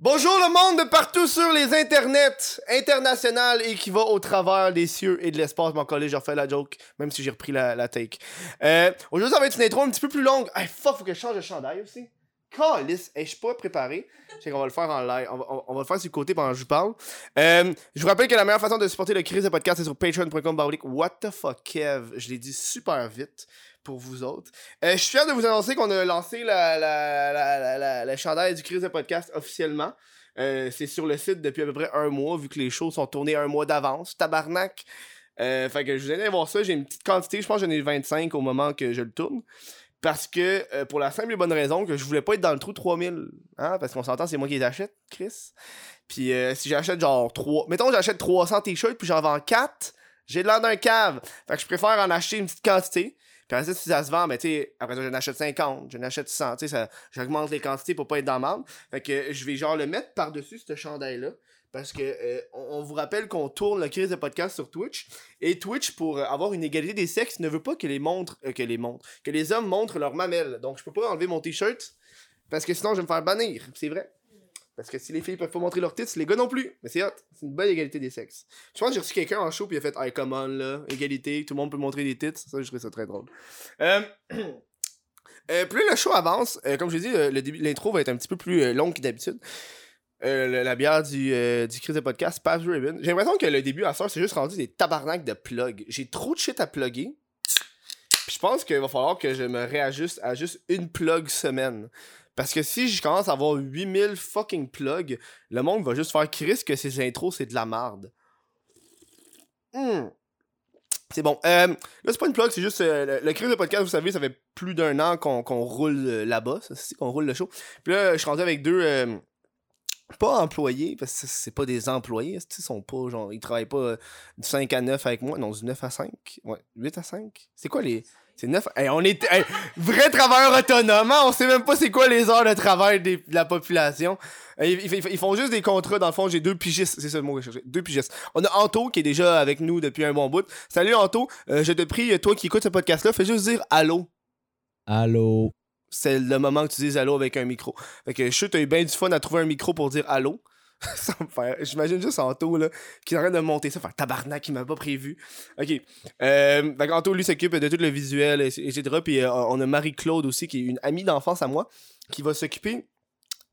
Bonjour le monde de partout sur les internets international et qui va au travers des cieux et de l'espace. Mon collègue, j'ai refait la joke, même si j'ai repris la, take. Euh, Aujourd'hui, ça va être une intro un petit peu plus longue. Hey, faut que je change de chandail aussi. Calice, hey, je suis pas préparé. Je qu'on va le faire en live. On va, le faire sur le côté pendant que je parle. Euh, je vous rappelle que la meilleure façon de supporter le crise de podcast, c'est sur patreon.com. What the fuck, Kev? Je l'ai dit super vite pour vous autres. Euh, je suis fier de vous annoncer qu'on a lancé la, la, du crise de podcast officiellement. Euh, c'est sur le site depuis à peu près un mois, vu que les shows sont tournés un mois d'avance. Tabarnak! Euh, fait que je vous à voir ça. J'ai une petite quantité, je pense que j'en ai 25 au moment que je le tourne. Parce que, pour la simple et bonne raison que je voulais pas être dans le trou 3000. Hein? Parce qu'on s'entend, c'est moi qui les achète, Chris. Puis si j'achète genre 3... Mettons, j'achète 300 t-shirts, puis j'en vends 4, j'ai l'air d'un cave. Fait que je préfère en acheter une petite quantité. Après ça, si ça se vend, ben, tu sais, après ça, j'en achète 50, j'en achète 100, tu sais, j'augmente les quantités pour pas être dans. Fait que je vais genre le mettre par-dessus ce chandail-là. Parce que euh, on, vous rappelle qu'on tourne le crise de podcast sur Twitch. Et Twitch, pour euh, avoir une égalité des sexes, ne veut pas que les montres. euh, que les montres. Que les hommes montrent leurs mamelles. Donc je peux pas enlever mon t-shirt. Parce que sinon je vais me faire bannir. C'est vrai. Parce que si les filles peuvent pas montrer leurs tits, les gars non plus. Mais c'est hot. C'est une bonne égalité des sexes. Je pense que j'ai reçu quelqu'un en show puis il a fait Hey, come on là, égalité, tout le monde peut montrer des tits. Ça, je trouvais ça très drôle. Euh, euh, plus le show avance, euh, comme je l'ai dit, l'intro va être un petit peu plus euh, long que d'habitude. La bière du, du Chris de podcast, Pabst Ribbon. J'ai l'impression que le début à ça, c'est juste rendu des tabarnaks de plugs. J'ai trop de shit à plugger. Puis je pense qu'il va falloir que je me réajuste à juste une plug semaine. Parce que si je commence à avoir 8000 fucking plugs, le monde va juste faire Chris que ces intros, c'est de la marde. Hmm. C'est bon. Euh, là, c'est pas une plug, c'est juste euh, le, le Chris de podcast, vous savez, ça fait plus d'un an qu'on roule euh, là-bas, qu'on roule le show. Puis là, je suis rendu avec deux. euh, pas employés, parce que c'est pas des employés, ils sont pas, ils travaillent pas euh, du 5 à 9 avec moi, non, du 9 à 5, ouais, 8 à 5, c'est quoi les, c'est 9, Hey, on est, hey, vrai travailleur autonome, hein, on sait même pas c'est quoi les heures de travail des- de la population, Hey, ils, ils- ils font juste des contrats, dans le fond, j'ai deux pigistes, c'est ça le mot que je cherchais, deux pigistes, on a Anto qui est déjà avec nous depuis un bon bout, salut Anto, Euh, je te prie, toi qui écoutes ce podcast-là, fais juste dire allô, Allô? c'est le moment que tu dises allô avec un micro. Fait que je suis sûr que t'as eu bien du fun à trouver un micro pour dire allô. Me fait- J'imagine juste Anto, là, qui est en train de monter ça, faire tabarnak, il m'a pas prévu. Ok. Euh, fait qu'Anto, lui, s'occupe de tout le visuel, et- etc. Puis euh, on a Marie-Claude aussi, qui est une amie d'enfance à moi, qui va s'occuper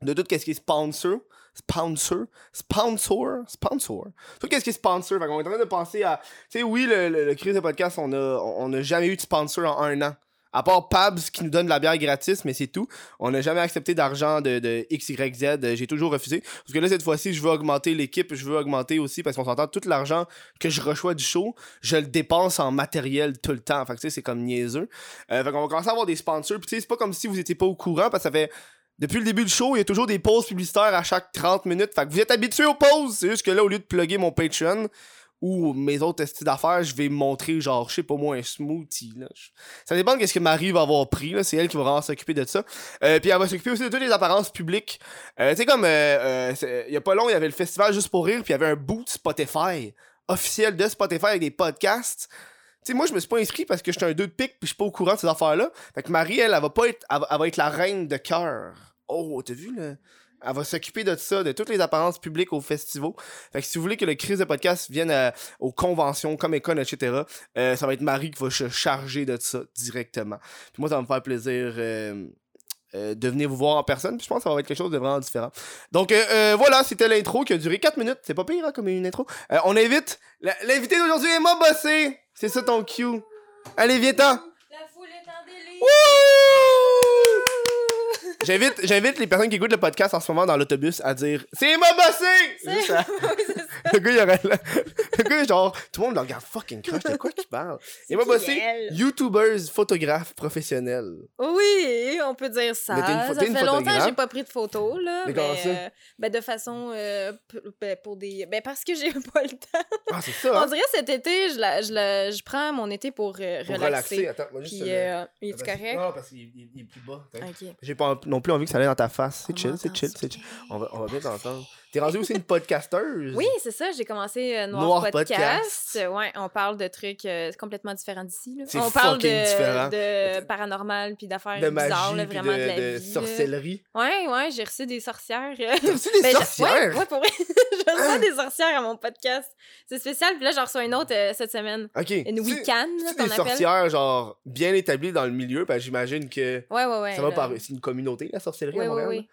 de tout ce qui est sponsor. Sponsor, sponsor, sponsor. Tout ce qui est sponsor. Fait qu'on est en train de penser à. Tu sais, oui, le, le, crise de podcast, on a, on n'a jamais eu de sponsor en un an. À part Pabs qui nous donne de la bière gratis, mais c'est tout. On n'a jamais accepté d'argent de, de X, Y, Z. Euh, J'ai toujours refusé. Parce que là, cette fois-ci, je veux augmenter l'équipe. Je veux augmenter aussi parce qu'on s'entend tout l'argent que je reçois du show, je le dépense en matériel tout le temps. Fait que tu sais, c'est comme niaiseux. Euh, fait qu'on va commencer à avoir des sponsors. Puis tu sais, c'est pas comme si vous étiez pas au courant parce que ça fait. Depuis le début du show, il y a toujours des pauses publicitaires à chaque 30 minutes. Fait que vous êtes habitués aux pauses. C'est juste que là, au lieu de plugger mon Patreon ou mes autres styles d'affaires, je vais montrer, genre, je sais pas moi, un smoothie. Là. Ça dépend de ce que Marie va avoir pris. là. C'est elle qui va vraiment s'occuper de ça. Euh, puis elle va s'occuper aussi de toutes les apparences publiques. Euh, tu sais, comme, euh, il y a pas long, il y avait le festival Juste pour rire, puis il y avait un boot Spotify officiel de Spotify avec des podcasts. Tu sais, moi, je me suis pas inscrit parce que j'étais un 2 de pique puis je suis pas au courant de ces affaires-là. Fait que Marie, elle, elle va pas être, elle elle va être la reine de cœur. Oh, t'as vu, là? Elle va s'occuper de ça, de toutes les apparences publiques au festival. Fait que si vous voulez que le crise de podcast vienne à- aux conventions, Comic Con, etc., euh, ça va être Marie qui va se charger de ça directement. Puis moi, ça va me faire plaisir euh, euh, de venir vous voir en personne. Puis je pense que ça va être quelque chose de vraiment différent. Donc euh, euh, voilà, c'était l'intro qui a duré 4 minutes. C'est pas pire hein, comme une intro. Euh, on invite l'invité d'aujourd'hui, Emma Bossé. C'est ça ton cue. Allez, viens-t'en. La foule est en délire. J'invite, j'invite les personnes qui écoutent le podcast en ce moment dans l'autobus à dire C'est Emma Bossé! C'est- ça. C'est. Le gars, il aurait Le gars, genre, tout le monde le regarde fucking crush. De quoi tu parles? Emma qui, Bossé? YouTuber, photographe professionnel. Oui, on peut dire ça. Mais t'es une ça fait longtemps que j'ai pas pris de photos, là. Mais Mais, ça? euh, ben, de façon. euh, ben, pour des. Ben, parce que j'ai pas le temps. Ah, c'est ça, On hein? dirait cet été, je, la, je, la- je prends mon été pour, euh, Pour relaxer. relaxer. Attends, moi, juste. Puis, euh, euh, il est parce- correct? Non, parce qu'il il- il est plus bas. t'as vu. Ok. J'ai pas non plus envie que ça aille dans ta face. C'est On chill, c'est chill, c'est chill. On va, on va bien t'entendre. T'es rendu aussi une podcasteuse. Oui, c'est ça. J'ai commencé euh, Noir, Noir Podcast. Podcast. Ouais, on parle de trucs euh, complètement différents d'ici. là. C'est On parle de, fucking différent. de paranormal puis d'affaires De bizarres, magie, là, puis vraiment de, de, la de vie. là. sorcellerie. Ouais, ouais, j'ai reçu des sorcières. T'as reçu des Ben, je- sorcières? Hein? Ouais, ouais, pour vrai. je reçois des sorcières à mon podcast. C'est spécial. Puis là, j'en reçois une autre euh, cette semaine. Ok. Une week-end, qu'on des sorcières, genre, bien établies dans le milieu, parce que j'imagine que Ouais, ouais, ouais. ça va par... C'est une communauté, la sorcellerie, à Oui, oui, Montréal? oui.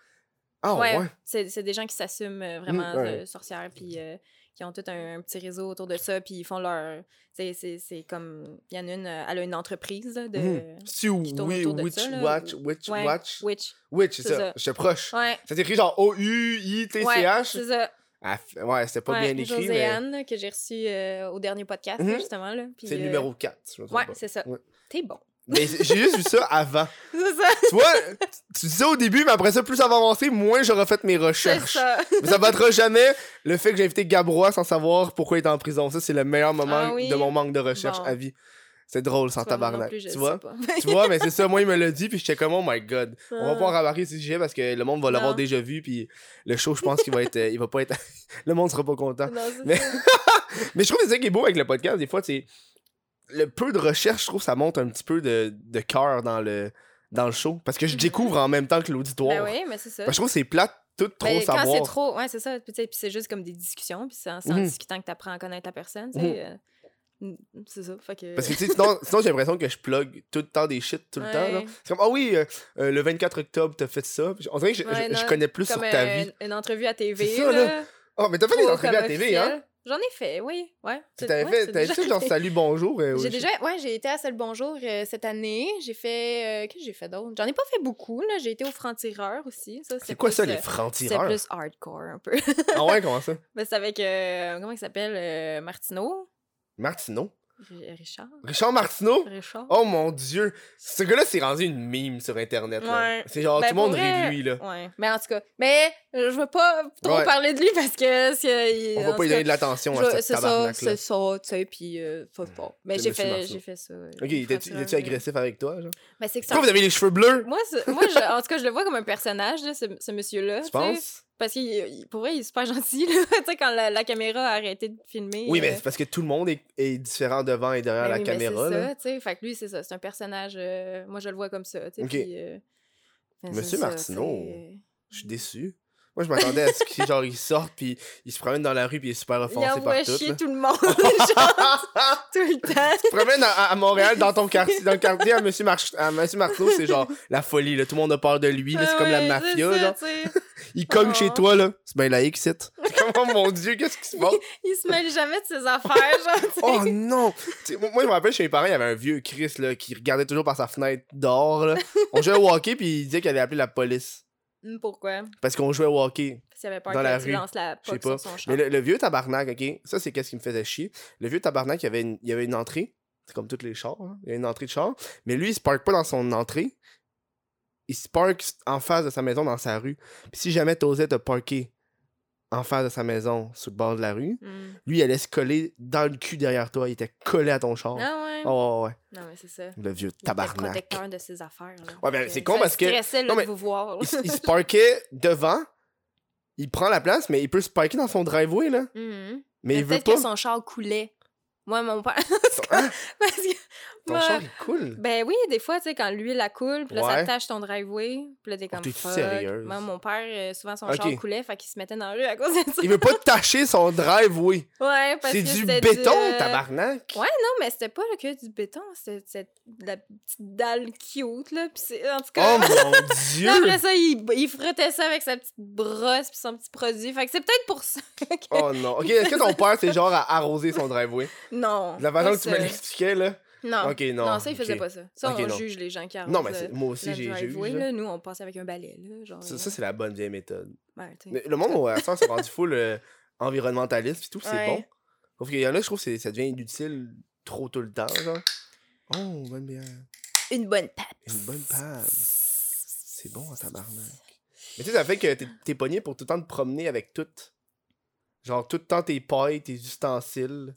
Ah, ouais. ouais. C'est des gens qui s'assument euh, vraiment Mm, ouais. euh, sorcières, puis euh, qui ont tout un, un petit réseau autour de ça, puis ils font leur. C'est comme. Il y en a une, elle a une entreprise là, de. Qui tourne oui, Witch ça, là. Watch, Witch Ouais, Watch. Witch. Witch, c'est ça. ça. J'étais proche. Ouais. Ça s'écrit genre O-U-I-T-C-H. Ouais, c'est ça. Ah, ouais, c'était pas bien écrit, mais Joséanne, là, que j'ai reçu euh, au dernier podcast, là, justement. Là, c'est le numéro 4. si je Ouais, c'est ça. T'es bon. Mais j'ai juste vu ça avant. C'est ça. tu vois, tu dis ça au début, mais après ça, plus ça va avancer, moins j'aurai fait mes recherches. ça. Mais ça battra jamais le fait que j'ai invité Gabrois sans savoir pourquoi il est en prison. Ça, c'est le meilleur moment Ah oui? de mon manque de recherche Bon. à vie. C'est drôle sans Tu tabarnak. plus, tu sais vois? pas. tu vois, mais c'est ça, moi, il me l'a dit, puis j'étais comme, oh my god. On va pas en remarquer ce sujet parce que le monde va l'avoir déjà vu, puis le show, je pense qu'il va être. euh, il va pas être. le monde sera pas content. Non, Mais- je trouve que c'est ça qui est beau avec le podcast, des fois, c'est. Le peu de recherche, je trouve, ça monte un petit peu de, de cœur dans le, dans le show. Parce que je découvre en même temps que l'auditoire. Ben oui, mais c'est ça. Parce que je trouve que c'est plate, tout trop Ben, quand savoir. c'est trop, ouais, c'est ça. Puis, tu puis c'est juste comme des discussions, puis c'est en, Mhm. discutant que t'apprends à connaître la personne, tu sais. euh, mm, c'est ça. Fait que... Parce que tu sinon, sinon j'ai l'impression que je plug tout le temps des shit tout le temps. C'est comme, ah oui, euh, euh, le 24 octobre, t'as fait ça. On dirait que je, Ouais, je- connais plus sur ta vie. une entrevue à TV. C'est ça, là. là. Oh, mais t'as fait des entrevues à TV, hein? J'en ai fait, oui. Ouais. Tu C'est- t'avais ouais, fait, c'est déjà fait genre salut, bonjour. euh, J'ai déjà, ouais, j'ai été à Seul Bonjour euh, cette année. J'ai fait, euh, qu'est-ce que j'ai fait d'autre? J'en ai pas fait beaucoup, là. J'ai été au Franc-Tireur aussi. Ça, C'est quoi plus, ça, les euh, C'est francs-tireurs? plus hardcore, un peu. Ah ouais, comment ça? Ben, c'est avec, euh, comment il s'appelle? Martineau? Martineau? Ri- Richard? Richard Martineau? Richard? Oh mon dieu! Ce gars-là s'est rendu une mime sur Internet. Ouais. C'est genre, Ben, tout le monde pour rit de vrai, lui, là. Ouais. Mais en tout cas, mais euh, je veux pas trop Ouais. parler de lui parce que. c'est- On va pas lui donner de l'attention à cette C'est ça, c'est ça, tu sais, puis euh, faut pas. Mais C'est j'ai fait, j'ai fait ça. Ok, était-tu agressif avec toi, genre? Mais c'est que ça. Pourquoi vous avez les cheveux bleus? Moi, c'est- moi je- en tout cas, je le vois comme un personnage, là, ce, ce monsieur-là. Tu penses? Parce qu'il, il- pour vrai, il est super gentil. Tu sais, quand la, la caméra a arrêté de filmer. Oui, mais euh, c'est parce que tout le monde est, est différent devant et derrière ben la oui, mais caméra, C'est ça, tu sais. Fait que lui, c'est ça. C'est un personnage. euh, moi, je le vois comme ça. tu sais, euh, ben, Monsieur Martineau. Je suis déçu. Moi, je m'attendais à ce qu'il genre, il sorte, puis il se promène dans la rue, puis il est super Il offensé par tout. chier là. tout le monde, genre, tout le temps. Tu te promènes à, à Montréal, dans ton quartier, dans le quartier à Monsieur, March- à Monsieur Marceau, c'est genre la folie, là. Tout le monde a peur de lui. C'est comme la mafia, ça, genre. Il cogne Oh. chez toi, là. C'est bien laïque, c'est. C'est comme, oh mon dieu, qu'est-ce qui se passe? Il se mêle jamais de ses affaires, genre. Oh non! Moi, moi, je me rappelle chez mes parents, il y avait un vieux Chris là, qui regardait toujours par sa fenêtre dehors. Là. On jouait au hockey, puis il disait qu'il allait appeler la police. Hum, Pourquoi? Parce qu'on jouait au hockey. Parce qu'il avait peur Dans que la tu rue. lances la Je sais pas. sur son champ. Mais le, le vieux tabarnak, ok? Ça, c'est qu'est-ce qui me faisait chier. Le vieux tabarnak, il y avait une, il y avait une entrée. C'est comme tous les chars. hein. Il y a une entrée de char. Mais lui, il se parque pas dans son entrée. Il se parque en face de sa maison dans sa rue. Puis si jamais t'osais te parker en face de sa maison sur le bord de la rue, Hum. lui, il allait se coller dans le cul derrière toi. Il était collé à ton char. Ah ouais? Oh, ouais, ouais. Non, mais c'est ça. Le vieux Il était tabarnak. protecteur de ses affaires. Là. Ouais, ben, c'est con parce que- le Non, mais voir. Il, il se parquait devant. Il prend la place, mais il peut se parquer dans son driveway, là. Mhm. Mais, il veut peut-être pas. que son char coulait. Moi, mon père. Parce que. Ton moi- char, il coule. Ben oui, des fois, tu sais, quand l'huile la coule, puis là, Ouais. ça tâche ton driveway, puis là, t'es comme. t'es-tu fuck. sérieuse? Moi, mon père, euh, souvent, son Ok. char coulait, fait qu'il se mettait dans la rue à cause de ça. Il veut pas tacher son driveway. Ouais, parce C'est que du c'était béton, euh, tabarnak. Ouais, non, mais c'était pas là, que du béton, c'était de la petite dalle cute, là, puis c'est. En tout cas. Oh mon dieu. Là, après ça, il, il frottait ça avec sa petite brosse puis son petit produit. Fait que c'est peut-être pour ça que... Oh non. Ok, est-ce que ton père, c'est genre à arroser son driveway? Non. De la façon que tu me l'expliquais, là? Non. Ok, non. Non, ça, il faisait pas ça. Ça, on non. juge les gens qui arrosent Non, mais euh, moi aussi, le j'ai juge. là. Nous, on passait avec un balai, là. Genre, Ça, ça, c'est la bonne vieille méthode. ouais. Mais Le monde, au ça, c'est rendu full euh, environnementaliste pis tout, c'est Ouais. bon. Sauf qu'il y en a, je trouve que ça devient inutile trop tout le temps, genre. Oh, bonne bière. Une bonne pape. Une bonne pape. C'est bon, en tabarnak. Mais tu sais, ça fait que t'es- pogné pour tout le temps te promener avec tout. Genre, tout le temps tes pailles, tes ustensiles,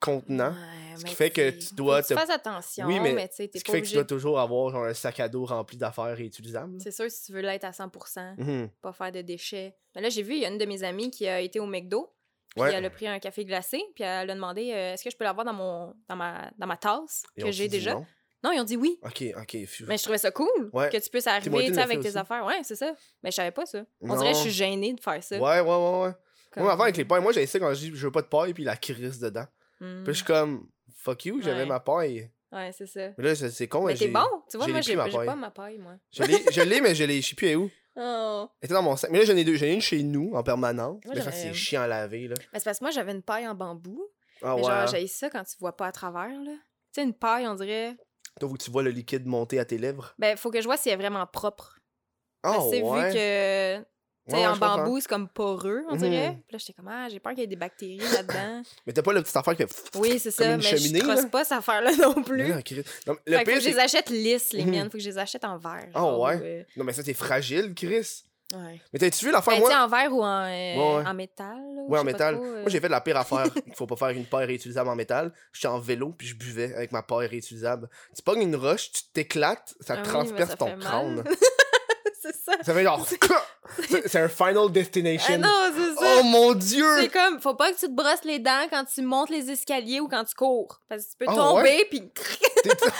contenant. Ouais, Ce qui fait que tu dois Tu fasses attention, Oui, mais mais tu sais, t'es Ce qui fait que tu dois toujours avoir genre, un sac à dos rempli d'affaires réutilisables. C'est sûr, si tu veux l'être à 100%, Mhm. pas faire de déchets. Mais là, j'ai vu, il y a une de mes amies qui a été au McDo. Puis Ouais. elle a pris un café glacé, puis elle a demandé euh, est-ce que je peux l'avoir dans mon dans ma dans ma tasse que j'ai déjà? non? Non, ils ont dit oui. Ok, ok. Mais je trouvais ça cool Ouais. que tu puisses arriver avec tes aussi. affaires. Ouais, c'est ça. Mais je savais pas ça. On Non. dirait que je suis gênée de faire ça. Ouais, ouais, ouais, ouais. Comme- Moi, avant, avec les pailles, moi, j'avais ça quand je dis je veux pas de paille, puis la crise dedans. Hmm. Puis je suis comme, fuck you, j'avais Ouais. ma paille. Ouais, c'est ça. Mais là, c'est con. Mais t'es bon. Tu vois, j'ai moi, pris j'ai pas ma paille, moi. Je l'ai, mais je l'ai, je sais plus elle est où. Oh. Elle était dans mon sac. Mais là, j'en ai deux. J'en ai une chez nous, en permanence. Moi, c'est chiant à laver, là. Mais c'est parce que moi, j'avais une paille en bambou. Ah mais ouais. genre, j'ai ça quand tu vois pas à travers, là. Tu sais, une paille, on dirait. Toi, que tu vois le liquide monter à tes lèvres. Ben, faut que je vois si elle est vraiment propre. Ah ouais. vu que. Tu sais, Ouais, ouais, en bambou, c'est comme poreux, on dirait. Puis là, j'étais comme, ah, j'ai peur qu'il y ait des bactéries là-dedans. Mais t'as pas la petite affaire qui fait. Oui, c'est ça, mais cheminée, je trosse là? pas cette affaire-là non plus. Non, Fait faut que je les achète lisses, les miennes. Faut que je les achète en verre. Ah genre, ouais? ou, euh, Non, mais ça, c'est fragile, Chris. ouais. Mais t'as-tu vu l'affaire, Ben, moi? en verre ou en, euh, Ouais, ouais. en métal. là, ou Ouais, en métal. trop, euh. Moi, j'ai fait la pire affaire. Il faut pas faire une paille réutilisable en métal. J'étais en vélo, puis je buvais avec ma paille réutilisable. Tu pognes une roche, tu t'éclates, ça Ah oui, transperce ça ton crâne. C'est ça. Ça fait genre. c'est un final destination. Ah non, c'est ça. oh mon dieu! C'est comme, faut pas que tu te brosses les dents quand tu montes les escaliers ou quand tu cours. Parce que tu peux Ah tomber, puis...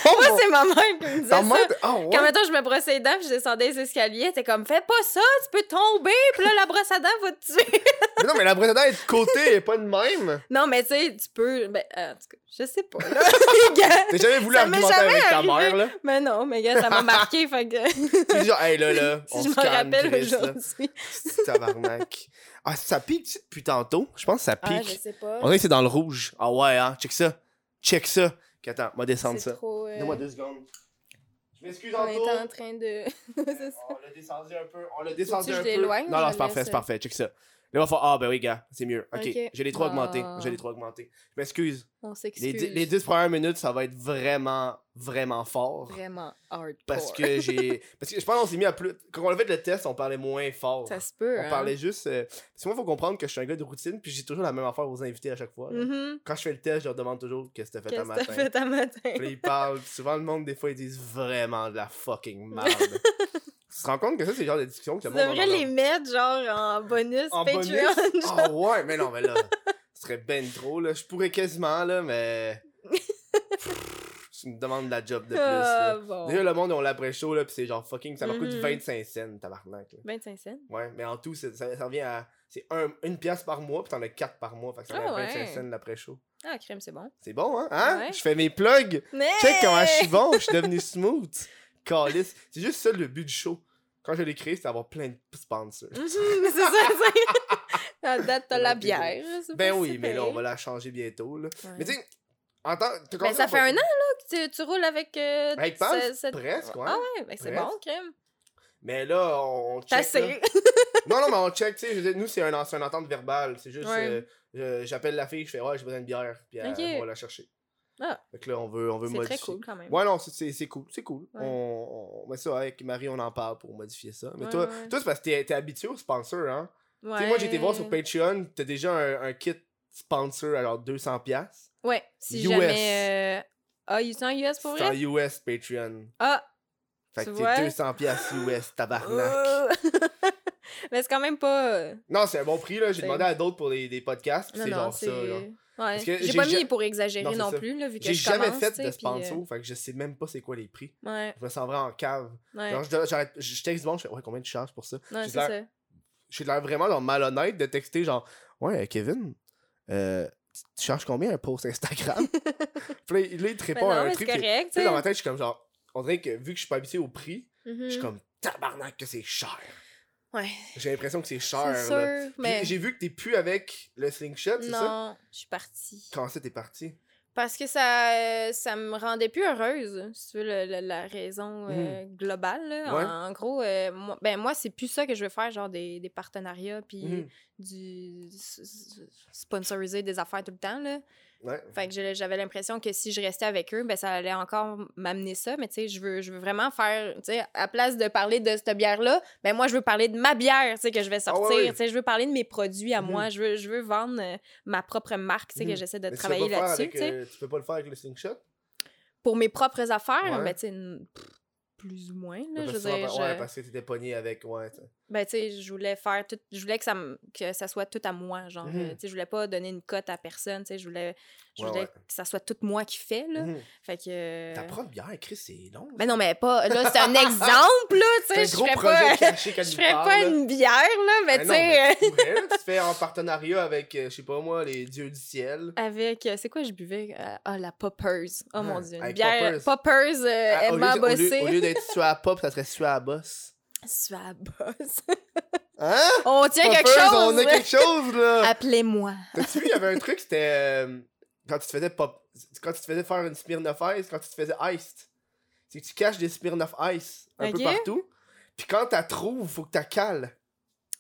Oh Moi, c'est ma mère qui me disait ça. Ah ouais? Quand maintenant je me brossais les dents puis je descendais les escaliers, t'es comme fais pas ça, tu peux tomber, puis là la brosse à dents va te tuer. Mais non, mais la dents est de côté, est pas de même. non mais tu sais, tu peux ben euh, en tout cas, je sais pas T'as jamais voulu Ça argumenter jamais avec ta mère, là? mais non, mais gars, ça m'a marqué fait que Tu dis genre, hey là, là, on si je se me calme, rappelle aujourd'hui. Tabarnak. Ah, ça pique depuis tantôt? Je pense que ça Ah, pique. je sais pas. On dirait que c'est dans le rouge. Ah ouais, hein? Check ça. Check ça. Ok, attends, on va descendre ça. euh, Donne-moi deux secondes. Je m'excuse On est Anto. en train de. On l'a descendu un peu. On l'a descendu un peu. Non, non, c'est parfait, c'est parfait. Check ça. Là, on va faire. Ah, ben oui, gars, c'est mieux. Ok. J'ai les trois Ah. augmentés. J'ai les trois augmentés. Je m'excuse. On Les, s'excuse. dix- les 10 premières minutes, ça va être vraiment, vraiment fort. vraiment hardcore. Parce que j'ai. Parce que je pense qu'on s'est mis à plus. Quand on a fait le test, on parlait moins fort. ça se peut. On hein. parlait juste. euh, Parce que moi, il faut comprendre que je suis un gars de routine, puis j'ai toujours la même affaire aux invités à chaque fois. Mhm. Quand je fais le test, je leur demande toujours qu'est-ce que t'as fait Qu'est-ce un que t'as matin. fait à matin? Puis ils parlent. puis souvent, le monde, des fois, ils disent vraiment de la fucking merde. Tu te rends compte que ça, c'est le genre de discussion que Tu devrais les mettre genre en bonus En Patreon. bonus? genre. Ah ouais, mais non, mais là, ce serait ben trop, là. Je pourrais quasiment, là, mais. tu me demandes de la job de plus, Ah, là. bon. Déjà, le monde, on l'après-chaud, là, pis c'est genre fucking. Ça leur coûte Mhm. 25 cents, tabarnak, là. 25 cents? Ouais, mais en tout, ça, ça revient à. C'est un, une pièce par mois, pis t'en as quatre par mois. Fait que ça Ah revient à 25 ouais. cents l'après-show. Ah, crème, c'est bon. C'est bon, hein? Hein? Ouais. Je fais mes plugs! Mais... Check comment je suis bon, je suis devenu smooth. Calice. C'est juste ça le but du show. Quand je l'ai créé, c'était d'avoir plein de sponsors. Mhm, c'est ça, c'est... Date, t'as la bière. Ben oui, mais là, on va la changer bientôt. Là. Ouais. Mais tu sais, en tant Ben, ça fait un an, là, que tu, tu roules avec... Euh, Avec ce- Paz? cette- Presque, ouais. Ah ouais, ben c'est bon, crème. Mais là, on, check. assez. Non, non, mais on check, tu sais. je veux dire, Nous, c'est un, une entente verbale. C'est juste, Ouais. euh, j'appelle la fille, je fais, ouais, j'ai besoin de bière. Puis elle, on va la chercher. Ah. Fait que là, on veut, on veut C'est modifier. très cool, quand même. Ouais, non, c'est- c'est c'est cool, c'est cool. Ouais. On, on, mais ça, avec Marie, on en parle pour modifier ça. Mais Ouais, toi, ouais. toi c'est parce que t'es t'es habitué au sponsor, hein? Tu sais, Ouais. moi, j'ai été voir sur Patreon, t'as déjà un, un kit sponsor genre 200$. Ouais, si US. jamais... euh, Ah, il est en US pour C'est en vrai? US Patreon. Ah! Fait Tu que vois? t'es 200$ US, tabarnak. Oh. Mais c'est quand même pas... euh, Non, c'est un bon prix, là. J'ai C'est- demandé à d'autres pour des, des podcasts, c'est genre c'est... ça, genre. Ouais. J'ai pas mis pour exagérer Non, plus, là, vu que J'ai jamais commence, fait de puis, euh, sponsor, fait que je sais même pas c'est quoi les prix. Ouais, Je me sens vraiment en cave. ouais. Genre, je, j'arrête- texte monde, je fais, ouais, combien tu charges pour ça? Non, j'ai c'est l'air- ça. J'ai l'air vraiment genre, malhonnête de texter, genre, ouais, Kevin, euh, tu- charges combien un post Instagram? puis là, il- te répond à un truc. correct, dans ma tête, je suis comme genre, on dirait que vu que je suis pas habitué au prix, je suis Mhm. comme tabarnak que c'est cher. Ouais, J'ai l'impression que c'est cher. c'est sûr, mais... J'ai vu que t'es plus avec le slingshot, c'est ça? Non, je suis partie. Quand ça, t'es parti? Parce que ça, euh, ça me rendait plus heureuse, si tu veux, la raison euh, globale. là. Mhm. Ouais. En, en gros, euh, moi, ben, moi c'est plus ça que je veux faire, genre des, des partenariats, puis Mhm. du s- sponsoriser des affaires tout le temps, là. Ouais. Fait que j'avais l'impression que si je restais avec eux, ben ça allait encore m'amener ça. Mais tu sais, je veux, je veux vraiment faire, tu sais, à place de parler de cette bière-là, ben moi, je veux parler de ma bière, tu sais, que je vais Ah ouais, sortir. ouais. Tu sais, je veux parler de mes produits à Mhm. moi. Je veux, je veux vendre euh, ma propre marque, tu sais, Mhm. que j'essaie de Mais travailler là-dessus, euh, tu peux pas le faire avec le slingshot? Pour mes propres affaires, ben tu sais, plus ou moins, là, je veux dire, Ouais, je- parce que t'étais pogné avec. Ouais, t'sais. ben, tu sais, je voulais faire tout. Je voulais que ça, me- que ça soit tout à moi. Genre, Mhm. euh, tu sais, je voulais pas donner une cote à personne. Tu sais, je voulais, je Ouais, voulais ouais. que ça soit tout moi qui fait, là. Mhm. Fait que. Ta propre bière, Chris, c'est long. Ben non, mais pas. Là, c'est un exemple, là. Tu sais, je ferais pas. caché Je ferais pas là. une bière, là, mais Ben tu sais. mais euh, tu fais en partenariat avec, euh, je sais pas moi, les dieux du ciel. Avec. euh, C'est quoi, je buvais? Euh, Ah, la Poppers. Oh mon Ah, dieu. Une bière. Poppers. Euh, Ah, Emma lieu- Bossé. D'être la pop, ça serait bosse. Suaboss. Hein? On tient quelque chose. On a quelque chose, là! Appelez-moi. T'as-tu vu, il y avait un truc, c'était. euh, quand tu te faisais pop. Quand tu te faisais faire une Smirnoff Ice, quand tu te faisais iced. C'est que tu caches des Smirnoff Ice un peu partout. Puis quand t'as trouves, faut que t'as cales.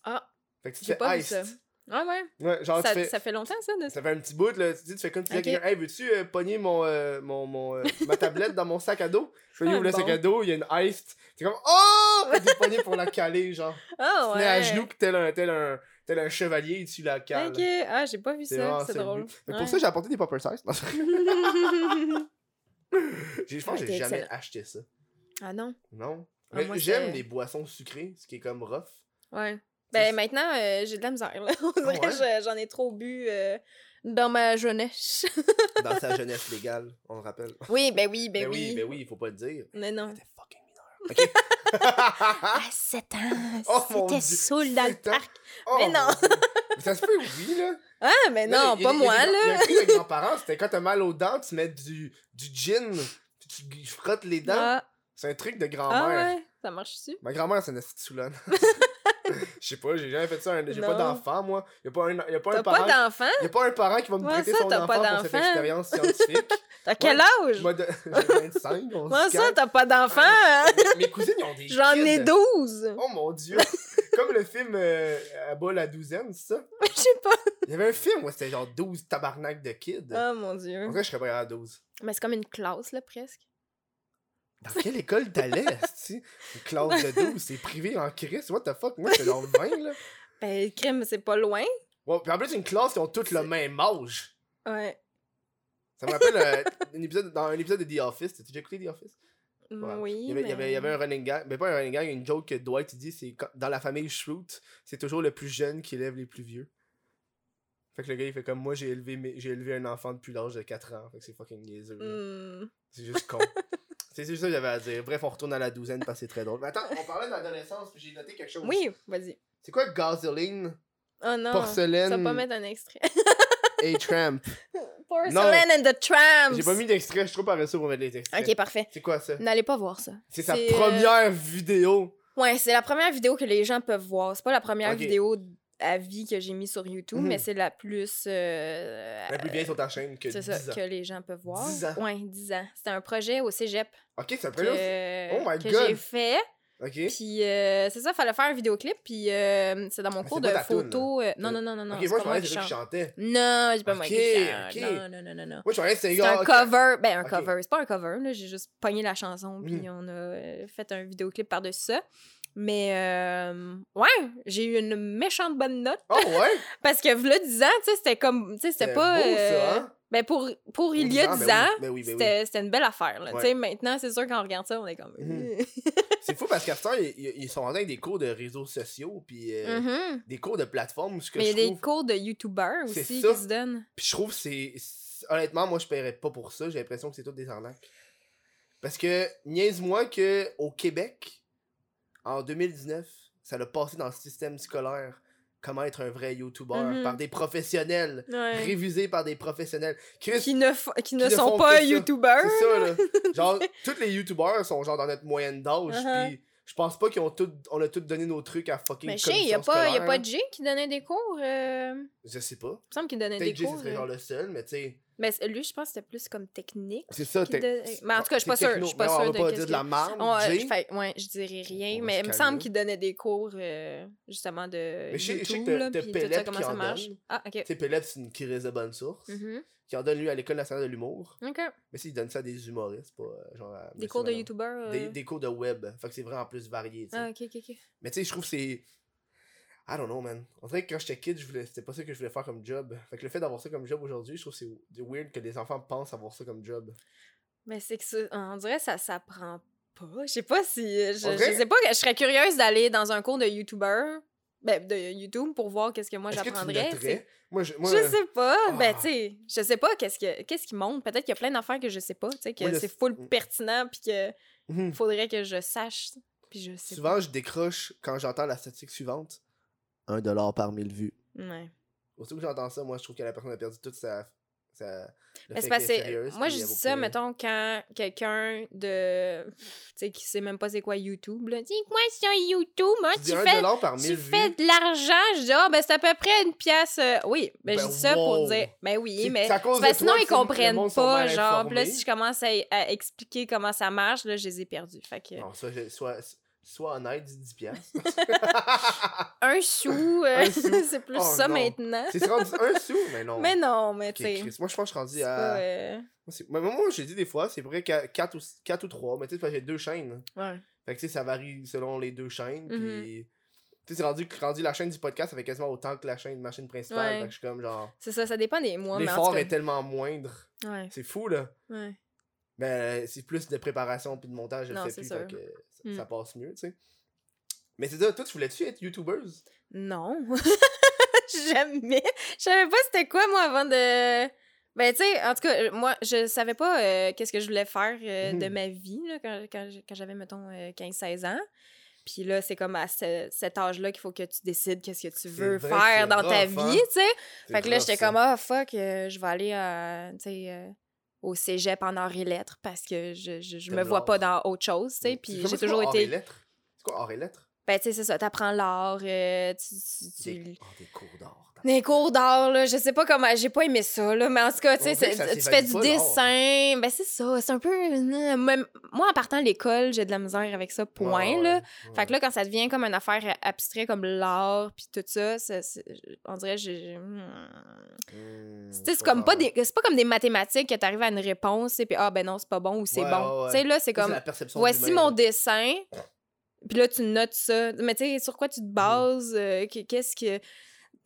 Ah, Fait que tu te j'ai fais pas vu iced. Ça. Ouais, ouais. Genre Ça, tu fais. ça fait longtemps, ça, de Ça fait un petit bout, là. Tu dis, tu fais comme tu dis à Ok. quelqu'un, hey, veux-tu euh, pogner mon, euh, mon, mon, euh, ma tablette dans mon sac à dos? Je Ah, ouvre le sac à dos, il y a une iced. T'es comme, oh! T'es pogné pour la caler, genre. Ah, Tu ouais. à genoux, que tel un, tel un, tel un chevalier, tu la cales. Ok, ah, j'ai pas vu ça, c'est drôle. Ouais. pour ça, j'ai apporté des popper size. Je pense que Ouais, j'ai jamais acheté ça. ah non? Non. Ah, j'aime les boissons sucrées, ce qui est comme rough. Ouais. Ben maintenant, euh, j'ai de la misère. Là. On dirait Ah que je- j'en ai trop bu euh, dans ma jeunesse. Dans sa jeunesse légale, on le rappelle. oui, ben oui, ben, Ben oui. oui, ben oui, il faut pas le dire. Mais non. C'était fucking mineur. Ok? À 7 ans, Oh, c'était saoul dans le parc. Oh, Mais non. Mais ça se peut, oui, là. Ah, mais Là, non, a pas a moi, des- Il y a là. un truc de grands-parents, c'était quand t'as mal aux dents, tu mets du, du gin, tu frottes les dents. Ah, C'est un truc de ah grand-mère. ouais, ça marche-tu? Ma grand-mère, c'est une soulane. Je sais pas, j'ai jamais fait ça. J'ai pas d'enfant, moi. Y'a pas un, y a pas un parent. pas d'enfant? y a pas un parent qui va me prêter ça, son enfant pas pour cette expérience scientifique. T'as quel âge? Moi, de- J'ai 25, on Comment se ça, t'as pas d'enfant? Mes cousines, ils ont des J'en ai kids. 12. Oh mon dieu! Comme le film euh, à bas la douzaine, c'est ça? Je sais pas. Il y avait un film où c'était genre 12 tabarnak de kids. Oh mon En dieu. vrai, je serais pas à 12. Mais c'est comme une classe, là, presque. Dans quelle école t'allais, tu Une classe de 12, c'est privé en crise, what the fuck? Moi, j'étais genre 20, là. Ben, crème, c'est pas loin. Ouais, puis en plus, une classe, ils ont toutes le même âge. Ouais. Ça me rappelle euh, un épisode, dans un épisode de The Office. T'as déjà écouté The Office? Ouais. Oui. Il y, avait, il, y avait, il y avait un running gag, mais pas un running gag, une joke que Dwight dit c'est dans la famille Schrute, c'est toujours le plus jeune qui élève les plus vieux. Fait que le gars il fait comme moi j'ai élevé mes- j'ai élevé un enfant depuis l'âge de 4 ans. Fait que c'est fucking niaiseux. Hmm. C'est juste con. c'est juste ça que j'avais à dire. Bref, on retourne à la douzaine parce que c'est très drôle. Mais attends, on parlait d'adolescence puis j'ai noté quelque chose. Oui, vas-y. C'est quoi gasoline, Oh non. porcelaine Ça va pas mettre un extrait. et tramp? Porcelain and the Tramps. J'ai pas mis d'extrait, je suis trop paresseux pour mettre les extraits. Ok, parfait. C'est quoi ça? N'allez pas voir ça. C'est sa euh, première vidéo. Ouais, c'est la première vidéo que les gens peuvent voir. C'est pas la première vidéo à vie que j'ai mis sur YouTube, Mhm. mais c'est la plus. euh, La plus vieille sur ta chaîne que 10 C'est ça, ans. que les gens peuvent voir. 10 ans. Ouais, 10 ans. C'était un projet au cégep Ok, c'est un que, peu là. Oh my que God. j'ai fait. Ok. Puis euh, c'est ça, fallait faire un vidéoclip. Puis euh, c'est dans mon Mais cours c'est de ta toune, photo. euh, non, non, non, non, non. ok, c'est moi je moi pensais qui que chantait. Non, c'est pas moi qui chante. Non, non, non, non, non. Moi je que c'était C'est un cover. Ben, un cover. C'est pas un cover, là. J'ai juste pogné la chanson, puis Mhm. on a euh, fait un vidéoclip par-dessus ça. Mais, euh, ouais, j'ai eu une méchante bonne note. Oh ouais? Parce que, là, 10 ans, tu sais, c'était comme. Tu sais, c'était pas. beau, ça, euh, hein? Ben, pour, pour il y a 10 ben ans, ben oui, ben oui. c'était une belle affaire, là. Ouais. Tu sais, maintenant, c'est sûr, quand on regarde ça, on est comme. Mhm. C'est fou parce qu'à ce temps, ils, ils sont en train des cours de réseaux sociaux, puis euh, Mhm. des cours de plateforme. Ce que Mais il y a des cours de YouTubers aussi qui se donnent. Puis je trouve que c'est. Honnêtement, moi je paierais pas pour ça. J'ai l'impression que c'est tout des arnaques. Parce que, niaise-moi que au Québec, en 2019, ça l'a passé dans le système scolaire comment être un vrai YouTuber Mhm. par des professionnels, Ouais. révisés par des professionnels. Chris, Qui ne, qui ne ne sont pas. YouTubers. C'est ça, là. Genre, tous les youtubeurs sont genre dans notre moyenne d'âge, Uh-huh. pis je pense pas qu'on on a tous donné nos trucs à fucking Mais je sais, il y a pas, y a pas Jay qui donnait des cours. euh, Il me Je sais pas. semble qu'il donnait des Jay, cours. serait euh. genre le seul, mais tu sais. Mais lui, je pense que c'était plus comme technique. C'est ça, de- Mais en tout cas, je suis pas sûre. Je suis pas sûre de pas dire de la marde, ouais, je dirais rien, mais il me semble qu'il donnait des cours euh, justement de Mais je sais- je sais que comment ça marche. Ah, ok. Tu sais, Pellet, c'est une crise de bonne source. Mhm. Qui en donne, lui, à l'École nationale de l'humour. Ok. Mais si, il donne ça à des humoristes, pas euh, genre. Des cours de madame. YouTubeurs. euh, Des, cours de web. Fait que c'est vraiment plus varié. Ah, ok, ok, ok. Mais tu sais, je trouve que c'est. I don't know, man. On dirait que quand j'étais kid, je voulais... c'était pas ça que je voulais faire comme job. Fait que le fait d'avoir ça comme job aujourd'hui, je trouve que c'est weird que des enfants pensent avoir ça comme job. Mais c'est que ça, on dirait que ça s'apprend pas. Je sais pas si. Je, On je sais pas, je serais curieuse d'aller dans un cours de YouTuber. Ben, de YouTube pour voir qu'est-ce que moi j'apprendrais. Moi, je, moi, Je sais pas. Ben, Ah. tu sais, je sais pas qu'est-ce que qu'est-ce qui monte. Peut-être qu'il y a plein d'affaires que je sais pas, tu sais, que Moi, c'est full pertinent, puis que Mhm. faudrait que je sache. Puis je sais Souvent, je décroche quand j'entends la statistique suivante 1 dollar par 1000 vues. Ouais. Aussitôt que j'entends ça, moi, je trouve que la personne a perdu toute sa. sa Mais fait c'est sérieuse, moi, je dis ça, mettons, quand quelqu'un de. Tu sais, qui sait même pas c'est quoi YouTube, là. Dis, moi, sur YouTube, hein, Tu tu, dis 1 fais. dollar par 1000 Tu vues. fais de l'argent, je dis, ah, ben c'est à peu près une pièce. euh, Oui, ben, je Ben, dis ça wow. pour dire, ben oui, mais. parce sinon, ils comprennent pas, genre. Puis là, informés. si je commence à, à expliquer comment ça marche, là, je les ai perdus. Fait que. Non, soit, soit, soit honnête, dis 10 piastres. Un sou, euh, c'est plus Oh, ça non. maintenant. c'est rendu un sou, mais non. Mais non, mais Ok, tu sais. Chris, Moi, je pense que je suis rendu à. pas, euh, Moi, moi, j'ai dit des fois, c'est vrai 4 ou, 4 ou 3, mais tu sais, parce que j'ai deux chaînes. Ouais. Fait que tu sais, ça varie selon les deux chaînes. Mhm. Puis. Tu sais, c'est rendu, rendu la chaîne du podcast, ça fait quasiment autant que la chaîne de ma chaîne principale. Ouais. Fait que je suis comme genre. C'est ça, ça dépend des mois, L'effort est tellement moindre. Ouais, C'est fou, là. ouais. Mais c'est plus de préparation puis de montage, je le Non, fais c'est plus. sûr. Fait que ça, Mm. ça passe mieux, tu sais. Mais c'est ça, toi, tu voulais-tu être youtubeuse? Non. Jamais. Je savais pas c'était quoi, moi, avant de. Ben, tu sais, en tout cas, euh, moi, je savais pas euh, qu'est-ce que je voulais faire euh, de Mhm. ma vie, là, quand, quand, j'avais, mettons, euh, 15-16 ans. Puis là, c'est comme à ce- cet âge-là qu'il faut que tu décides qu'est-ce que tu veux vrai faire dans ta rough, hein? vie, tu sais. Fait que là, j'étais comme, ah, fuck, je vais aller, euh, tu sais, au cégep en arts et lettres parce que je, je, je me vois pas dans autre chose, tu sais. C'est Puis j'ai toujours quoi, art et été. lettres? C'est quoi art et lettres? Ben, tu sais, c'est ça, t'apprends l'art, euh, tu, tu, tu- Des, ah, des cours d'art. Des cours d'art, là, je sais pas comment, j'ai pas aimé ça, là, mais en tout cas, tu sais, tu fais du pas, dessin, ben c'est ça, c'est un peu, même- moi, en partant à l'école, j'ai de la misère avec ça, point, Ouais, là. ouais, Fait que là, quand ça devient comme une affaire abstraite comme l'art, puis tout ça, on dirait, j'ai... hmm. Hmm, c'est comme pas des, c'est pas comme des mathématiques que t'arrives à une réponse, et puis ah, ben non, c'est pas bon, ou c'est Ouais, bon. ouais. Tu sais, là, c'est comme, voici mon dessin, puis là, tu notes ça. Mais tu sais, sur quoi tu te bases? euh, que- qu'est-ce que...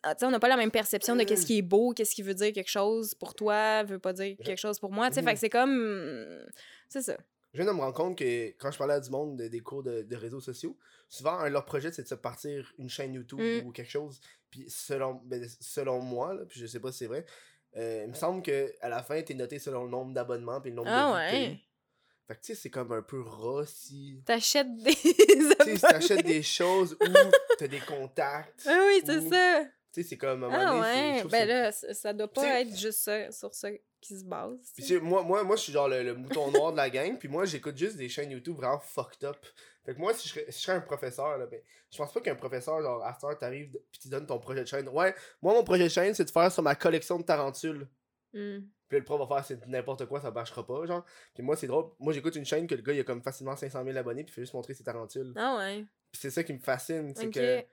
Ah, on n'a pas la même perception de qu'est-ce qui est beau, qu'est-ce qui veut dire quelque chose pour toi, veut pas dire quelque chose pour moi. Tu sais, fait que c'est comme... C'est ça. Je viens de me rendre compte que quand je parlais à du monde de- des cours de, de réseaux sociaux, souvent, un de leurs projets, c'est de se partir une chaîne YouTube Mm. ou quelque chose. Puis selon, ben, selon moi, là, puis je sais pas si c'est vrai, euh, il me semble que à la fin, t'es noté selon le nombre d'abonnements puis le nombre Ah de vues que t'as ouais. Fait que tu sais, c'est comme un peu ras si. T'achètes des... Tu sais, t'achètes des choses ou t'as des contacts. Ah oui, c'est ça. Tu sais, c'est comme à un moment Ah donné, c'est- je ouais. Ben là, ça, doit pas être juste ça, sur ça qui se base. Puis moi, moi, moi je suis genre le, le mouton noir de la gang, puis moi, j'écoute juste des chaînes YouTube vraiment fucked up. Fait que moi, si je serais, si je serais un professeur, là, ben, je pense pas qu'un professeur, genre, à cette t'arrives, puis tu donnes ton projet de chaîne. Ouais, moi, mon projet de chaîne, c'est de faire sur ma collection de tarentules. Hmm. Puis le prof va faire, c'est n'importe quoi, ça marchera pas, genre. Puis moi, c'est drôle. Moi, j'écoute une chaîne que le gars, il a comme facilement 500 000 abonnés, puis il fait juste montrer ses tarentules. Ah ouais. Puis c'est ça qui me fascine, c'est que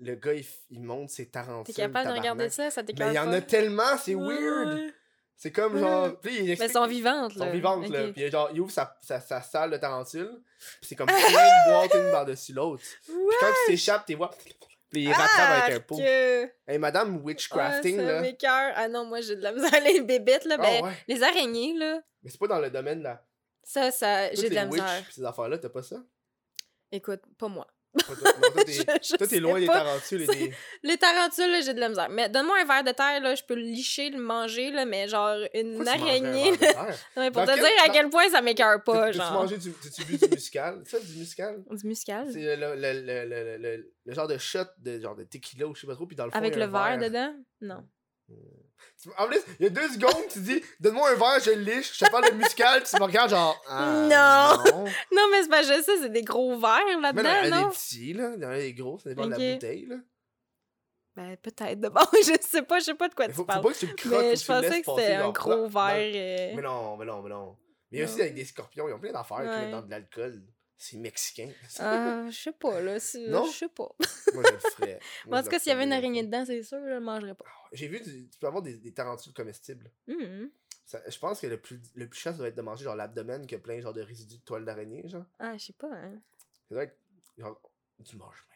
le gars, il, il monte ses tarentules. T'es capable de regarder ça, ça Mais il y en a tellement, c'est Ouais, weird. C'est comme Ouais. genre. Puis il Mais explique- elles sont vivantes, là. sont vivantes, là. Ok. Puis genre, il ouvre sa, sa, sa salle de tarentule. Puis c'est comme plein de boîtes une par-dessus l'autre. Puis quand tu t'échappes, t'es vois. Puis il rattrape avec un pot. que... Hey, madame Witchcrafting, Ah, là. m'écoeure. Ah non, moi, j'ai de la misère les bébites, là. Ah ben, ouais. Les araignées, là, Mais c'est pas dans le domaine là. ça, ça j'ai de la witch misère. ces affaires-là, t'as pas ça? Écoute, pas moi. Toi, t'es, loin des tarentules et des. Les tarentules, j'ai de la misère. Mais donne-moi un verre de terre, là, je peux le licher, le manger, là, mais genre une Pourquoi tu mangerais un araignée. Non, mais pour Dans te quel- dire à quel point ça m'écœure pas, genre. mangé du. Bu du muscal? C'est ça, du muscal? Du muscal? C'est le, le, le, le, le, genre de shot de genre de tequila ou je sais pas trop, puis dans le fond. Avec le verre dedans? Non. Tu- En plus, il y a deux secondes, tu dis, donne-moi un verre, je le liche, je te parle de muscal, puis tu me regardes genre. Ah, Non. non. Non, mais c'est pas juste ça, c'est des gros verres Mais non, il y là-dedans, en a non? des petits, là. Il y en a des gros, ça dépend de la bouteille, là. Ben, peut-être. De bon, je sais pas, je sais pas de quoi Mais tu faut, faut parles. pas que tu le croques Mais je pensais que c'était un gros verre. euh, Mais non, mais non, mais non. Mais Non. aussi avec des scorpions, ils ont plein d'affaires Ouais. dans de l'alcool. C'est mexicain. Ah, je sais pas, là. Non? Je sais pas. Moi, je le ferais. Mais Moi, en tout cas, s'il y avait une araignée dedans, c'est sûr, je le mangerais pas. J'ai vu, du- tu peux avoir des, des tarentules comestibles. Ça- je pense que le plus, le plus chasse doit être de manger genre l'abdomen que plein genre de résidus de toile d'araignée, genre. Ah, je sais pas, hein. Ça doit être genre du marshmallow.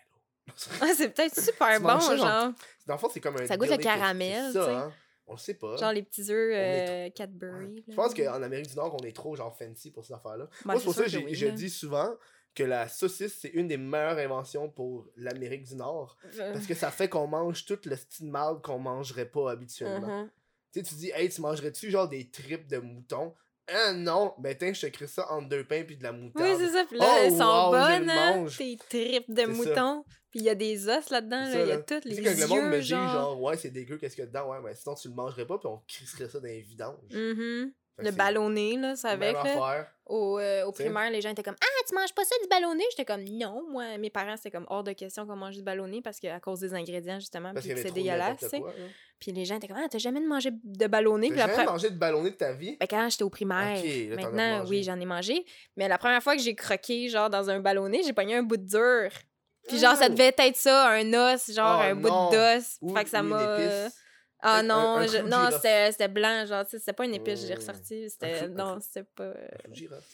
Ah, c'est peut-être super bon, manges ça, genre. genre- Dans le fond, c'est comme un Ça goûte le caramel, c'est ça, tu sais. hein. On le sait pas. Genre les petits œufs euh, Cadbury. Je pense qu'en Amérique du Nord, on est trop genre fancy pour ces affaires-là. Moi, c'est pour ça que sûr j'ai- oui, je dis souvent que la saucisse, c'est une des meilleures inventions pour l'Amérique du Nord. Euh, Parce que ça fait qu'on mange tout le style mal qu'on mangerait pas habituellement. mhm. Tu sais, tu dis, hey, tu mangerais-tu genre des tripes de mouton? Ah non! Ben, tiens, je te crée ça entre deux pains puis de la moutarde. Oui, c'est ça. Puis là, Oh, elles sont wow, bonnes, hein. Tes tripes de mouton. Puis il y a des os là-dedans, là. Il y a toutes les yeux, le monde me dit, genre. genre, ouais, c'est dégueu, qu'est-ce qu'il y a dedans? Ouais, mais sinon, tu le mangerais pas, puis on crisserait ça dans les vidanges. Mhm. Fait que Le ballonné, là, ça avec, là. Au, euh, au primaire, les gens étaient comme Ah, tu manges pas ça du ballonné? J'étais comme Non, moi, mes parents, c'était comme hors de question qu'on mange du ballonné parce qu'à cause des ingrédients, justement, Parce puis que c'est dégueulasse, là. Puis les gens étaient comme Ah, t'as jamais mangé de ballonné? T'as jamais après, mangé de ballonné de ta vie? ben, quand j'étais au primaire, là, maintenant, oui, j'en ai mangé. Mais la première fois que j'ai croqué, genre, dans un ballonné, j'ai pogné un bout de dur. Puis genre, ça Oh! devait être ça, un os, genre, Oh, un bout d'os. Fait que ça m'a... Ah Un- non, un je- non, c'était blanc, genre, c'était pas une épice, j'ai Oh. ressorti. C'était... Non, c'était pas... Un de girafe.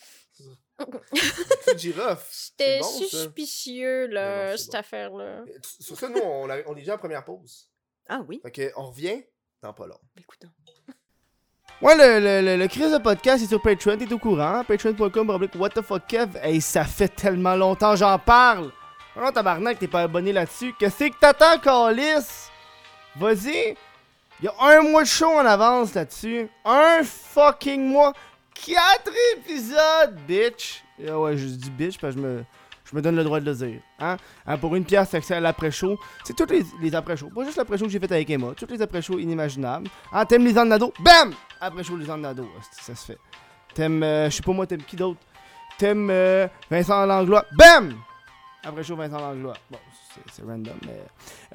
C'est girafe. J'étais bon, suspicieux, là, non, cette bon. affaire-là. T- Sur ça, nous, on, on est déjà en première pause. Ah oui? Fait que, on revient dans pas long. Écoute. Ouais, le, le, le, le crise de podcast est sur Patreon, t'es au courant. Patreon.com, What the fuck Kev. Hey, ça fait tellement longtemps, j'en parle. Non, tabarnak, t'es pas abonné là-dessus. Qu'est-ce que t'attends, Calis? Vas-y. Il y a un mois de show en avance là-dessus. Un fucking mois. Quatre épisodes, bitch. Ah ouais, je dis bitch parce que je me, donne le droit de le dire. Hein? Hein, pour une pièce, c'est accès à l'après-show. C'est tous les, les après-shows. Pas juste l'après-show que j'ai fait avec Emma. Tous les après-shows inimaginables. Ah, t'aimes les Nado? Bam! Après-show les Nado. Ça se fait. T'aimes, euh, je sais pas moi, t'aimes qui d'autre? T'aimes euh, Vincent Langlois? Bam! Après-show Vincent Langlois. Bon, c'est- c'est random, mais...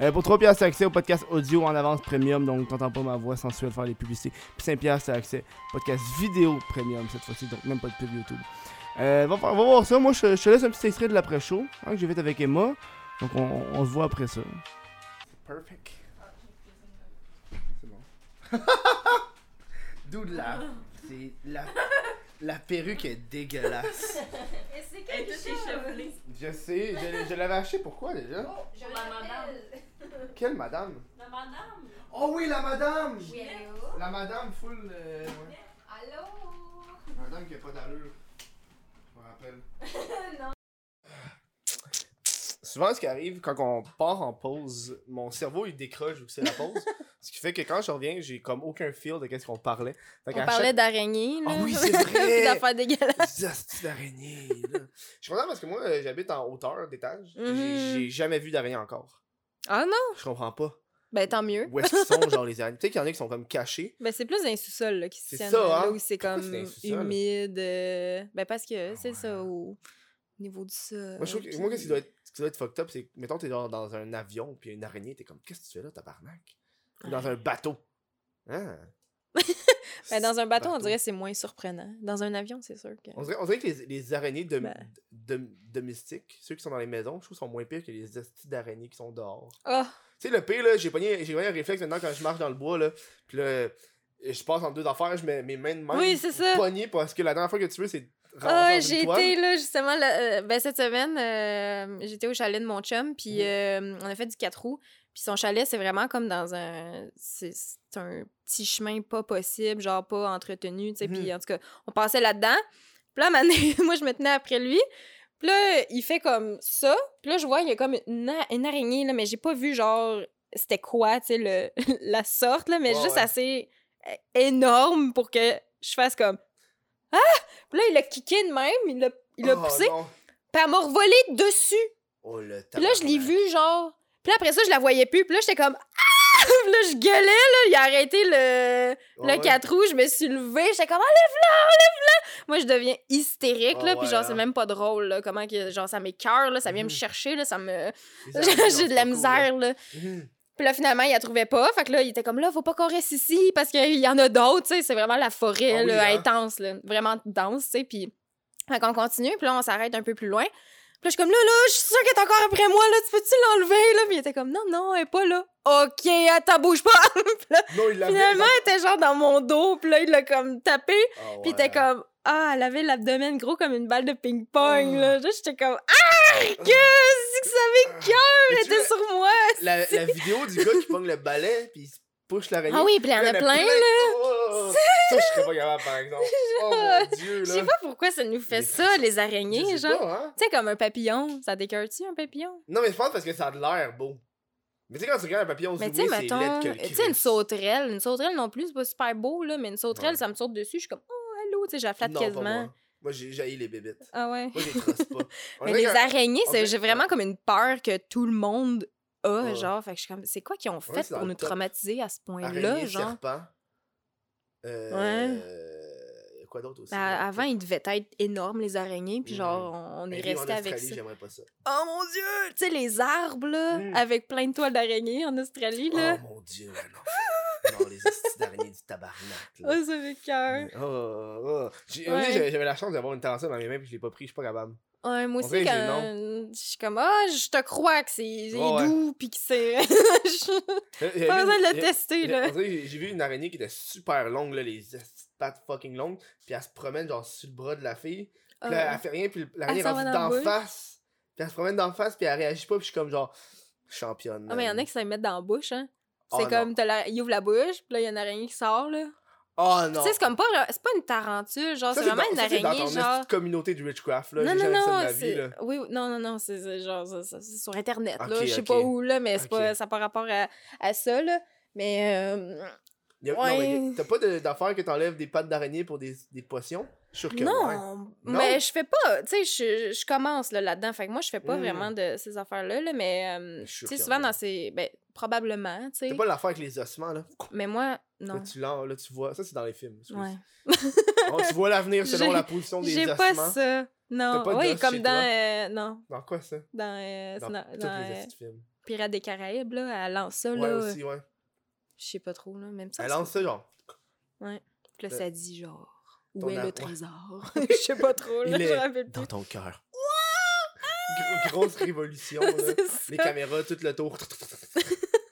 Euh, pour 3 piastres, t'as accès au podcast audio en avance premium, donc t'entends pas ma voix sensuelle faire les publicités. Puis 5 piastres, t'as accès au podcast vidéo premium cette fois-ci, donc même pas de pub YouTube. Euh, va, voir ça. Moi, je, je te laisse un petit extrait de l'après-show hein, que j'ai fait avec Emma. Donc, on, on se voit après ça. Perfect. C'est bon. D'où de la. C'est la. La perruque est dégueulasse. Elle est toute échevelée. Je sais, je, je l'avais acheté pourquoi déjà? Pour la madame. Quelle madame? La madame. Oh oui, la madame Oui, allô? La madame full. euh, ouais. Allô? Madame qui a pas d'allure. Je me rappelle. non. Souvent, ce qui arrive quand on part en pause, mon cerveau il décroche que c'est la pause. ce qui fait que quand je reviens, j'ai comme aucun feel de qu'est-ce qu'on parlait. On parlait chaque- d'araignées. Ah oui, c'est vrai! D'affaires dégueulasses. D'araignées, là. Je suis content parce que moi, euh, j'habite en hauteur d'étage. J'ai- Mhm. J'ai jamais vu d'araignée encore. Ah non? Je comprends pas. Ben tant mieux. Où est-ce qu'ils sont, genre, les araignées? Peut-être qu'il y en a qui sont comme cachés. Ben c'est plus dans les sous-sols là, qui se C'est tiennent. ça, là, hein? où c'est comme c'est humide. euh, Ben parce que c'est ouais. ça, au niveau du sol. Moi, je trouve que, moi, qu'est-ce qui doit être, qui doit être fucked up, c'est que, mettons, t'es genre dans un avion, puis une araignée, t'es comme, qu'est-ce que tu fais là, tabarnak? Ou Dans un bateau. Hein? Ben, dans un bateau, on dirait que c'est moins surprenant. Dans un avion, c'est sûr que. On dirait, on dirait que les, les araignées de, Ben. de- domestiques, ceux qui sont dans les maisons, je trouve sont moins pires que les hosties d'araignées qui sont dehors. Ah! Tu sais, le pire, là, j'ai pogné, j'ai un réflexe maintenant quand je marche dans le bois, là. Puis là, je passe entre deux affaires, je mets mes mains de main. Oui, c'est ça. Pogné parce que la dernière fois que tu veux, c'est Ah, une j'ai été là justement euh, ben, cette semaine, euh, j'étais au chalet de mon chum, puis Mhm. euh, on a fait du 4 roues. Puis son chalet, c'est vraiment comme dans un. C'est un petit chemin pas possible, genre pas entretenu, tu sais. Mhm. Puis en tout cas, on passait là-dedans. Puis là, moi, je me tenais après lui. Puis là, il fait comme ça. Puis là, je vois, il y a comme une, a- une araignée, là, mais j'ai pas vu, genre, c'était quoi, tu sais, la sorte, là, mais juste ouais. assez euh, énorme pour que je fasse comme. Ah! Puis là, il a kické de même, il l'a il l'a Oh, poussé, non. puis elle m'a revolé dessus. Oh, le Puis là, je l'ai vu, genre. Puis là, après ça, je la voyais plus. Puis là, j'étais comme. Ah! Puis là, je gueulais, là. Il a arrêté le, le ouais. 4 roues. Je me suis levée. J'étais comme, enlève-la, enlève-la. Moi, je deviens hystérique, Ah là. Puis genre, hein. c'est même pas drôle, là. Comment que. Genre, ça m'écœure, là. Ça vient me Mhm. chercher, là. Ça me. J'ai de la cool, là. misère, là. Mhm. Puis là, finalement, il la trouvait pas. Fait que là, il était comme là, faut pas qu'on reste ici parce qu'il y en a d'autres, tu sais. C'est vraiment la forêt, Ah oui, hein? intense, là. Vraiment dense, tu sais. Puis, fait qu'on continue. Puis là, on s'arrête un peu plus loin. Puis là, je suis comme là, là, je suis sûre qu'elle est encore après moi, là. Tu peux-tu l'enlever, là? Puis il était comme non, non, elle est pas là. OK, attends, bouge pas. Puis là, Non, il finalement, elle était genre dans mon dos. Puis là, il l'a comme tapé. Ah Puis il ouais. était comme ah, elle avait l'abdomen gros comme une balle de ping-pong, Oh. là. J'étais comme ah, que c'est que ça avait cœur, était sur moi. La, la vidéo du gars qui pogne le balai, puis il se push l'araignée. Ah oui, puis il y en a plein, là. Oh, ça, je serais pas capable, par exemple. Oh mon dieu, Je là. sais pas pourquoi ça nous fait Les- ça, les Je araignées, genre. hein. Tu sais, comme un papillon. Ça décœure-tu, un papillon? Non, mais je pense parce que ça a de l'air beau. Mais tu sais, quand tu regardes un papillon zoomé, c'est mettons, laid que tu sais, une sauterelle. Une sauterelle non plus, c'est pas super beau, là, mais une sauterelle, Ouais. ça me saute dessus, je suis comme, oh, allô, tu sais, je la flatte Non, pas quasiment. moi. Moi, j'ai jailli les bébites. Ah ouais. Moi, je les trosse pas. On Mais les que- araignées, j'ai vraiment comme une peur que tout le monde a, Ouais. genre. Fait que je suis comme, c'est quoi qu'ils ont Ouais, fait pour nous top. traumatiser à ce point-là, genre? serpent. Euh... Ouais. Quoi d'autre aussi? Ben, là? avant, ils devaient être énormes, les araignées, puis Mhm. genre, on, est resté avec ça. j'aimerais pas ça. Oh mon dieu! Tu sais, les arbres, là, Mm. avec plein de toiles d'araignées en Australie, là. Oh mon dieu, non. non, les hosties d'araignées du tabarnak. Oh, ça fait cœur. Oh, oh. Ouais. oui, J'avais la chance d'avoir une tarentule dans mes mains, puis je l'ai pas pris, je suis pas capable. Ouais, moi aussi, quand je suis comme, ah, je te crois que c'est Ouais, doux, puis que c'est. J'avais pas besoin de le tester, là. J'ai vu une araignée qui était super longue, là, les pattes fucking longues, puis elle se promène genre sur le bras de la fille. Puis là, Ah. elle fait rien, puis l'araignée est rendue d'en face. Puis elle se promène d'en face, puis elle réagit pas, puis je suis comme genre championne. Ah, mais il y en a qui se mettent dans la bouche, hein. C'est non. comme, la... il ouvre la bouche, puis là, il y a une araignée qui sort, là. Oh Tu non! sais, c'est comme pas. C'est pas une tarentule, genre, Ça, c'est vraiment dans- une ça, c'est dans araignée, ton genre. communauté du witchcraft, là. Non, non, ça de non, ma vie, c'est. là. Oui, non, non, non, c'est genre, ça- ça- c'est sur Internet, là. Je sais pas où, là, mais c'est pas, ça n'a pas rapport à, à ça, là. Mais. euh, Y a- Ouais. Non, mais t'as pas d'affaire que t'enlèves des pattes d'araignée pour des, des potions? Sûr que Non, ouais. mais je fais pas, tu sais, je, je commence là, là-dedans, fait que moi, je fais pas Mm. vraiment de ces affaires-là, là, mais, euh, tu sais, souvent dans ces, ben, probablement, tu sais, T'as pas l'affaire avec les ossements, là? mais moi, Là, non. tu, l'en- là, tu vois... Ça, c'est dans les films. Ouais. Oh, tu vois l'avenir selon J'ai- la position des J'ai ossements. pas ça. Non, pas oui, comme dans, euh, non, Dans quoi, ça? dans, euh, Dans, dans, dans, les euh. Pirates des Caraïbes, là, elle lance ça, Ouais, là, aussi, ouais. Je sais pas trop, là, même ça. Elle lance ça, genre... Puis là, ça dit genre, où est le ouais. trésor? Je sais pas trop, là, je rappelle plus. Dans ton cœur. Gro- grosse révolution, là. Les caméras, tout le tour.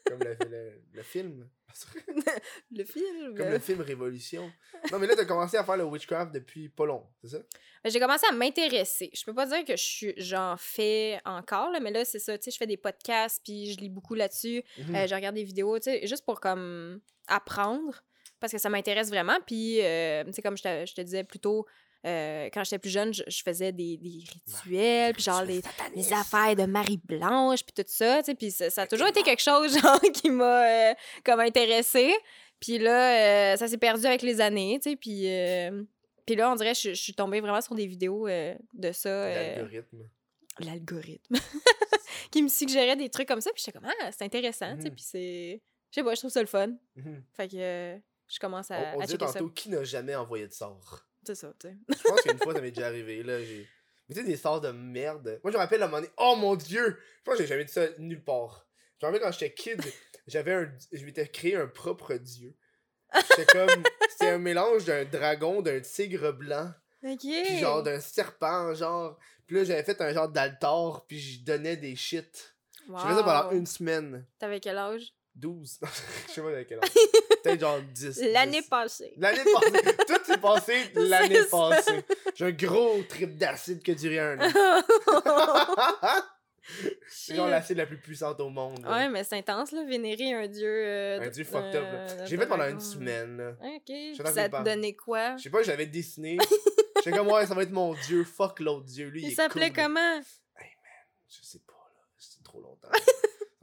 Comme le, le- le film. Le film. Comme le film Révolution. Non, mais là, t'as commencé à faire le witchcraft depuis pas long, c'est ça? Ben, J'ai commencé à m'intéresser. Je peux pas dire que j'en fais encore, là, mais là, c'est ça. Tu sais, je fais des podcasts, puis je lis beaucoup là-dessus. Euh, je regarde des vidéos, tu sais, juste pour comme apprendre, parce que ça m'intéresse vraiment. Puis, euh, tu sais, comme je te, je te disais plus tôt, euh, quand j'étais plus jeune, je, je faisais des, des rituels, puis genre les, les affaires de Marie-Blanche, puis tout ça, tu sais, puis ça, ça a toujours été quelque chose, genre, qui m'a euh, comme intéressée. Puis là, euh, ça s'est perdu avec les années, tu sais, puis... euh, puis là, on dirait que je, je suis tombée vraiment sur des vidéos de ça. L'algorithme. l'algorithme qui me suggérait des trucs comme ça puis j'étais comme ah c'est intéressant tu sais Mhm. puis c'est je sais pas je trouve ça le fun Mhm. fait que je commence à, On, on à disait checker ça tantôt, qui n'a jamais envoyé de sort? C'est ça tu sais Je pense qu'une fois, ça m'est déjà arrivé, là. Mais tu sais, des sorts de merde. Moi, je me rappelle à un moment donné, oh mon dieu! Je pense que j'ai jamais dit ça nulle part. Je me rappelle quand j'étais kid, j'avais un. Je m'étais créé un propre dieu. C'était comme. C'était un mélange d'un dragon, d'un tigre blanc, ok puis genre d'un serpent, genre. Puis là, j'avais fait un genre d'altar, puis je donnais des shit. J'ai fait ça pendant Wow. une semaine. t'avais quel âge? 12. je sais pas avec quel âge. Peut-être genre 10. l'année 10. passée L'année passée. Tout s'est passé l'année passée. J'ai un gros trip d'acide que du rien. là. C'est genre l'acide la plus puissante au monde. là. ouais mais c'est intense là vénérer un dieu euh, Un dieu fucked up. euh, J'ai fait pendant une semaine. là. ok ça te donnait quoi? Je sais pas, j'avais dessiné. J'étais comme, ouais, ça va être mon dieu. Fuck l'autre dieu. Lui, il, s'appelait cool. comment? Je sais pas, là. C'est trop longtemps.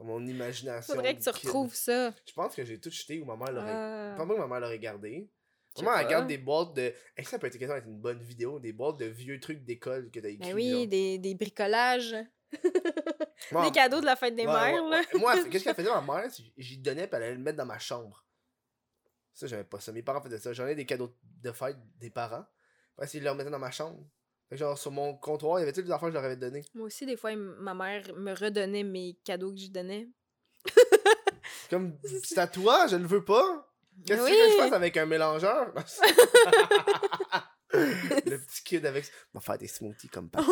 Dans mon imagination. faudrait que tu retrouves ça Je pense que j'ai tout jeté ou ma mère l'aurait. Je pense pas que ma mère l'aurait gardé. Maman, elle garde des boîtes de. Hey, ça peut être question d'être une bonne vidéo, des boîtes de vieux trucs d'école que t'as écrit. ben oui des, des bricolages Moi, des cadeaux de la fête des mères là. Moi, qu'est-ce qu'elle faisait, ma mère? c'est que J'y donnais, puis elle allait le mettre dans ma chambre. Ça, j'avais pas ça. Mes parents faisaient ça. J'en ai des cadeaux de fête des parents. Puis ils le remettaient dans ma chambre. Genre, sur mon comptoir, il y avait toutes les affaires que je leur avais données. Moi aussi, des fois, ma mère me redonnait mes cadeaux que je donnais. Comme, c'est à toi, je ne veux pas. Qu'est-ce que tu Oui. que je fasse avec un mélangeur? le petit kid avec. On va faire des smoothies comme papa.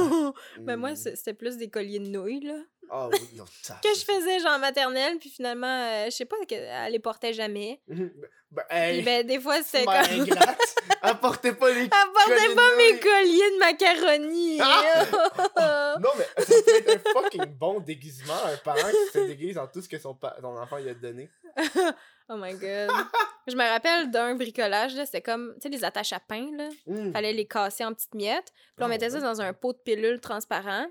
ben moi, Mm. c'est- c'était plus des colliers de nouilles, là. Ah oui, non, ça. Que je faisais, genre, en maternelle, puis finalement, euh, je sais pas, elle les portait jamais. Ben, ben, Puis hey, ben, des fois, c'était comme... ingrate. Apportez pas les. Elle portait colliers de pas mes colliers de macaroni! Ah! Non, mais ça peut être un fucking bon déguisement, un parent qui se déguise en tout ce que son, son enfant lui a donné. oh my god. je me rappelle d'un bricolage, là, c'était comme, tu sais, les attaches à pain, là. Mm. Fallait les casser en petites miettes. Puis on Ah, mettait ça dans un pot de pilule transparent.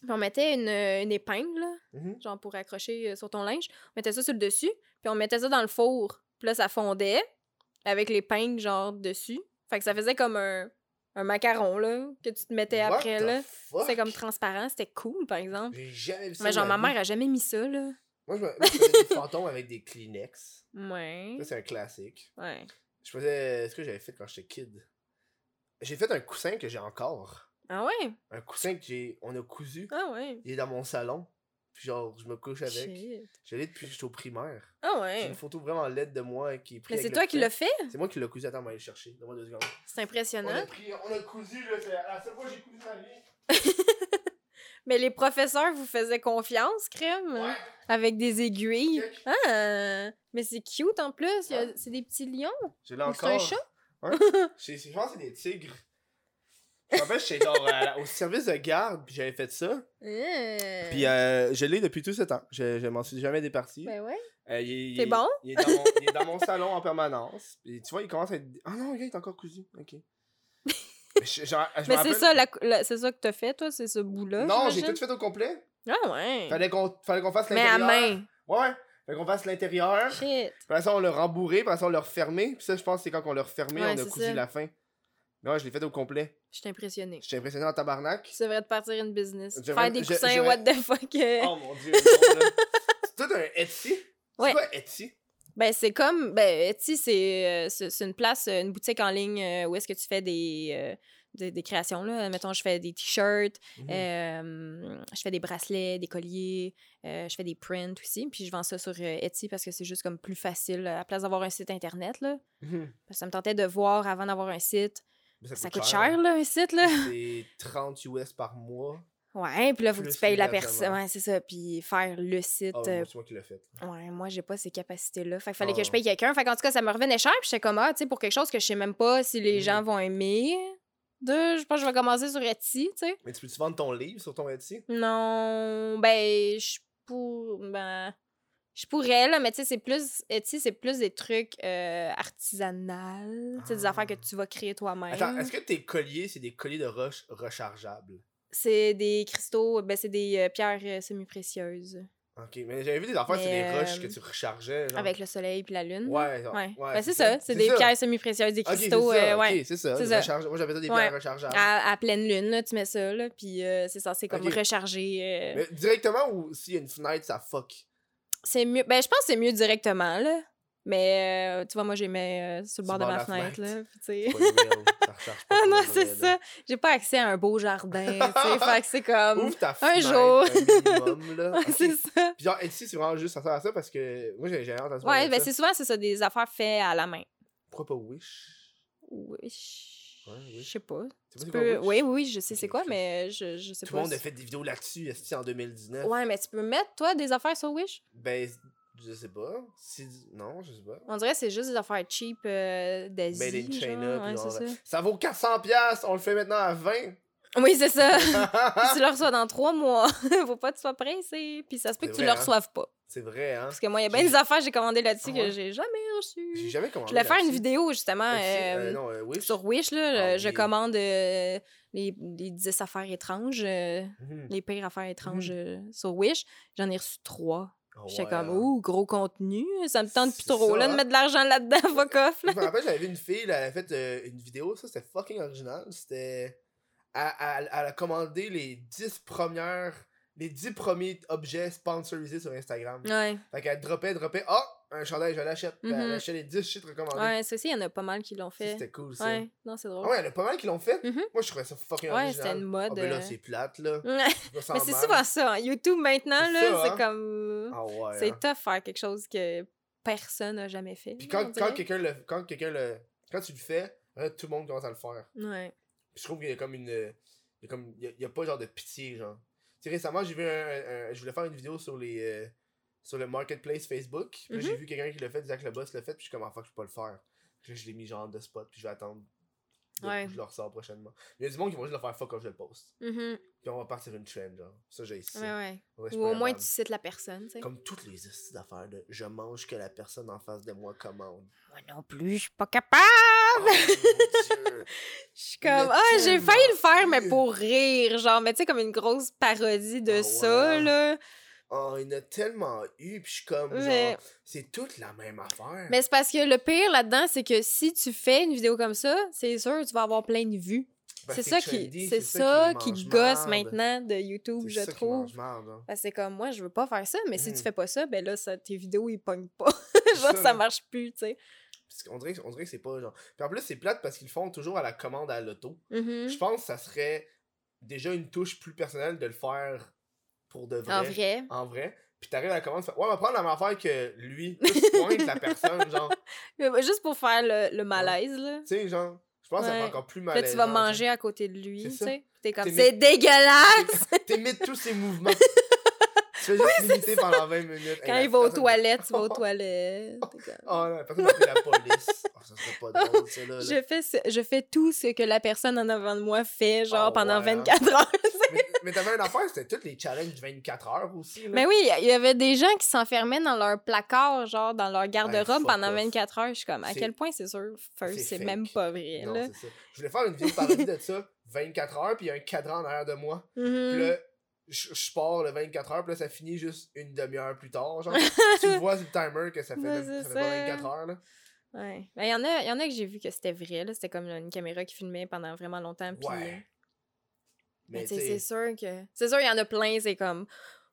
Puis on mettait une, une épingle, Mhm. genre pour accrocher euh, sur ton linge. On mettait ça sur le dessus, puis on mettait ça dans le four. Puis là, ça fondait avec l'épingle, genre, dessus. Fait que ça faisait comme un, un macaron, là, que tu te mettais What après, là. C'était comme transparent, c'était cool, par exemple. J'ai jamais vu ça. Mais genre, ma mère a jamais mis ça, là. Moi, je, me... moi, je faisais des fantômes avec des Kleenex. Ouais. Ça, c'est un classique. Ouais. Je faisais. Ce que j'avais fait quand j'étais kid? J'ai fait un coussin que j'ai encore. Ah ouais? Un coussin que j'ai. On a cousu. Ah ouais. Il est dans mon salon. Puis genre, je me couche avec. L'ai depuis que j'étais au primaire. Ah J'ai ouais. une photo vraiment laide de moi qui est prise. Mais c'est toi qui l'as fait? C'est moi qui l'ai cousu. Attends, on va aller le chercher. Donne-moi deux secondes. C'est On a, impressionnant. pris, on a cousu, là. C'est la seule fois que j'ai cousu ma vie. Mais les professeurs vous faisaient confiance, crème? Ouais. Avec des aiguilles? Ah! Mais c'est cute en plus. C'est des petits lions? Je l'ai Ou encore. C'est un chat? Je pense que c'est des tigres. Je me rappelle, j'étais genre la- au service de garde, puis j'avais fait ça. Ah. Puis euh, je l'ai depuis tout ce temps. Je, je m'en suis jamais départi. Ben ouais. Euh, il bon? Il est, dans mon, il est dans mon salon en permanence. Puis tu vois, il commence à être. Ah non, il est encore cousu. Ok. Mais je- genre, je me Mais c'est ça, la, la- c'est ça que t'as fait, toi? C'est ce bout-là? Non, j'ai tout fait au complet. Ah ouais. Fallait qu'on fallait qu'on fasse Mais à l'intérieur. main. Ouais, ouais. Fallait qu'on fasse l'intérieur. Puis Shit. après ça, on l'a rembourré. Puis ça, on l'a refermé. Puis ça, je pense que c'est quand on l'a refermé, Ouais, on a cousu ça. la fin. Ouais, je l'ai fait au complet. Je suis impressionnée. J'étais impressionné en tabarnak. Tu devrais te partir une business. Faire des coussins, j'aimerais- what the fuck. euh. Oh mon dieu. non. C'est tout un Etsy? Ouais. C'est quoi Etsy? Ben, c'est comme. Ben, Etsy, c'est euh, c'est une place, euh, une boutique en ligne où est-ce que tu fais des, euh, des, des créations, là. Mettons, je fais des t-shirts, euh, je fais des bracelets, des colliers, euh, je fais des prints aussi. Puis je vends ça sur euh, Etsy parce que c'est juste comme plus facile à la place d'avoir un site internet, là. Parce que ça me tentait de voir avant d'avoir un site. Ça, coûte cher, là, un site, là. C'est 30 US par mois. Ouais, puis là, faut que tu payes la personne. Ouais, c'est ça. Puis faire le site. Ah, euh, moi, c'est moi qui l'ai fait. Ouais, moi, j'ai pas ces capacités-là. Fait qu'il fallait Ah. que je paye quelqu'un. Fait qu'en tout cas, ça me revenait cher. Puis j'étais comme, ah, tu sais, pour quelque chose que je sais même pas si les Mhm. gens vont aimer. De, je pense que je vais commencer sur Etsy, tu sais. Mais tu peux-tu vendre ton livre sur ton Etsy? Non, ben, je pour... Ben, je pourrais, là, mais tu sais, c'est plus... Etsy, c'est plus des trucs euh, artisanales. Tu sais, des Ah. affaires que tu vas créer toi-même. Attends, est-ce que tes colliers, c'est des colliers de roche rechargeables? C'est des cristaux, ben, c'est des euh, pierres euh, semi-précieuses. Ok, mais j'avais vu des affaires, c'est des roches euh, que tu rechargeais. Genre. Avec le soleil puis la lune. Ouais, genre, Ouais. ouais, Ben, c'est ça, c'est des ça. pierres semi-précieuses, des c'est cristaux. ça, euh, ok, ouais. c'est ça. c'est ça. Moi, j'avais ça des Ouais. pierres rechargeables. À, à pleine lune, là, tu mets ça, là, puis euh, c'est censé comme Ok. recharger. euh, Mais directement ou s'il y a une fenêtre, ça fuck? C'est mieux. Ben, je pense que c'est mieux directement, là. Mais, euh, tu vois, moi, j'ai mis euh, sur le bord de ma fenêtre, fenêtre. là. puis ça. Ah non, c'est ça. J'ai pas accès à un beau jardin, tu sais. fait que c'est comme. Ouvre ta un fenêtre, jour. un minimum, là. Ouais, c'est ça. Puis genre, Etsy, c'est vraiment juste ça sert à ça parce que moi, j'ai jamais entendu Ouais, parler de ben, c'est souvent, c'est ça, des affaires faites à la main. Pourquoi pas Wish? Oui. Ouais, oui. Je sais pas. Tu peux... Oui, oui, je sais c'est quoi, mais je, je sais Tout pas. le monde a fait des vidéos là-dessus, en 2019. Ouais, mais tu peux mettre, toi, des affaires sur Wish? Ben, je sais pas. Si... Non, je sais pas. On dirait que c'est juste des affaires cheap euh, d'Asie. Made in genre. China, Ouais, genre, ça. ça vaut 400$, piastres, on le fait maintenant à 20$. Oui, c'est ça. Tu le reçois dans trois mois. Faut pas que tu sois pressé. Puis ça se peut que tu le hein. reçoives pas. C'est vrai, hein? Parce que moi, il y a bien des affaires que j'ai commandées là-dessus Ah ouais? que j'ai jamais reçues. J'ai jamais commandé Je voulais faire une vidéo, justement, euh, euh, non, euh, Wish. sur Wish. Là, Ah Je oui. commande euh, les, les 10 affaires étranges, Mhm. les pires affaires étranges Mhm. sur Wish. J'en ai reçu trois. Oh, J'étais ouais, comme, hein. ouh, gros contenu. Ça me tente plus trop ça, là, de hein? mettre de l'argent là-dedans, fuck off. Là. Je me rappelle, j'avais vu une fille, là, elle a fait une vidéo, ça c'était fucking original. C'était. Elle, elle- elle a commandé les 10 premières. Les 10 premiers objets sponsorisés sur Instagram. Ouais. Fait qu'elle droppait, droppait. Ah! un chandail, je l'achète. Puis Mhm. Elle achète les 10 shit recommandés. Ouais, ça aussi, il y en a pas mal qui l'ont fait. C'était cool, ça. Ouais, non, c'est drôle. Ah ouais, il y en a pas mal qui l'ont fait. Mhm. Moi, je trouvais ça fucking Ouais, original. c'était une mode, Ah, ben là, euh. c'est plate, là. Mais c'est souvent ça. hein. YouTube, maintenant, là, c'est hein. comme. Ah ouais. c'est hein. tough faire quelque chose que personne n'a jamais fait. Puis quand, quand quelqu'un le. Quand quelqu'un le. Quand tu le fais, tout le monde commence à le faire. Ouais. Puis je trouve qu'il y a comme une. Il y a comme. Il y a, il y a pas genre de pitié, genre. Sais, récemment, j'ai vu un, Je voulais faire une vidéo sur les. euh, sur le marketplace Facebook. Mhm. j'ai vu quelqu'un qui l'a fait, Zach le boss l'a fait, puis je suis comme, ah fuck, je peux pas le faire. Puis là, je l'ai mis genre de spot, puis je vais attendre. de- Ouais. Je le ressors prochainement. Il y a du monde qui vont juste le faire fuck quand je le poste. Mhm. Puis on va partir une trend, genre. Ça, j'ai ici. Ouais, ouais. Ou au moins, tu cites la personne, tu sais. Comme toutes les astuces d'affaires de je mange que la personne en face de moi commande. Moi non plus, je suis pas capable. Oh. Je suis comme, ah, j'ai failli le faire, mais pour rire. Genre, mais tu sais, comme une grosse parodie de Ah ça, là. Oh, il y en a tellement eu, puis je suis comme, Mais- genre, c'est toute la même affaire. Mais c'est parce que le pire là-dedans, c'est que si tu fais une vidéo comme ça, c'est sûr, tu vas avoir plein de vues. Ben, c'est ça qui, c'est ça qui mange gosse maintenant de YouTube, je ça trouve. marde, hein. C'est comme, moi, je veux pas faire ça, mais si tu fais pas ça, ben là, ça, tes vidéos, ils pognent pas. Genre, ça, marche plus, tu sais. Qu'on dirait, on dirait que c'est pas genre. Puis en plus, c'est plate parce qu'ils font toujours à la commande à l'auto. Mhm. Je pense que ça serait déjà une touche plus personnelle de le faire pour de vrai. En vrai. En vrai. Puis t'arrives à la commande, tu fais, ouais, on va prendre la même affaire que lui. Pointes la personne, genre. Juste pour faire le, le malaise, là. Tu sais, genre. Je pense que ça fait encore plus Puis mal. là, tu vas manger à côté de lui, tu sais. T'es comme, c'est mis- dégueulasse! T'imites tous ses mouvements. Tu fais juste l'imiter pendant 20 minutes. Quand Hey, il va aux toilettes, tu vas aux toilettes. Oh non, la personne la police. Oh, ça serait pas drôle, ça, là. là. Je fais, ce- je fais tout ce que la personne en avant de moi fait, genre, Ah pendant ouais, hein. 24 heures. Mais, mais t'avais une affaire, c'était tous les challenges 24 heures aussi. Là. Mais oui, il y avait des gens qui s'enfermaient dans leur placard, genre, dans leur garde-robe pendant off. 24 heures. Je suis comme, à quel point c'est sûr, first, c'est même pas vrai, Non, là. ça. Je voulais faire une vidéo parodie de ça, 24 heures, puis il y a un cadran en arrière de moi. Puis là, je, je pars le 24 heures, puis là, ça finit juste une demi-heure plus tard. Genre, tu vois le timer que ça fait, Ouais, même, c'est ça fait pas ça. 24 heures. Là. Ouais. Ben, il y en a, y en a que j'ai vu que c'était vrai, là. C'était comme une caméra qui filmait pendant vraiment longtemps. Puis, Ouais. Mais c'est sûr que. C'est sûr, il y en a plein, c'est comme.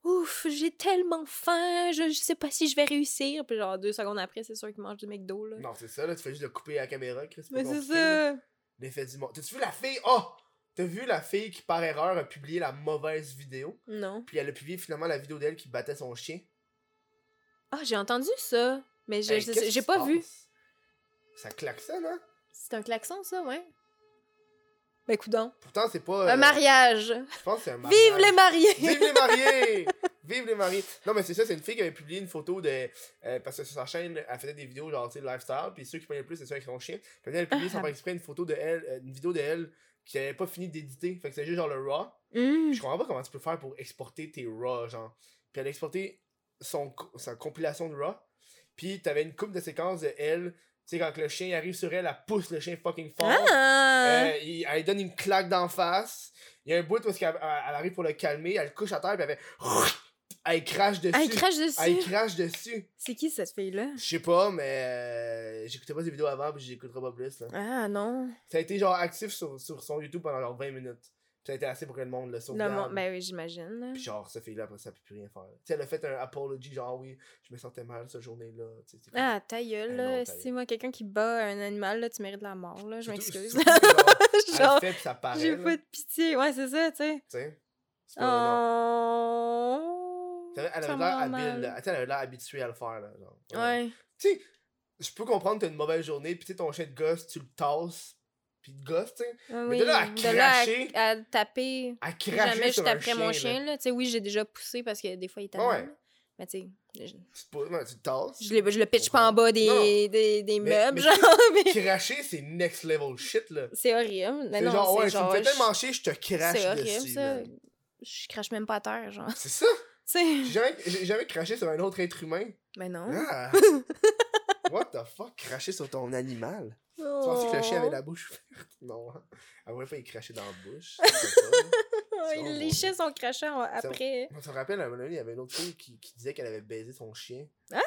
Ouf, j'ai tellement faim, je, je sais pas si je vais réussir. Puis, genre, deux secondes après, c'est sûr qu'ils mangent du McDo, là. non, c'est ça, là, tu fais juste le couper à la caméra, Chris. Mais c'est ça! L'effet du monde. T'as-tu vu la fille? Oh! T'as vu la fille qui, par erreur, a publié la mauvaise vidéo? Non. Puis elle a publié finalement la vidéo d'elle qui battait son chien. Ah, j'ai entendu ça, mais Hey, j'ai pas vu. Ça klaxonne, hein? C'est un klaxon, ça, ouais? Ben, coudon. Pourtant, c'est pas. euh, Un mariage! Je pense que c'est un mariage. Vive les mariés! Vive les mariés! Vive les mariés! Non, mais c'est ça, c'est une fille qui avait publié une photo de. euh, parce que sur sa chaîne, elle faisait des vidéos genre, tu sais, lifestyle, puis ceux qui prenaient le plus, c'est ceux avec son chien. Puis elle a publié sans faire exprès une photo de elle, euh, une vidéo de elle qui avait pas fini d'éditer. Fait que c'était juste genre le raw. Puis je comprends pas comment tu peux faire pour exporter tes raw, genre. Puis elle a exporté son, sa compilation de raw. Puis t'avais une coupe de séquences de elle. Tu sais, quand le chien arrive sur elle, elle pousse le chien fucking fort. Ah! Euh, il- elle donne une claque d'en face. Il y a un bout où elle- elle arrive pour le calmer, elle le couche à terre, puis elle fait. Elle crache dessus. Il crache dessus! Elle crache dessus. C'est qui cette fille-là? Je sais pas, mais euh, j'écoutais pas ses vidéos avant, puis j'écouterai pas plus. Là. Ah, non. Ça a été genre actif sur, sur son YouTube pendant genre 20 minutes. Puis ça a été assez pour que le monde le Le sauvegarde. monde- Ben oui, j'imagine. Puis genre, cette fille-là, après ça, elle peut plus rien faire. Tu sais, elle a fait un apology, genre, oui, je me sentais mal cette journée-là. comme- Ah, ta gueule, Ah là. non, Si moi, quelqu'un qui bat un animal, là, tu mérites la mort, là. Je m'excuse. genre, elle Genre, j'ai pas de pitié. Ouais, c'est ça, tu sais. Tu sais. Non. Oh. Elle avait l'air habile, elle avait l'air habituée à le faire, là. genre. Ouais. Tu sais, je peux comprendre que t'as une mauvaise journée, puis tu ton chien de gosse, tu le tasses, puis te gosse, tu sais. Ah Mais de là à cracher- à, taper. À Jamais cracher je sur un taperais mon chien, là. Tu sais, oui, j'ai déjà poussé parce que des fois, il est Ouais. tellement. Mais tu sais, je, Tu, ouais, le tasses. je, le- je le pitch pas en bas des, des, des Mais- meubles, mais- genre. mais Cracher, c'est next level shit, là. C'est horrible. Mais C'est non, genre, ouais, c'est tu me genre. fais je- tellement chier, je te crache C'est horrible, dessus, ça. Je crache même pas à terre, genre. C'est ça. Tu. J'ai jamais, jamais craché sur un autre être humain. Mais non. Ah. What the fuck? Cracher sur ton animal? Tu Oh. pensais que le chien avait la bouche ouverte? Non. Elle voulait pas y cracher dans la bouche. Oh, Oh, chiens sont crachés en- après. Moi, tu me rappelles, à un moment donné, il y avait une autre fille qui, qui disait qu'elle avait baisé son chien.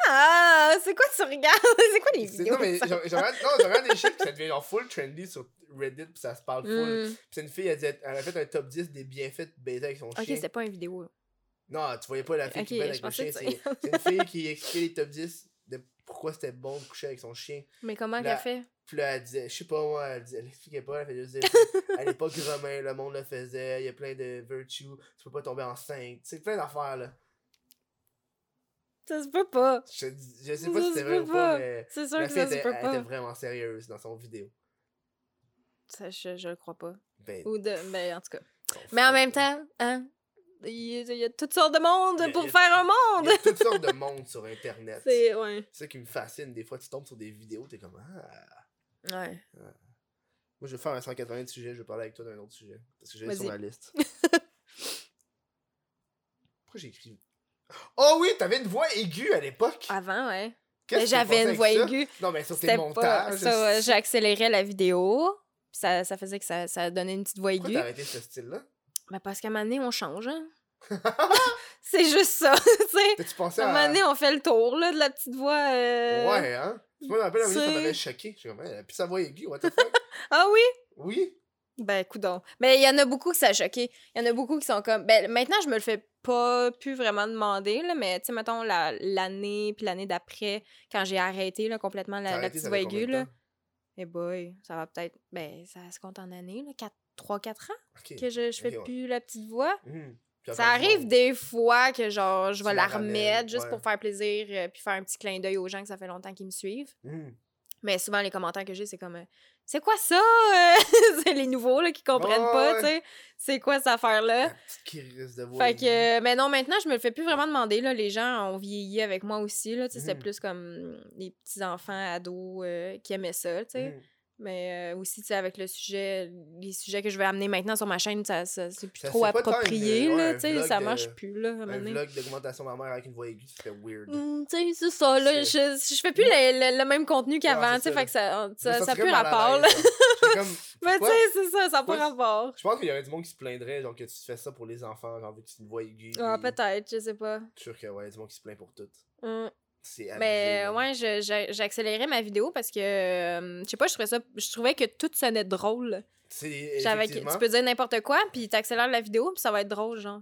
Ah, c'est quoi tu regardes? C'est quoi les vidéos? Non, mais je regarde non, regarde des shit, puis ça devient genre full trendy sur Reddit, puis ça se parle full. Hmm. Puis c'est une fille, elle, disait- elle a fait un top 10 des bienfaits de baiser avec son Ok, chien. c'était pas une vidéo. Non, tu voyais pas la fille qui baise je avec le chien. C'est une fille qui expliquait les top 10 de pourquoi c'était bon de coucher avec son chien. Mais comment La- qu'elle fait? Puis là, elle disait, je sais pas moi, elle, disait- elle expliquait pas, elle fait juste dire, à l'époque romain, le monde le faisait, il y a plein de virtues, tu peux pas tomber enceinte, c'est plein d'affaires là. Ça se peut pas. Je, je sais pas Ça si c'est se vrai ou pas, mais C'est sûr la que ça se était, peut elle pas. était vraiment sérieuse dans son vidéo. Ça, je, je le crois pas. Ben, Ou de. Ben, en tout cas. Mais en même temps, hein? Il y, a, il toutes sortes de monde Il pour il faire un Il monde! y a toutes sortes de monde sur internet. C'est. Ouais. ça qui me fascine, des fois tu tombes sur des vidéos, t'es comme ah. Ouais. Moi je vais faire un 180 de sujet, je vais parler avec toi d'un autre sujet. Parce que j'ai sur ma liste. Pourquoi j'ai écrit. Oh oui, t'avais une voix aiguë à l'époque! Avant, ouais. Mais j'avais une voix ça? aiguë. Non, mais sur tes C'était pas. montages. Ça, j'accélérais la vidéo. Puis ça, ça faisait que ça, ça donnait une petite voix Pourquoi aiguë. t'as arrêté ce style-là? Ben parce qu'à un moment donné, on change, hein. C'est juste ça, tu sais. T'as-tu pensé À un moment donné, on fait le tour, là, de la petite voix. euh, Ouais, hein? Moi, je me rappelle, à un moment donné, ça m'avait choqué. Je suis comme, elle a plus sa voix aiguë, what the fuck? Ah oui? oui? Ben, coudon. Mais il y en a beaucoup que ça a choqué. Il y en a beaucoup qui sont comme. Ben, maintenant, je me le fais pas plus vraiment demander, là, mais tu sais, mettons, la- l'année, puis l'année d'après, quand j'ai arrêté là, complètement la, la petite voix aiguë, là. temps? Eh boy, ça va peut-être. Ben, ça se compte en années, là. 3-4 ans? Que je, je fais ouais. plus la petite voix. Puis Ça arrive des fois que, genre, je vais la remettre juste ouais. pour faire plaisir, euh, puis faire un petit clin d'œil aux gens que ça fait longtemps qu'ils me suivent. Mhm. Mais souvent, les commentaires que j'ai, c'est comme euh, C'est quoi ça euh? C'est les nouveaux là, qui comprennent pas, ouais. tu sais. C'est quoi cette affaire-là? La petite crise de voix Fait que, euh, mais non, maintenant, je me le fais plus vraiment demander. Là. Les gens ont vieilli avec moi aussi. Là, tu sais, C'était Mhm. plus comme les petits-enfants, ados euh, qui aimaient ça. tu sais. Mais euh, aussi, tu sais, avec le sujet, les sujets que je vais amener maintenant sur ma chaîne, ça, ça- c'est plus Ça trop une- approprié. ouais, là, tu sais, ça de- marche plus. Là, à un moment Un donné. vlog d'augmentation mammaire avec une voix aiguë, c'était weird. Mm, tu sais, c'est ça, là. Je, je fais plus le, le- le même contenu qu'avant, tu sais, ça, fait que ça, me ça, ça plus rapport, là. comme, Mais tu sais, c'est ça, ça n'a pas rapport. Je pense qu'il y aurait du monde qui se plaindrait, genre que tu fais ça pour les enfants, genre vu que c'est une voix aiguë. Ah, peut-être, je sais pas. Je suis sûr qu'il y a du monde qui se plaint pour tout. C'est Mais ouais, je- je- j'accélérais ma vidéo parce que, euh, je sais pas, je trouvais ça, je trouvais que tout sonnait drôle. C'est J'avais, effectivement. tu peux dire n'importe quoi, puis t'accélères la vidéo, puis ça va être drôle, genre.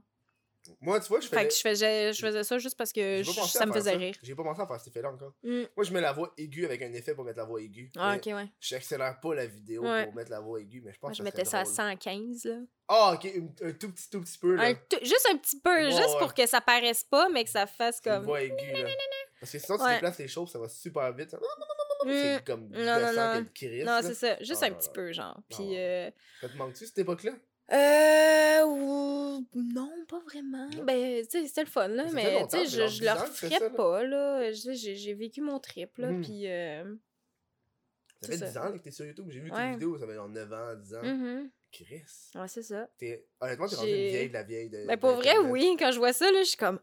Moi, tu vois, je Fait faisais... que je faisais, je faisais ça juste parce que j'ai je- pas pensé à ça me faire faisait rire. J'ai pas pensé à faire cet effet-là encore. Mm. Moi, je mets la voix aiguë avec un effet pour mettre la voix aiguë. Ah, Mais ok, ouais. J'accélère pas la vidéo Ouais. pour mettre la voix aiguë, mais je pense Moi, je que mettais ça à serait drôle. 115, là. Ah, ok, un, un tout petit, tout petit peu, là. Un tout- juste un petit peu, Ouais, juste ouais. pour que ça paraisse pas, mais que ça fasse une comme. voix aiguë, là. Parce que sinon, tu Ouais. déplaces les choses, ça va super vite. ça- Mm. C'est comme Non, non, non. crise, Non, c'est ça. Juste Ah, un non, petit non. peu, genre. Puis. ouais. euh, Ça te manque-tu, cette époque-là? Euh. ou- Non, pas vraiment. Non. Ben, tu sais, c'était le fun, là. Mais, tu sais, je, je 10 le referais pas, là. J'ai vécu mon trip, là. Mhm. Puis. euh, Ça fait ça. 10 ans là, que t'es sur YouTube. J'ai vu tes Ouais. vidéos, ça fait genre 9 ans, 10 ans. mhm. Chris. Ouais, c'est ça. T'es... Honnêtement, t'es rendu une vieille de la vieille. De, Ben, pour vrai, oui. Quand je vois ça, là, je suis comme.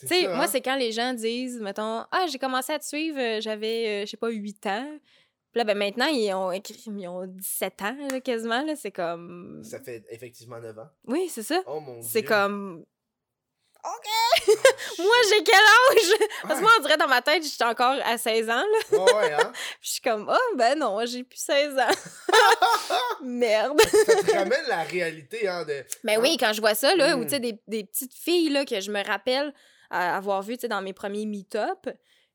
Tu sais, moi, hein? c'est quand les gens disent, mettons, ah, j'ai commencé à te suivre, euh, j'avais, euh, je sais pas, 8 ans. Puis là, ben maintenant, ils ont écrit, ils ont 17 ans, là, quasiment, là. C'est comme. Ça fait effectivement 9 ans. Oui, c'est ça. Oh mon dieu. C'est comme. OK! Moi, j'ai quel âge? Parce que moi, on dirait dans ma tête, j'étais encore à 16 ans, là. Ouais, ouais, hein? Puis je suis comme, oh, ben non, j'ai plus 16 ans. Merde. ça te ramène la réalité, hein, de... Mais Hein? oui, quand je vois ça, là, ou tu sais, des, des petites filles, là, que je me rappelle avoir vu, tu sais, dans mes premiers meet-up.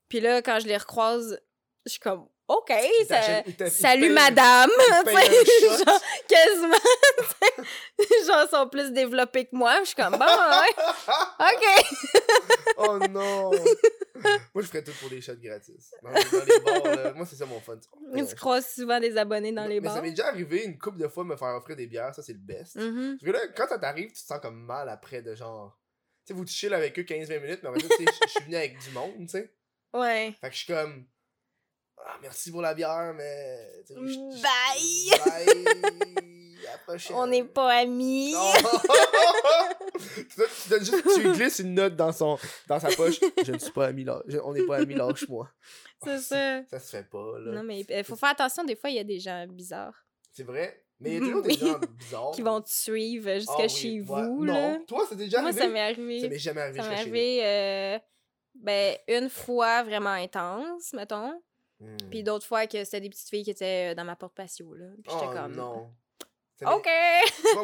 Puis là, quand je les recroise, je suis comme, OK, ça- salut paye- madame. genre, quasiment. sais, genre, sont plus développés que moi. Je suis comme, bon, ouais, OK. oh non! moi, je ferais tout pour des shots gratis. Dans, les- dans les bars, là, moi, c'est ça mon fun. Tu croises souvent des abonnés dans les Mais ça bars. m'est déjà arrivé une couple de fois de me faire offrir des bières, ça, c'est le best. Mhm. Parce que là, quand ça t'arrive, tu te sens comme mal après de genre. Sais, vous chill avec eux 15-20 minutes, mais tu sais, je- je suis venu avec du monde, tu sais. Ouais. Fait que je suis comme. Ah, merci pour la bière, mais. je- je- Bye! Bye! À la prochaine. On n'est pas amis. Non! tu, donnes, tu juste. Glisses une note dans, son, dans sa poche. Je ne suis pas ami, là. on n'est pas amis, lâche-moi. C'est ça. Ça se fait pas, là. Non, mais il faut faire attention, des fois, il y a des gens bizarres C'est vrai? Mais il y a toujours des gens bizarres. qui vont te suivre jusqu'à Ah oui, chez vous. Non, Là. toi, c'était déjà Moi, arrivé? ça m'est arrivé. Ça m'est jamais arrivé Ça m'est arrivé euh, ben, une fois vraiment intense, mettons. Hmm. Puis d'autres fois que c'était des petites filles qui étaient euh, dans ma porte patio. Là. Puis j'étais Oh comme. non. OK!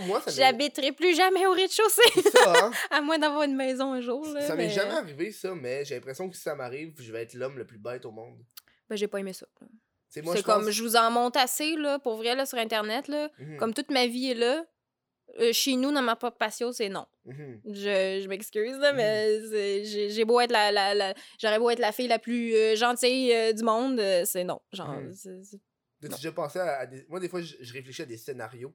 moi, J'habiterai plus jamais au rez-de-chaussée, C'est hein? à moins d'avoir une maison un jour. Là, Ça m'est mais- jamais arrivé, ça, mais j'ai l'impression que si ça m'arrive, je vais être l'homme le plus bête au monde. Ben, j'ai pas aimé ça. C'est pense- comme, je vous en monte assez, là, pour vrai, là, sur Internet, là. Mhm, Comme toute ma vie est là. euh, chez nous, dans ma propre patio, c'est non. mhm. Je, je m'excuse, là, mais c'est- j'ai beau être la... la, la- J'aurais beau être la fille la plus euh, gentille euh, du monde, c'est non. Genre, c'est- c'est- T'as déjà pensé à, à des... Moi, des fois, je, je réfléchis à des scénarios.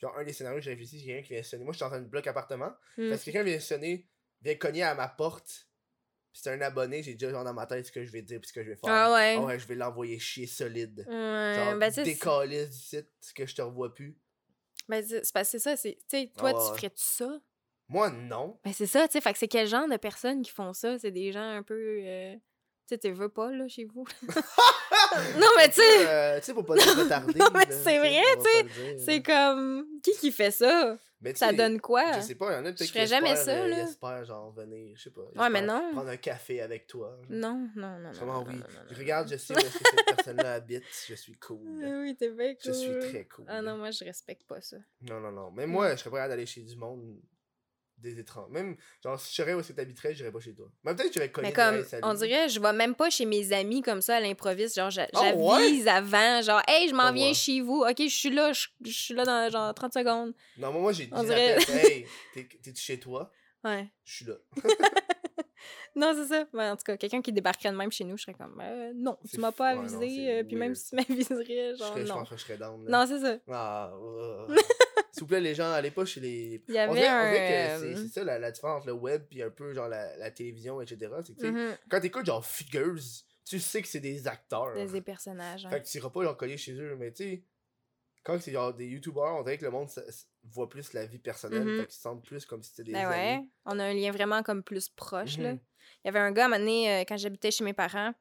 Genre, un des scénarios que j'ai réfléchi, c'est quelqu'un qui vient sonner. Moi, je suis dans un bloc appartement. Parce que quelqu'un vient sonner, vient cogner à ma porte. Puis c'est un abonné, j'ai déjà genre dans ma tête ce que je vais dire puis ce que je vais faire. Ah ouais. Ah ouais, je vais l'envoyer chier solide. Ouais, Genre, ben, sais, c'est- décalisse du site, que je te revois plus. ben, c'est parce que c'est ça, c'est... Tu sais, toi, Ah tu ferais-tu ça? Moi, non. Ben, c'est ça, tu sais, fait que c'est quel genre de personnes qui font ça? C'est des gens un peu... euh, Tu sais, tu veux pas, là, chez vous? non, mais tu sais... Euh, tu sais, pour pas dire retardé. Non, mais c'est vrai, tu sais, C'est comme... Qui qui fait ça? Mais Ça donne quoi? Je sais pas, il y en a peut-être qui ferais jamais espèrent, ça, euh, là. espèrent, genre, venir, je sais pas. Ouais, mais non. Prendre un café avec toi. genre. Non, non, non. Comment oui. non, non, non, Regarde, je sais où cette personne-là habite. Je suis cool. Ah Oui, t'es bien cool. Je suis très cool. Ah non, moi, je respecte pas ça. Non, non, non. Mais moi, je serais prêt à aller chez du monde des étrangers. Même, genre, si je serais où est-ce que t'habiterais, j'irais pas chez toi. Mais peut-être que j'irais Mais comme, on dirait, je vais même pas chez mes amis comme ça à l'improviste. Genre, Ah j'avise avant. Genre, hey, je m'en viens moi. chez vous. Ok, je suis là. Je je suis là dans genre 30 secondes. Non, moi, moi j'ai dit dirait- Hey, t'es- t'es-tu chez toi? Ouais. Je suis là. Non, c'est ça. En tout cas, quelqu'un qui débarquerait de même chez nous, je serais comme, euh, non, tu m'as pas. Ouais, non, avisé. c'est euh, puis même si tu m'aviserais, Je, genre, serais, je non. pense que je serais down. là. Non, c'est ça. Ah, euh, S'il vous plaît, les gens, allez pas chez les. Il y avait on dirait, on un. dirait que c'est- euh, c'est ça la, la différence entre le web puis un peu genre la, la télévision, etc. C'est que tu sais, mhm, quand t'écoutes genre Figures, tu sais que c'est des acteurs. des, des personnages. hein. Fait que tu iras pas genre coller chez eux, mais tu sais, quand c'est genre des youtubeurs, on dirait que le monde ça- voit plus la vie personnelle, Mhm. fait qu'ils se sentent plus comme si c'était des Ben ouais, amis. on a un lien vraiment comme plus proche, là. Mhm. Il y avait un gars, à un moment donné, euh, quand j'habitais chez mes parents,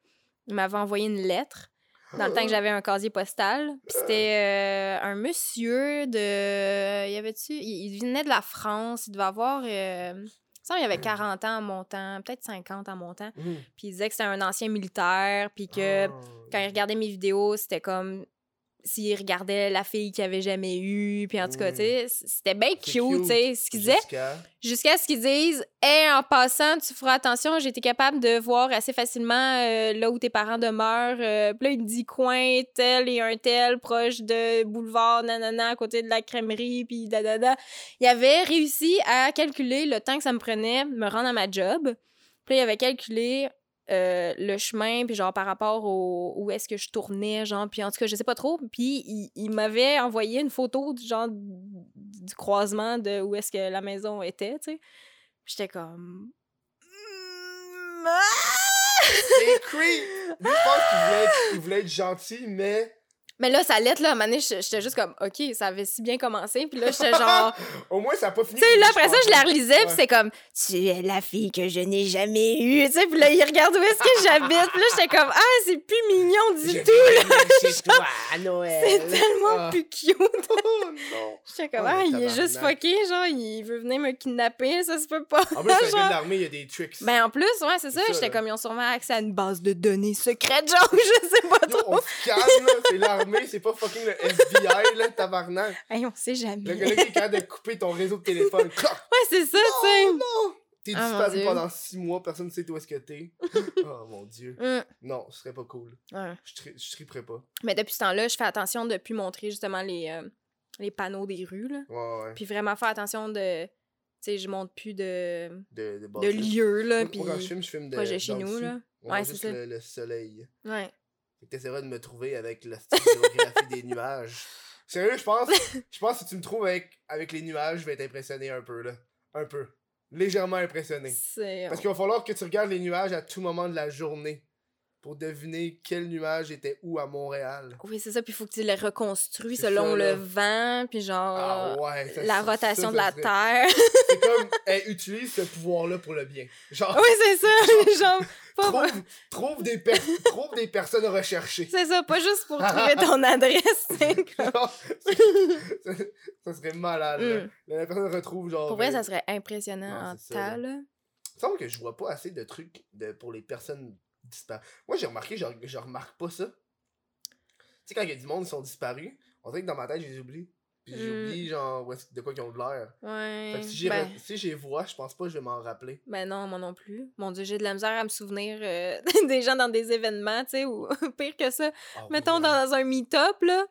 il m'avait envoyé une lettre dans le temps que j'avais un casier postal. Puis c'était euh, un monsieur de... Il y avait-tu... Il, il venait de la France, il devait avoir... euh, il avait 40 ans en montant, peut-être 50 en montant. Mhm. Puis il disait que c'était un ancien militaire, puis que Ah. quand il regardait mes vidéos, c'était comme s'il regardait la fille qu'il avait jamais eue. Puis en tout cas, tu sais, c'était bien cute, tu sais, ce qu'il disait. Jusqu'à- ce qu'ils disent Hey, en passant, tu feras attention, j'ai été capable de voir assez facilement euh, là où tes parents demeurent. Euh, Puis là, il me dit coin tel et un tel, proche de boulevard, nanana, à côté de la crèmerie, puis dadada. Il avait réussi à calculer le temps que ça me prenait de me rendre à ma job. Puis là, il avait calculé euh, le chemin, puis genre par rapport au où est-ce que je tournais, genre, puis en tout cas, je sais pas trop. Puis il, m'avait envoyé une photo du genre du croisement de où est-ce que la maison était, tu sais. J'étais comme. C'est creep! Je pense qu'il voulait être gentil, mais Mais là, sa lettre, là, à un moment donné, j'étais juste comme, OK, ça avait si bien commencé. Puis là, j'étais genre. au moins ça a pas fini. Tu sais, là, je après ça, je la pensais. relisais, puis c'est comme, tu es la fille que je n'ai jamais eue. Tu sais, puis là, il regarde où est-ce que j'habite. Puis là, j'étais comme, ah, c'est plus mignon du Je tout. viens venir chez toi à Noël. C'est tellement Ah. plus cute. Oh non! J'étais comme, Ouais, ah, il est juste fucké, genre, il veut venir me kidnapper, ça se peut pas. En plus, Genre- l'armée, il y a des tricks. Ben, en plus, ouais, c'est ça. C'est ça, J'étais là. comme, ils ont sûrement accès à une base de données secrète, genre, je sais pas trop. on se calme, là. C'est l'armée, c'est pas fucking le FBI, là, tabarnak. Hey, on sait jamais. Le gars qui est capable de couper ton réseau de téléphone. Ouais, c'est ça, tu sais. Oh non! T'es Ah, disparu pendant six mois, personne ne sait où est-ce que t'es. oh mon dieu. Non, ce serait pas cool. ouais. Je, tri- je triperais pas. Mais depuis ce temps-là, je fais attention de plus montrer justement les, euh, les panneaux des rues, là. Ouais, ouais. Puis vraiment faire attention de. Tu sais, je monte plus de, De, de, de lieux, là. Moi, Puis. quand je filme, je filme de, proche de chez nous, là. On Ouais, c'est ça. le, le soleil. Ouais. T'essaieras de me trouver avec la géographie des nuages. Sérieux, je pense, je pense que si tu me trouves avec, avec les nuages, je vais t'impressionner un peu, là. Un peu. Légèrement impressionné. C'est. Parce qu'il va falloir que tu regardes les nuages à tout moment de la journée pour deviner quel nuage était où à Montréal. Oui, c'est ça. Puis il faut que tu les reconstruis selon ça, le vent, puis genre. Ah ouais, ça- la ça- rotation ça, de la serait- Terre. C'est comme, elle utilise ce pouvoir-là pour le bien. Genre, oui, c'est ça. genre. Trouve, trouve, des per- trouve des personnes recherchées. C'est ça, pas juste pour trouver ton adresse. comme- ça, serait malade. là. Mm. La personne retrouve genre. Pour vrai, ça serait impressionnant en là. Il me semble que je vois pas assez de trucs de, pour les personnes disparues. Moi, j'ai remarqué, je, je remarque pas ça. Tu sais, quand il y a du monde qui sont disparus, on dirait que dans ma tête, je les oublie. Puis j'oublie, genre, de quoi qu'ils ont de l'air. Ouais. Fait que si j'ai ben, re- si j'ai vois, je pense pas que je vais m'en rappeler. ben non, moi non plus. Mon Dieu, j'ai de la misère à me souvenir euh, des gens dans des événements, tu sais, ou pire que ça. Ah Mettons hein. dans un meet-up, là,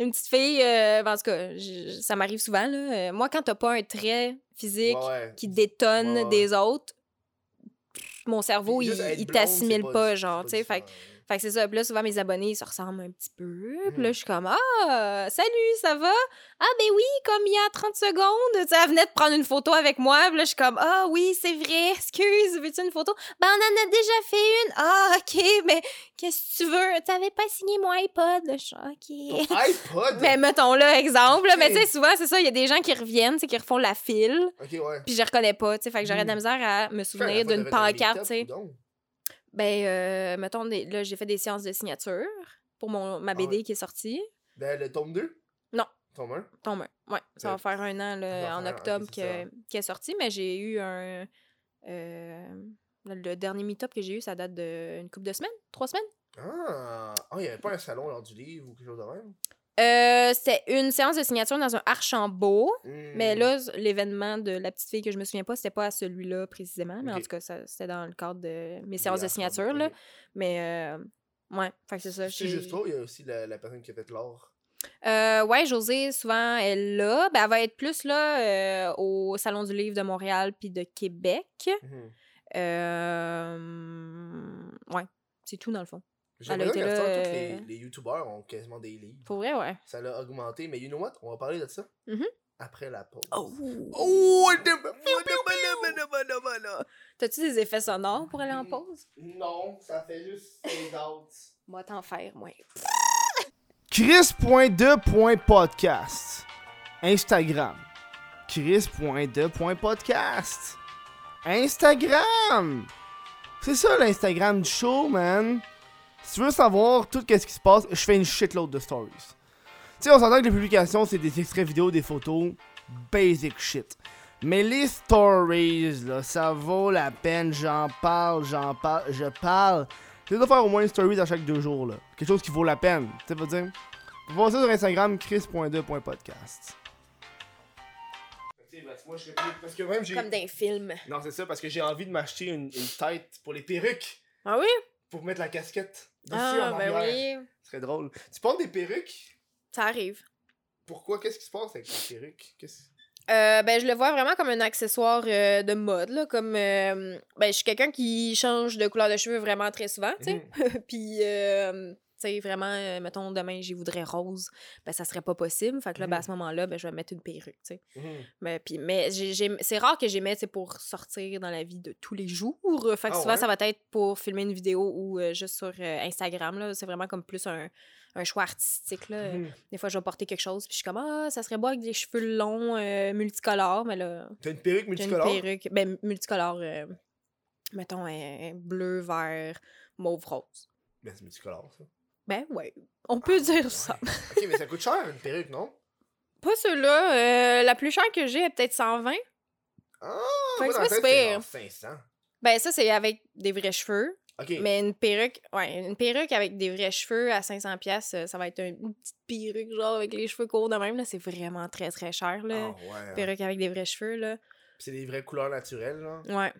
une petite fille, euh, ben, en tout cas, je- ça m'arrive souvent, là. euh, moi, quand t'as pas un trait physique Ouais, qui détonne Ouais, des autres, mon cerveau, Puis il, il t'assimile pas, du- genre, tu sais. pas Fait, fun. Fait que c'est ça. Puis là, souvent, mes abonnés, ils se ressemblent un petit peu. Puis là, Mhm. je suis comme, ah, salut, ça va? Ah, ben oui, comme il y a 30 secondes. Tu sais, elle venait de prendre une photo avec moi. Puis là, je suis comme, ah oui, c'est vrai, excuse, veux-tu une photo? Ben, on en a déjà fait une. Ah, OK, mais qu'est-ce que tu veux? T'avais pas signé mon iPod? Je suis OK. Ton iPod! Mais mettons là, exemple. Mais tu sais, souvent, c'est ça, il y a des gens qui reviennent, qui refont la file. Ok, ouais. Puis je reconnais pas, tu sais. Fait que j'aurais de la Mhm. misère à me souvenir d'une pancarte, tu sais. Ben, euh, mettons, des- là, j'ai fait des séances de signature pour mon, ma Ah BD ouais. qui est sortie. Ben, le tome 2? Non. Tome 1? Tombe un. Ouais, ça va faire un an là, ça va en faire- octobre c'est que- qui est sorti, mais j'ai eu un. euh, le dernier meet-up que j'ai eu, ça date d'une couple de semaines, trois semaines. Ah! Ah, il y avait pas un salon lors du livre ou quelque chose de même? Euh, C'était une séance de signature dans un Archambault. Mais Hmm. là, l'événement de la petite fille que je me souviens pas, c'était pas à celui-là précisément, mais en tout cas, c'était dans le cadre de mes séances de signature, là. Mais, euh, ouais, c'est ça. C'est juste toi, il y a aussi la, la personne qui a fait l'art? Euh, ouais, Josée, souvent, elle est là. Ben, elle va être plus là euh, au Salon du Livre de Montréal puis de Québec. Euh, ouais, c'est tout dans le fond. J'ai Elle a l'impression été qu'à là, cette heure, tous euh, les, les youtubeurs ont quasiment des livres. Pour vrai, ouais. Ça l'a augmenté, mais you know what? On va parler de ça Mhm. après la pause. Oh! Oh! T'as-tu des effets sonores pour aller en Mm. pause? Non, ça fait juste fade out. Moi, t'en faire, moi. Chris.de.podcast Instagram Chris.de.podcast Instagram C'est ça l'Instagram du show, man. Si tu veux savoir tout ce qui se passe, je fais une shitload de stories. Tu sais, on s'entend que les publications, c'est des extraits vidéo, des photos, basic shit. Mais les stories, là, ça vaut la peine. J'en parle, j'en parle, je parle. Je dois faire au moins une story à chaque deux jours, là. Quelque chose qui vaut la peine. Tu sais, pas dire? Vous voir ça sur Instagram, chris.2.podcast. Moi, je parce que même j'ai. Comme d'un film. Non, c'est ça, parce que j'ai envie de m'acheter une, une tête pour les perruques. Ah oui? Pour mettre la casquette. Ah, en ben arrière. oui. Ce serait drôle. Tu portes des perruques? Ça arrive. Pourquoi? Qu'est-ce qui se passe avec les perruques Qu'est-ce- Euh, ben, je le vois vraiment comme un accessoire euh, de mode, là. Comme, euh, ben, je suis quelqu'un qui change de couleur de cheveux vraiment très souvent, tu sais. Mhm. Puis, sais, vraiment, euh, mettons, demain, j'y voudrais rose, ben, ça serait pas possible. Fait que là, ben, à Mhm. ce moment-là, ben, je vais mettre une perruque, tu sais. Mhm. Mais, puis, c'est rare que j'aimais, sais, pour sortir dans la vie de tous les jours. Fait que Ah souvent, ouais? ça va être pour filmer une vidéo ou euh, juste sur euh, Instagram, là. C'est vraiment comme plus un, un choix artistique, là. Mhm. Des fois, je vais porter quelque chose, puis je suis comme, ah, ça serait beau avec des cheveux longs, multicolores, mais là, T'as une perruque j'ai une multicolore? perruque, ben, multicolore, mettons, bleu, vert, mauve, rose. Ben, c'est multicolore, ça. Ben, ouais, on peut dire Ah, ça. ok, mais ça coûte cher, une perruque, non? Pas ceux-là, euh, la plus chère que j'ai est peut-être 120. Ah, Fait moi, que dans la c'est pas c'est si genre 500. Ben, ça, c'est avec des vrais cheveux. Ok. Mais une perruque, ouais, une perruque avec des vrais cheveux à 500$, piastres, euh, ça va être une petite perruque, genre, avec les cheveux courts de même, là. C'est vraiment très, très cher, Ah, là. ouais. hein. Perruque avec des vrais cheveux, là. Puis c'est des vraies couleurs naturelles, genre. Ouais.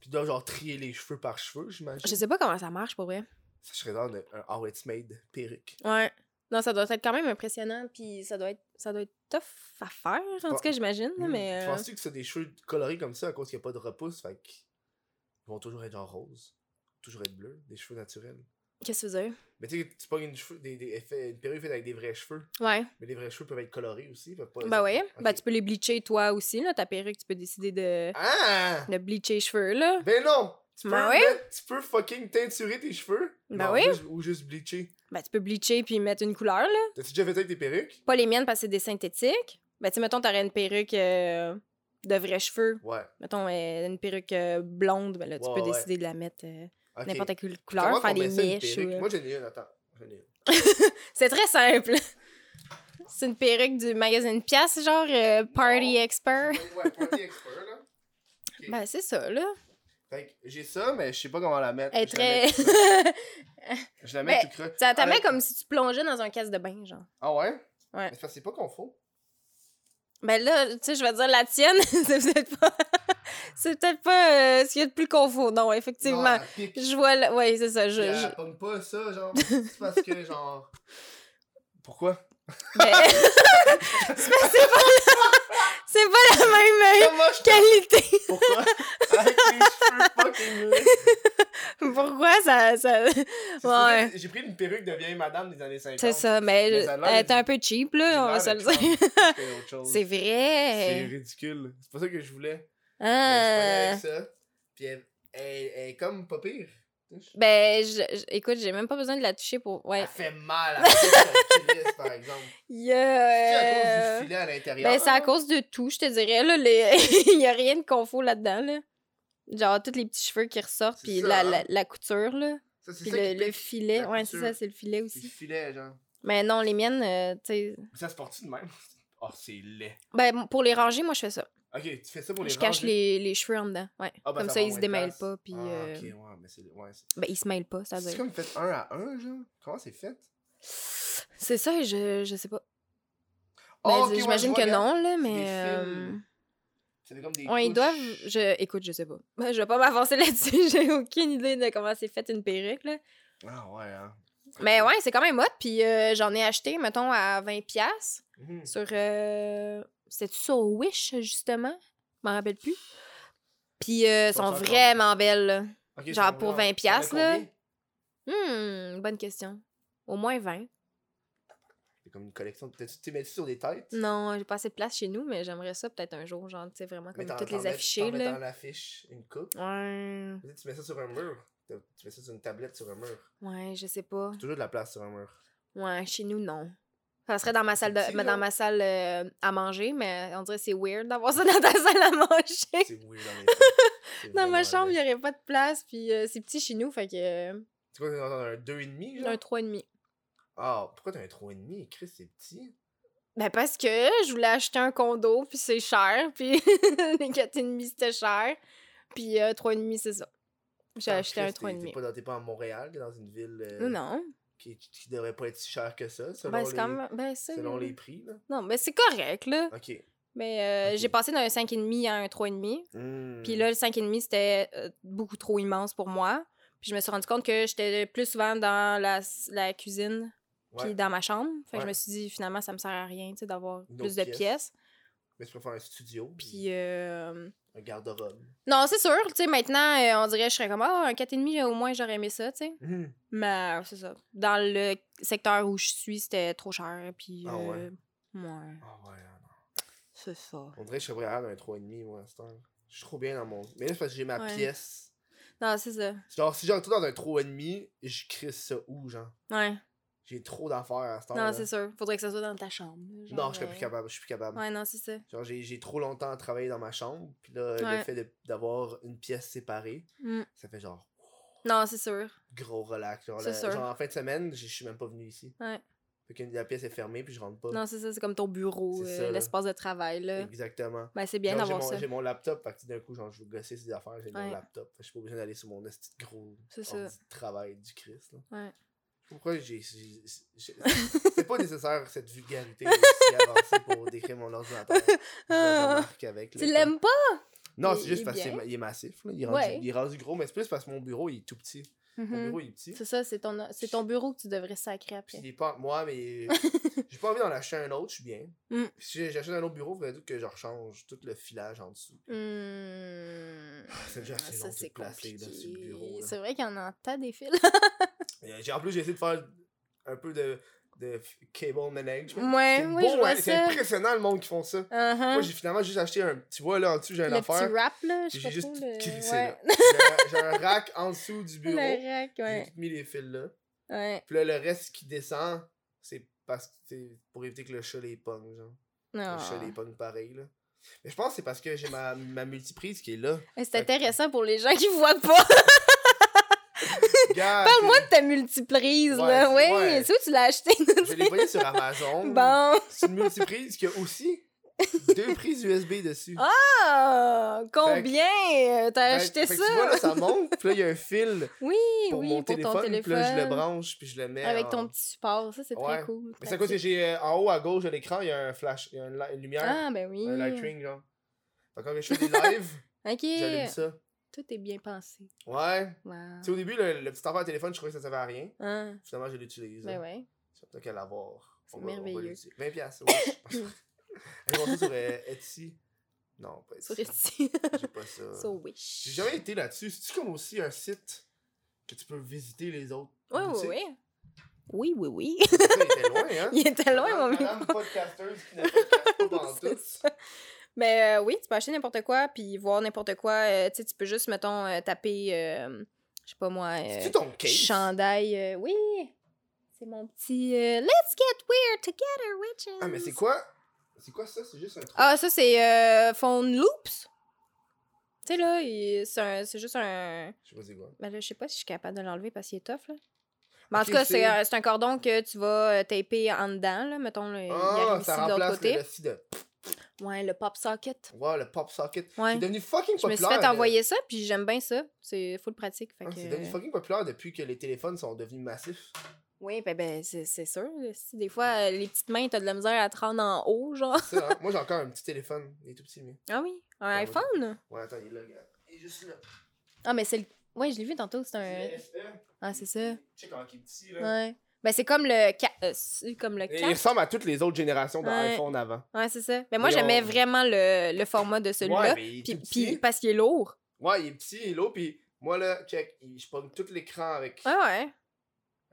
Puis tu dois genre trier les cheveux par cheveux, j'imagine. Je sais pas comment ça marche, pour vrai. Ça serait genre de- un How It's Made perruque. Ouais. Non, ça doit être quand même impressionnant, puis ça doit être, ça doit être tough à faire, en tout cas, j'imagine, Hmm. mais... Tu euh, penses-tu que c'est des cheveux colorés comme ça à cause qu'il n'y a pas de repousse, fait qu'ils vont toujours être genre rose, toujours être bleu, des cheveux naturels. Qu'est-ce que tu veux dire? Mais tu sais, tu pognes une, cheveux, des, des effets- une perruque faite avec des vrais cheveux, Ouais. mais les vrais cheveux peuvent être colorés aussi. peuvent pas Ben ouais. Ben tu peux les bleacher toi aussi, là. Ta perruque, tu peux décider de, Ah! de bleacher les cheveux, là. Ben non! Tu peux, Ben mettre- tu peux fucking teinturer tes cheveux? Ben Non, oui. juste- ou juste bleacher. Ben tu peux bleacher puis mettre une couleur, là. T'as-tu déjà fait ça avec tes perruques? Pas les miennes parce que c'est des synthétiques. Ben tu sais, mettons, t'aurais une perruque euh, de vrais cheveux. Ouais. Mettons, euh, une perruque euh, blonde, ben là, tu Ouais, peux ouais. décider de la mettre n'importe quelle couleur, comment faire des ou, Moi j'en ai une, attends. C'est très simple. c'est une perruque du magazine Pièce, genre Party. Expert. Ouais, Party Expert, là. Ben c'est ça, là. Fait que j'ai ça, mais je sais pas comment la mettre. Elle est Je la mets très... Je la mets Ben, tout creux. Ça Ah, t'amène la- comme si tu plongeais dans un caisse de bain, genre. Ah ouais? Ouais. Mais c'est pas confort. Ben là, tu sais, je vais dire la tienne, c'est peut-être pas. c'est peut-être pas euh, ce qu'il y a de plus confort. Non, effectivement. Non. Je vois. le- Ouais, c'est ça. Je, je- pas ça, genre. C'est parce que, genre. Pourquoi? Ben, c'est pas, c'est pas la... c'est pas la même euh, Comment qualité. Pourquoi? Avec les cheveux fucking. Pourquoi ça. ça... C'est Ouais. J'ai pris une perruque de vieille madame des années 50. C'est ça, mais, Mais elle était un peu cheap, là, on va se le dire. C'est C'est vrai. ridicule. C'est pas ça que je voulais. Mais je Ah. avec ça. Puis elle, elle- elle est comme pas pire. Ben, je- je- écoute, j'ai même pas besoin de la toucher pour. Ouais. Elle fait mal à la par exemple. Il y C'est à cause du filet à l'intérieur. Ben, c'est à cause de tout, je te dirais. Là, les... Il y a rien de confort là-dedans, là. Genre, tous les petits cheveux qui ressortent, puis la, hein? la, la couture, là. Ça, c'est Puis ça le, qui le filet. la Ouais, c'est ça, c'est le filet aussi. le filet, genre. Mais non, les miennes, euh, tu sais. Ça se porte de même? Oh, c'est laid. Ben, pour les ranger, moi, je fais ça. Ok, tu fais ça pour les Je cache les, les cheveux en dedans. Ouais. Ah, ben, comme ça ça, ils se démêlent place. pas, puis. Ah, euh, ok, ouais, mais c'est. Ouais, Ben, ils se mêlent pas, ça veut c'est comme fait un à un, genre? Comment c'est fait? C'est ça, je, je sais pas. Oh, Ben, J'imagine que non, là, mais. euh, C'est comme des. Ouais, ils doivent. Je... Écoute, je sais pas. Ben, je vais pas m'avancer là-dessus. J'ai aucune idée de comment c'est fait une perruque, là. Ah, ouais, hein. Mais ouais, c'est quand même hot. Puis euh, j'en ai acheté, mettons, à 20$ Mhm. sur. Euh... C'était-tu sur Wish, justement? Je m'en rappelle plus. Puis euh, Sont vraiment belles, là. Ok, Genre ça pour va. 20 piastres, Ça en a là. Hmm, bonne question. Au moins 20. C'est comme une collection. T'as-tu t'es mettu sur des têtes? Non, j'ai pas assez de place chez nous, mais j'aimerais ça peut-être un jour, genre, tu sais, vraiment comme toutes les afficher, mets là. dans l'affiche une coupe? Ouais. Peut-être Tu mets ça sur un mur. Tu mets ça sur une tablette sur un mur. Ouais, je sais pas. Toujours de la place sur un mur. Ouais, chez nous, non. Ça serait dans ma salle, de, là. dans ma salle euh, à manger, mais on dirait que c'est weird d'avoir ça dans ta salle à manger. C'est weird Dans ma chambre, il n'y aurait pas de place, puis euh, c'est petit chez nous, fait que. euh, C'est quoi, un 2,5 genre? un 3,5. Ah, pourquoi t'as un 3,5? Chris, c'est petit. Ben parce que je voulais acheter un condo, puis c'est cher, puis les 4,5 c'était cher, puis euh, 3,5 c'est ça. J'ai acheté un Chris, t'es- T'es 3,5. pas, dans- t'es pas à Montréal, dans une ville euh, Non. Qui, qui devrait pas être si chère que ça, selon, Ben les, même. Ben selon les prix. Là. Non, mais c'est correct, là. Ok. Mais euh, j'ai passé d'un 5,5 à un 3,5. Hmm. Puis là, le 5,5, c'était euh, beaucoup trop immense pour moi. Puis je me suis rendu compte que j'étais plus souvent dans la, la cuisine puis dans ma chambre. Fait que je me suis dit, finalement, ça me sert à rien, tu sais, d'avoir plus de pièce. pièces. Mais tu préfères un studio, Puis, euh, un garde-robe. non, c'est sûr, tu sais, maintenant, euh, on dirait, je serais comme, ah, un 4,5, au moins, j'aurais aimé ça, tu sais. Mhm. Mais c'est ça. Dans le secteur où je suis, c'était trop cher. Puis, Ah ouais? euh, ouais, Ah ouais, ah c'est ça. On dirait que je serais un 3,5 moi à cette heure. Je suis trop bien dans mon. Mais là, c'est parce que j'ai ma Ouais. pièce. Non, c'est ça. Genre, si j'entre dans un 3,5, je crisse ça où, genre? Ouais. J'ai trop d'affaires à cette heure. Non, c'est sûr. Faudrait que ça soit dans ta chambre. Non, je serais plus euh, capable. Je suis plus capable. Ouais, non, c'est ça. Genre, j'ai j'ai trop longtemps travaillé dans ma chambre. Puis là, Ouais. le fait de- d'avoir une pièce séparée, Mm. ça fait genre Non, c'est sûr. gros relax. Genre, la- sûr. genre en fin de semaine, je suis même pas venu ici. Ouais. Fait que la pièce est fermée, puis je rentre pas. Non, c'est ça. C'est comme ton bureau, euh, l'espace de travail, là. Exactement. Ben, c'est bien d'avoir mon- ça. J'ai mon laptop, fait que d'un coup, genre, je veux gosser ces affaires, j'ai mon laptop. Je suis pas obligé d'aller sur mon petit gros C'est ça. travail du Christ. Là. Ouais. Pourquoi j'ai. C'est pas nécessaire cette vulgarité aussi avancée pour décrire mon ordinateur. Je remarque avec le Tu l'aimes pas? Non, c'est juste parce qu'il est massif. Là. Il, est rendu, Ouais. il est rendu gros, mais c'est plus parce que mon bureau il est tout petit. Mon Mhm. bureau il est petit. C'est ça, c'est ton, ton bureau que tu devrais sacrer Puis après. il est pas. Moi, mais. J'ai pas envie d'en acheter un autre, je suis bien. Mm. Si j'achète un autre bureau, il faudrait que je rechange tout le filage en dessous. C'est déjà assez Ça, long, c'est sur le compliqué. bureau. C'est vrai qu'il y en a un tas des fils. Euh, j'ai- En plus, j'ai essayé de faire un peu de, de cable management. Ouais, C'est oui, hein, C'est impressionnant le monde qui font ça. Uh-huh. Moi, j'ai finalement juste acheté un. Tu vois, là, en dessous, j'ai petit affaire. wrap, là, J'ai juste trop. le- crissé ouais. là. J'ai un- J'ai un rack en dessous du bureau. Le rack, J'ai ouais. tout mis les fils là. Ouais. Puis là, le reste qui descend, c'est parce que pour éviter que le chat les pogne, genre. Le chat les pogne pareil, là. Mais je pense que c'est parce que j'ai ma, ma multiprise qui est là. C'est que- intéressant pour les gens qui voient pas. Parle-moi de ta multiprise, là. Ouais, c'est où tu l'as acheté? Je l'ai voyé sur Amazon. bon. C'est une multiprise qui a aussi deux prises USB dessus. Ah! Combien? T'as Fait- acheté fait ça? Tu vois, là, ça monte, puis là, il y a un fil Oui, pour oui, mon pour téléphone, ton puis téléphone. là, je le branche, puis je le mets Avec en- ton petit support, ça, c'est Ouais. très cool. Mais c'est à cause que j'ai euh, en haut à gauche de l'écran, il y a un flash, il y a une, lumière, Ah, ben oui. un light ring, genre. Fait quand je fais des lives, Ok. j'allume ça. Tout est bien pensé. Ouais. Wow. Tu sais, au début, le, le petit enfant à téléphone, je croyais que ça servait à rien. Ah, Finalement, je l'utilise. ben hein. ouais. C'est peut-être qu'à l'avoir. C'est On va- on va merveilleux. l'utiliser. 20 piastres, ouais. Allez voir ça sur euh, Etsy. Non, pas Etsy. Sur ici. J'ai pas ça. So wish. J'ai jamais été là-dessus. C'est-tu comme aussi un site que tu peux visiter les autres Oui, oui, oui. Oui, oui, oui. Il était loin, hein? Il était loin, mon micro. Madame qui ne podcaste pas C'est tout. Mais euh, oui, tu peux acheter n'importe quoi, puis voir n'importe quoi. euh, tu sais, tu peux juste, mettons, euh, taper, je sais pas moi, ton case? chandail. oui! C'est mon petit Let's get weird together, witches! Ah, mais c'est quoi? C'est quoi ça? C'est juste un truc? Ah, ça, c'est Phone Loops. Tu sais, là, c'est juste un. Je sais pas c'est quoi. Ben là, je sais pas si je suis capable de l'enlever parce qu'il est tough, là. Mais en tout cas, c'est- un, cordon que tu vas taper en dedans, là. Mettons, là, il Ah, arrive ici de l'autre côté. le. Ouais, le pop socket. Ouais, le pop socket. Ouais. C'est devenu fucking Je me populaire. suis fait euh, envoyer ça, puis j'aime bien ça. C'est full pratique. Ah, que... C'est devenu fucking populaire depuis que les téléphones sont devenus massifs. Oui, ben, ben c'est c'est sûr. des fois, euh, les petites mains, t'as de la misère à te rendre en haut, genre. Ça, hein? Moi, j'ai encore un petit téléphone. Il est tout petit, mais... Ah oui, un iPhone? Ouais, attends, il est là, regarde. Il est juste là. Ah, mais c'est le. Ouais, je l'ai vu tantôt, c'est un. Ah, c'est ça. Check comment il est petit, là. Ouais. Ben, c'est comme le 4. euh, comme le Et il 4. ressemble à toutes les autres générations Ouais. d'iPhone avant. Ouais, c'est ça. Mais moi, Mais j'aimais on- vraiment le, le format de celui-là. Ouais, puis, parce qu'il est lourd. Ouais, il est petit, il est lourd, puis moi, là, check, je pogne tout l'écran avec... Ouais, ouais.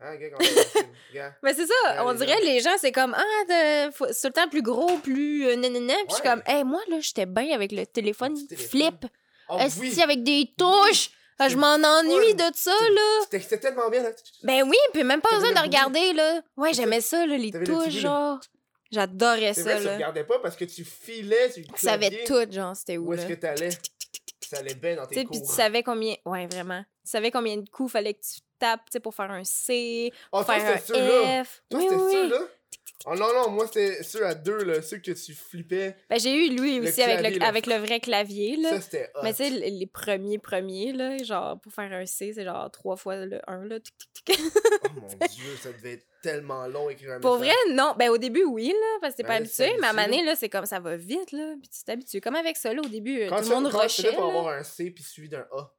Hein, facile. Regarde. Mais c'est ça, Ouais, on dirait gens. les gens, c'est comme Ah, de- faut- c'est le temps plus gros, plus euh, nanana. Puis je suis Ouais. comme, hey, moi, là, j'étais bien avec le téléphone téléphone. flip. Oh oui! avec des touches. Ah, je m'en ennuie de ça, là. C'était tellement bien, là. Ben oui, puis même pas besoin de regarder, là. Ouais, j'aimais ça, là, les touches, genre. J'adorais ça, vrai, tu là. regardais pas parce que tu filais Tu savais tout, genre, c'était où, Où est-ce là. que t'allais? Ça allait bien dans tes puis tu cours. savais combien. Ouais, vraiment. Tu savais combien de coups fallait que tu tapes, tu sais, pour faire un C, Oh, pour faire un. F. Toi, oui, c'était oui, là? Oh non, non, moi, c'était ceux à deux, là. Ceux que tu flippais. Ben, j'ai eu lui aussi avec, le, là. avec le vrai clavier, là. Ça, c'était hot. Mais tu sais, les premiers premiers, là, genre, pour faire un C, c'est genre trois fois le 1, là. tic, tic, tic. Oh mon dieu, ça devait être tellement long écrire un Pour message. vrai, non. Ben, au début, oui, là, parce que t'es Ben pas habitué, mais à Mané, là, c'est comme ça va vite, là. Puis tu t'habitues. Comme avec ça, là, au début, euh, Quand tout le monde rushait. faisais pour avoir un C puis suivi d'un A?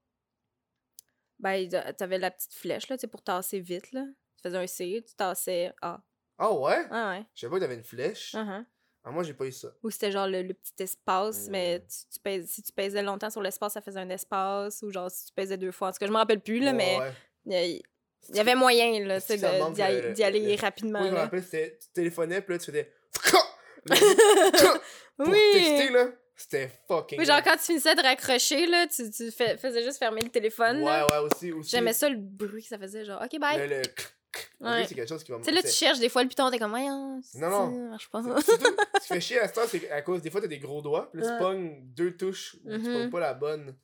Ben, t'avais la petite flèche, là, tu sais, pour tasser vite, là. Tu faisais un C, tu tassais A. Ah ouais? Ah ouais. Je savais pas que t'avais une flèche. uh-huh. Ah, moi, j'ai pas eu ça. Ou c'était genre le, le petit espace, Mm. mais tu, tu pèses- si tu pesais longtemps sur l'espace, ça faisait un espace. Ou genre, si tu pesais deux fois. En tout cas, je me rappelle plus, là, Ouais, mais ouais. il y, avait moyen, là, d'y aller, le- aller le- rapidement. Moi, je me rappelle, c'était, tu téléphonais, puis là, tu faisais. Pour oui! texter, là, c'était fucking. Oui, genre quand tu finissais de raccrocher, là, tu, tu fais- faisais juste fermer le téléphone. Ouais, là. ouais, aussi. aussi. J'aimais ça, le bruit que ça faisait, genre, OK, bye. Le, le... Ouais. c'est quelque chose qui va me Tu là, tu c'est- cherches des fois le piton, t'es comme, voyons, Non, non. ça marche pas. c'est- surtout, Ce qui fait chier à ce temps, c'est qu'à cause, des fois, t'as des gros doigts, puis là, Ouais. tu pognes deux touches, ou tu Mhm. pognes pas la bonne.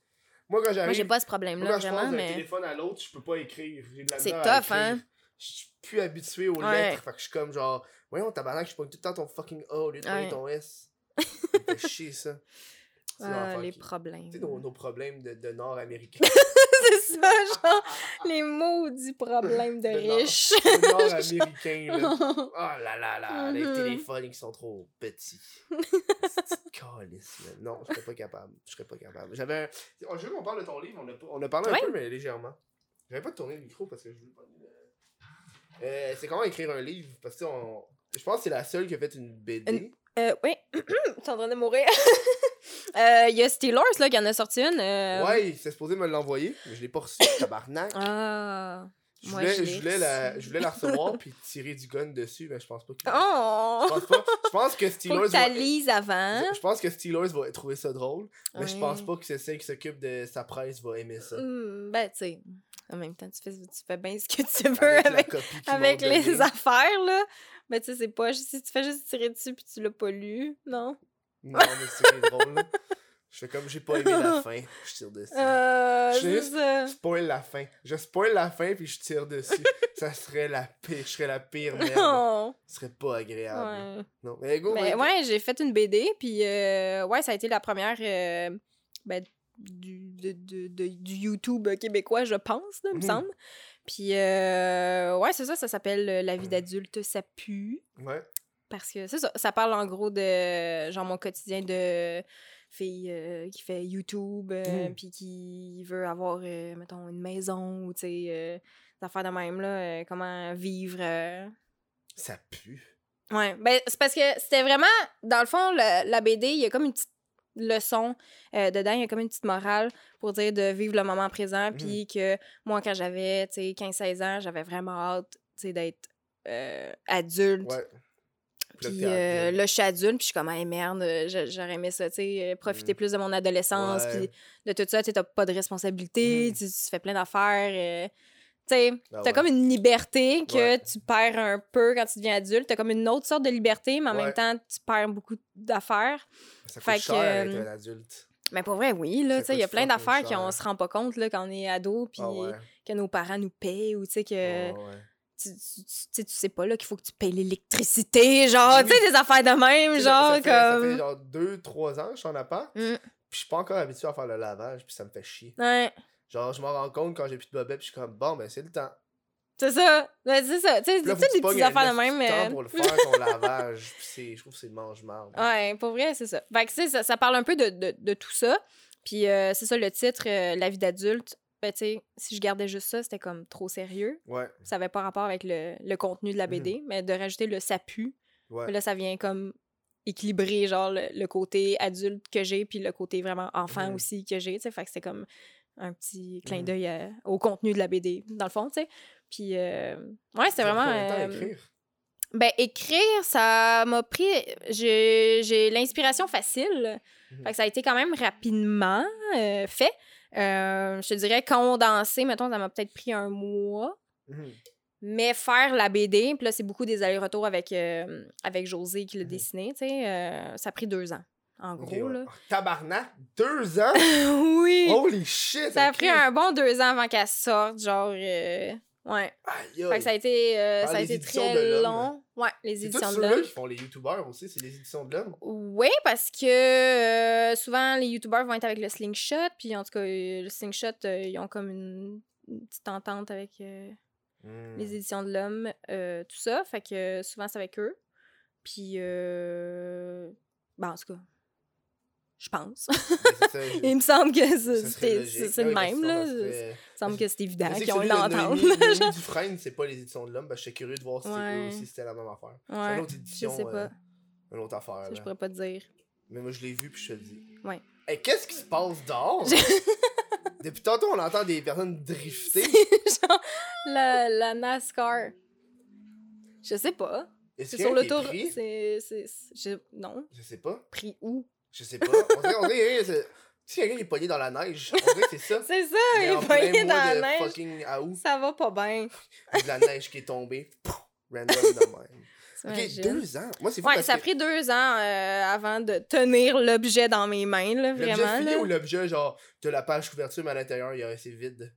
Moi, quand Moi, j'arrive. j'ai pas ce moi, problème-là, quand je vraiment, d'un mais. téléphone à l'autre, je peux pas écrire. C'est à tough, hein? Je suis plus habitué aux Ouais. lettres. Fait que je suis comme genre, voyons, tabarnak, je pogne tout le temps ton fucking A au lieu de Ouais. ton S. Fait chier, ça. C'est Ah, les qui- problèmes. Tu sais, nos, nos problèmes de, de Nord-Américains. ça, genre, les maudits problèmes de Nord- riches. là. Oh là là là, les Mhm. téléphones qui sont trop petits. C'est calice. Non, je serais pas capable. Je serais pas capable. J'avais un... oh, Je veux qu'on parle de ton livre. On a, on a parlé un peu, mais légèrement. J'avais pas tourné le micro parce que je voulais pas... Euh, c'est comment écrire un livre? Parce que on... je pense que c'est la seule qui a fait une BD. Une- Euh, oui, en train de mourir. Euh, Il y a Steelers, là, qui en a sorti une. euh, Ouais, il s'est supposé me l'envoyer, mais je l'ai pas reçu, tabarnak. Ah. je, voulais, je je, l'ai voulais la, je voulais la recevoir puis tirer du gun dessus, mais je pense pas que... Oh! Je pense pas. Je pense que Faut Steelers que tu va... avant. Je pense que Steelers va trouver ça drôle, mais je pense Ouais. pas que c'est celle qui s'occupe de sa presse va aimer ça. Hmm, ben, tu sais, en même temps, tu fais, tu fais bien ce que tu veux Avec, avec, avec les affaires, là. Mais tu sais, c'est pas. Si tu fais juste tirer dessus puis tu l'as pas lu, non? Non, mais c'est drôle. là. Je fais comme j'ai pas aimé la fin, je tire dessus. Euh, Juste- ça. Spoil la fin. Je spoil la fin puis je tire dessus. ça serait la pire, je serais la pire merde. Oh, Ce serait pas agréable. ouais. Non, mais go, Mais ouais. j'ai fait une BD, puis euh, ouais, ça a été la première euh, ben, du, de, de- de- du YouTube québécois, je pense, là, il me Mhm. semble. Puis euh, ouais, c'est ça, ça s'appelle La vie d'adulte, ça pue. Ouais. Parce que c'est ça, ça parle en gros de genre mon quotidien de fille euh, qui fait YouTube, euh, Mm. puis qui veut avoir, euh, mettons, une maison ou, tu sais, euh, des affaires de même, là, comment vivre. Ça pue. Ouais, ben c'est parce que c'était vraiment, dans le fond, le- la BD, il y a comme une petite leçon euh, dedans, il y a comme une petite morale pour dire de vivre le moment présent, puis que moi, quand j'avais, tu sais, 15-16 ans, j'avais vraiment hâte, tu sais, d'être euh, adulte. Ouais. Puis euh, là, je suis adulte, puis je suis comme, hey, merde, euh, j'a- j'aurais aimé ça, tu sais, euh, profiter Mm. plus de mon adolescence, puis de tout ça, tu t'as pas de responsabilité, Mm. tu, tu fais plein d'affaires, euh, tu sais, Ah t'as ouais. comme une liberté que Ouais. tu perds un peu quand tu deviens adulte, t'as comme une autre sorte de liberté, mais en Ouais. même temps, tu perds beaucoup d'affaires. Ça fait coûte cher que, être un adulte. Mais pour vrai, oui, là, tu sais, il y a plein d'affaires qu'on se rend pas compte, là, quand on est ado, puis Ah que nos parents nous payent, ou tu sais, que ouais. Tu, tu, tu- sais, pas, là, qu'il faut que tu payes l'électricité, genre, Oui. tu sais, des affaires de même, genre, ça, fait, ça comme... fait genre 2-3 ans que je suis en appart. Mm. Puis je suis pas encore habitué à faire le lavage, puis ça me fait chier. Ouais, Genre, je m'en rends compte quand j'ai plus de bobette, puis je suis comme, bon, ben c'est le temps. c'est ça. Ouais, c'est ça. Tu sais, des petites affaires de même. de temps euh, pour le faire, ton lavage. Puis c'est- je trouve que c'est mange-marde. Ouais, pour vrai, c'est ça. Fait que, tu sais, ça, ça parle un peu de, de, de tout ça. Puis euh, c'est ça, le titre, euh, La vie d'adulte. Ben, tu sais, si je gardais juste ça, c'était comme trop sérieux. Ouais, Ça avait pas rapport avec le, le contenu de la BD, mais de rajouter le ça pue. Mhm. ouais. Là, ça vient comme équilibrer, genre, le, le côté adulte que j'ai, puis le côté vraiment enfant Mhm. aussi que j'ai, tu sais. Fait que c'était comme un petit clin Mhm. d'œil à- au contenu de la BD, dans le fond, tu sais. Puis, euh, ouais, prend vraiment... euh, écrire? ben, écrire, ça m'a pris. J'ai l'inspiration facile. Mhm. Fait que ça a été quand même rapidement euh, fait. Euh, je te dirais, condenser, mettons, ça m'a peut-être pris un mois. Mhm. Mais faire la BD, puis là, c'est beaucoup des allers-retours avec, euh, avec José qui l'a Mhm. dessiné, tu sais. euh, ça a pris deux ans, en gros, ouais. là. Oh, Tabarnak, deux ans? oui! Holy shit! ça a pris un bon deux ans avant qu'elle sorte, genre. euh, ouais. Aïe, Fait que ça a été, euh, ça a les été éditions de très l'Homme. long. Ouais, les éditions de l'homme. qui font les youtubeurs aussi, c'est les éditions de l'homme. Oui, parce que euh, souvent les youtubeurs vont être avec le slingshot, puis en tout cas, euh, le slingshot, euh, ils ont comme une, une petite entente avec euh, Hmm. les éditions de l'homme, tout ça. Fait que souvent c'est avec eux. Puis, euh, ben, en tout cas, je pense. Ça, je- Il me semble que c'est le même, là. Il me semble que c'est évident Je sais que qu'ils ont celui une de entente. Noémie- Noémie Dufresne, c'est pas les éditions de l'homme. Ben, j'étais curieux de voir si Ouais. c'était la même affaire. C'est une autre je édition. sais pas. euh, une autre affaire. Ça, je pourrais pas te dire. Mais moi, je l'ai vu puis je te le dis. Ouais. Hey, qu'est-ce qui se passe dehors? Depuis tantôt, on entend des personnes drifter. Genre, la, la NASCAR. Je sais pas. C'est sur l'autoroute. C'est. je- Non. Je sais pas. Pris où? Je sais pas. On dirait, on dirait, hey, c'est- si quelqu'un est pogné dans la neige, on dirait que c'est ça. C'est ça, Mais il en est plein pogné dans la neige. fucking août, Ça va pas bien. de la neige qui est tombée. Pouf, Random de même. Ok, T'imagines? deux ans. Moi, c'est fou Ouais, parce ça a que pris deux ans euh, avant de tenir l'objet dans mes mains, là, l'objet vraiment. fini là. ou l'objet, genre, de la page couverture, mais à l'intérieur, il y a c'est vide?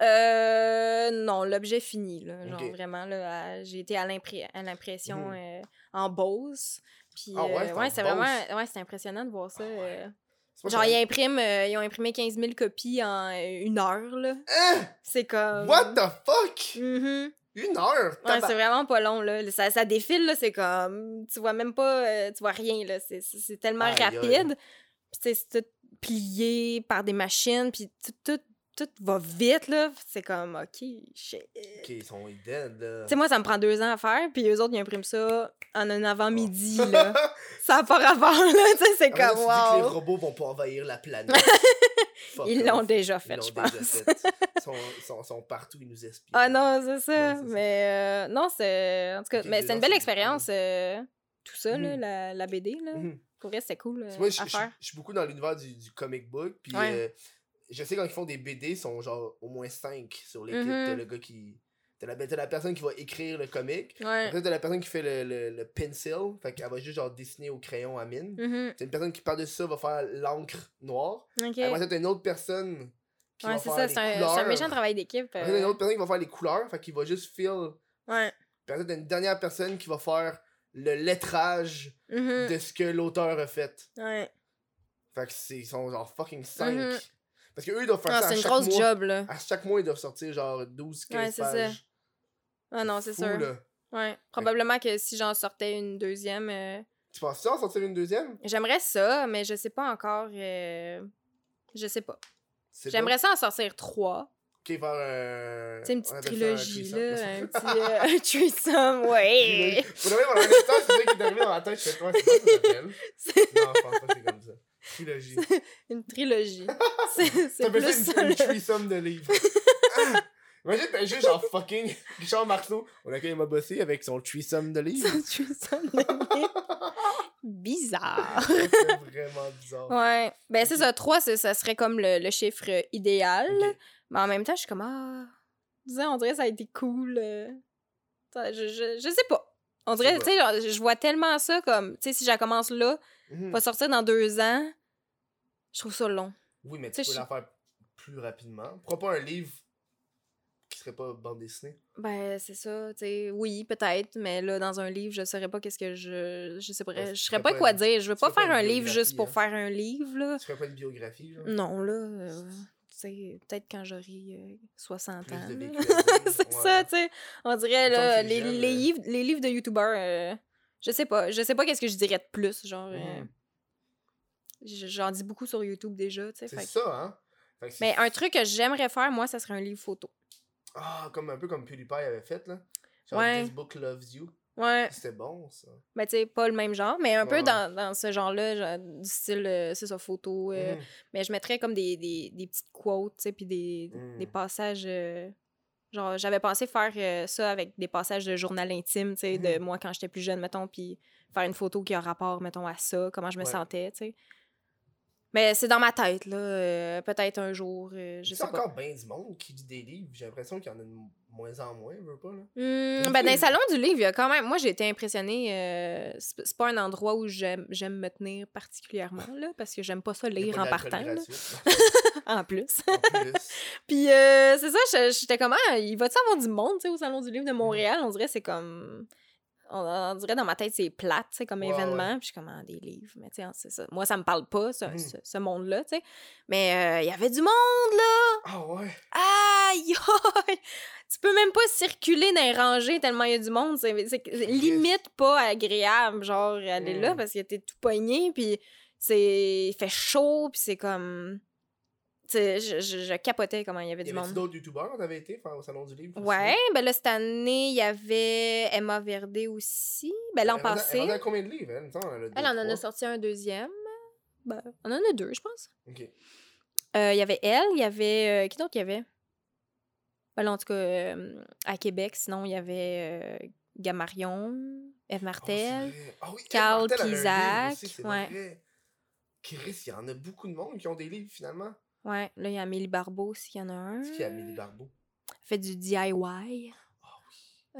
Euh, non, l'objet fini, là. Genre, Ok. vraiment, là, à- j'ai été à l'impression Mhm. euh, en Bose. Puis, Ah ouais, euh, ouais, c'est vraiment... Ouais, c'est impressionnant de voir ça. Ah ouais. euh. Genre, ils impriment... euh, ils ont imprimé 15 000 copies en une heure, là. Hein? C'est comme... What the fuck? Mhm. Une heure? Ouais, c'est vraiment pas long, là. Ça, ça défile, là, c'est comme... Tu vois même pas... euh, tu vois rien, là. C'est- tellement Aïe, aïe. rapide. Puis, c'est tout plié par des machines, puis tout, tout, tout va vite, là. C'est comme, OK, shit. Ok, ils sont dead, là. Tu sais, moi, ça me prend deux ans à faire, puis eux autres, ils impriment ça en un avant-midi, là. Ça n'a pas rapport, là. Tu sais, c'est comme, tu dis que les wow. robots vont pas envahir la planète. Ils l'ont déjà Ils fait, l'ont je déjà pense. fait. Ils sont, partout, ils nous espionnent. Ah non, c'est ça. Non, mais euh, non, c'est. En tout cas, mais c'est une belle expérience, euh, tout ça, là, Mhm. la, la BD, là. Mhm. Pour vrai, c'était cool euh, Moi, je, à je- faire. je suis beaucoup dans l'univers du, du comic book. Puis Ouais. Euh, je sais quand ils font des BD, ils sont genre au moins 5 sur l'équipe. Mhm. T'as le gars qui. T'as la, t'as la personne qui va écrire le comic. Ouais. Après, t'as la personne qui fait le, le, le pencil. Fait qu'elle va juste genre dessiner au crayon à mine. Mhm. T'as une personne qui, par-dessus ça, va faire l'encre noire. Ok. Après t'as une autre personne qui Ouais, va c'est faire ça, les un, couleurs. c'est un méchant travail d'équipe. Après, t'as une euh. autre personne qui va faire les couleurs. Fait qu'il va juste feel. Ouais. Après, t'as une dernière personne qui va faire le lettrage Mhm. de ce que l'auteur a fait. Ouais. Fait que c'est, ils sont genre fucking 5. Mhm. Parce qu'eux, ils doivent faire Ah, ça c'est une chaque grosse mois. job, là. À chaque mois, ils doivent sortir genre 12, 15 Ouais, c'est ça. pages. Ah non, c'est sûr. là. Ouais. Probablement que si j'en sortais une deuxième, euh, Tu penses ça en sortir une deuxième? j'aimerais ça, mais je sais pas encore. euh, Je sais pas. C'est J'aimerais ça en sortir trois. Ok, faire un. Tu sais, une petite un trilogie, là. Un petit euh, un threesome, ouais. Pour de vrai, pendant un instant, c'est ça qui est arrivé dans ma tête. Je fais quoi, c'est ça s'appelle? Non, je pense pas que c'est comme. Trilogie. Une trilogie. C'est plus ça une, une threesome de livres. Ah! Imagine, t'as juste genre fucking Richard Marceau. On a quand même bossé avec son threesome de livres. Un threesome de livre. Bizarre. C'est vraiment bizarre. Ouais. Ben, c'est ça. Trois, c'est- ça serait comme le, le chiffre idéal. Mais en même temps, je suis comme, ah. disons, on dirait que ça a été cool. euh. Je, je, je sais pas. On dirait, tu sais, je vois tellement ça comme, tu sais, si je commence là, Mhm. va sortir dans deux ans, je trouve ça long. Oui, mais tu peux je- la faire plus rapidement. Pourquoi pas un livre qui serait pas bande dessinée? Ben, c'est ça, tu sais. Oui, peut-être, mais là, dans un livre, je saurais pas qu'est-ce que je. Je sais pas. Je ferais pas pas quoi une- dire. Je veux tu pas faire un livre juste pour hein? faire un livre, là. Tu ferais pas une biographie, genre? Non, là. euh, tu sais, peut-être quand j'aurai euh, 60 Plus ans. c'est ouais. ça, tu sais. On dirait, là, les, les euh. livres, les livres de youtubeurs, euh, je sais pas. Je sais pas qu'est-ce que je dirais de plus, genre. euh, j- J'en dis beaucoup sur YouTube déjà, tu sais. C'est que- ça, hein? Fait que c'est- Mais un truc que j'aimerais faire, moi, ça serait un livre photo. Ah, comme un peu comme PewDiePie avait fait, là. Genre, Ouais. This Book Loves You. Ouais. C'était bon, ça. Ben, tu sais, pas le même genre, mais un Ouais, peu dans, dans ce genre-là, genre, du style, euh, c'est ça, photo. euh, Mhm. Mais je mettrais comme des, des, des petites quotes, tu sais, puis des, Mm. des passages. euh, genre, j'avais pensé faire ça avec des passages de journal intime, tu sais, de Mhm. moi quand j'étais plus jeune, mettons, puis faire une photo qui a rapport, mettons, à ça, comment je me Ouais. sentais, tu sais. Mais c'est dans ma tête, là. euh, Peut-être un jour, euh, je C'est sais pas. encore bien du monde qui lit des livres? J'ai l'impression qu'il y en a de moins en moins, je veux pas, là. Parce ben, dans les salons du livre, il y a quand même. Moi, j'ai été impressionnée. euh, c'est pas un endroit où j'aime me tenir particulièrement, là, parce que j'aime pas ça lire pas en partant, en plus. en plus. Puis euh, c'est ça, je- j'étais comme, ah, il va-tu avoir du monde, tu sais, au Salon du Livre de Montréal? On dirait que c'est comme... On, on dirait dans ma tête, c'est plate, tu sais, comme Ouais, événement. Puis je suis comme, ah, des livres. Mais tu sais, c'est ça. Moi, ça me parle pas, ce, ce, ce monde-là, tu sais. Mais euh, il y avait du monde, là! Ah ouais. Aïe, aïe! Tu peux même pas circuler dans les rangées tellement il y a du monde. C'est limite pas agréable, genre, aller là, Mm. parce que t'es tout pogné, puis c'est... il fait chaud, puis c'est comme... Je, je, je capotais comment il y avait Y du avait-tu monde. d'autres youtubeurs qui avaient été au Salon du Livre? Ouais, ben là, cette année, il y avait Emma Verdé aussi. Ben l'an passé. Elle vendait combien de livres, elle? A deux, Elle en en a sorti un deuxième. Ben, on en a deux, je pense. Ok. Euh, Il y avait elle, il y avait... euh, qui d'autre il y avait? Ben là, en tout cas, euh, à Québec, sinon, il y avait euh, Gamarion, Eve Ah, Martel. Ah oui, Eve Carl Martel, a Pisac, aussi, c'est ouais. Chris, il y en a beaucoup de monde qui ont des livres finalement. Ouais, là, il y a Amélie Barbeau aussi, il y en a un. C'est qui a Amélie Barbeau? Elle fait du DIY. Ah oui.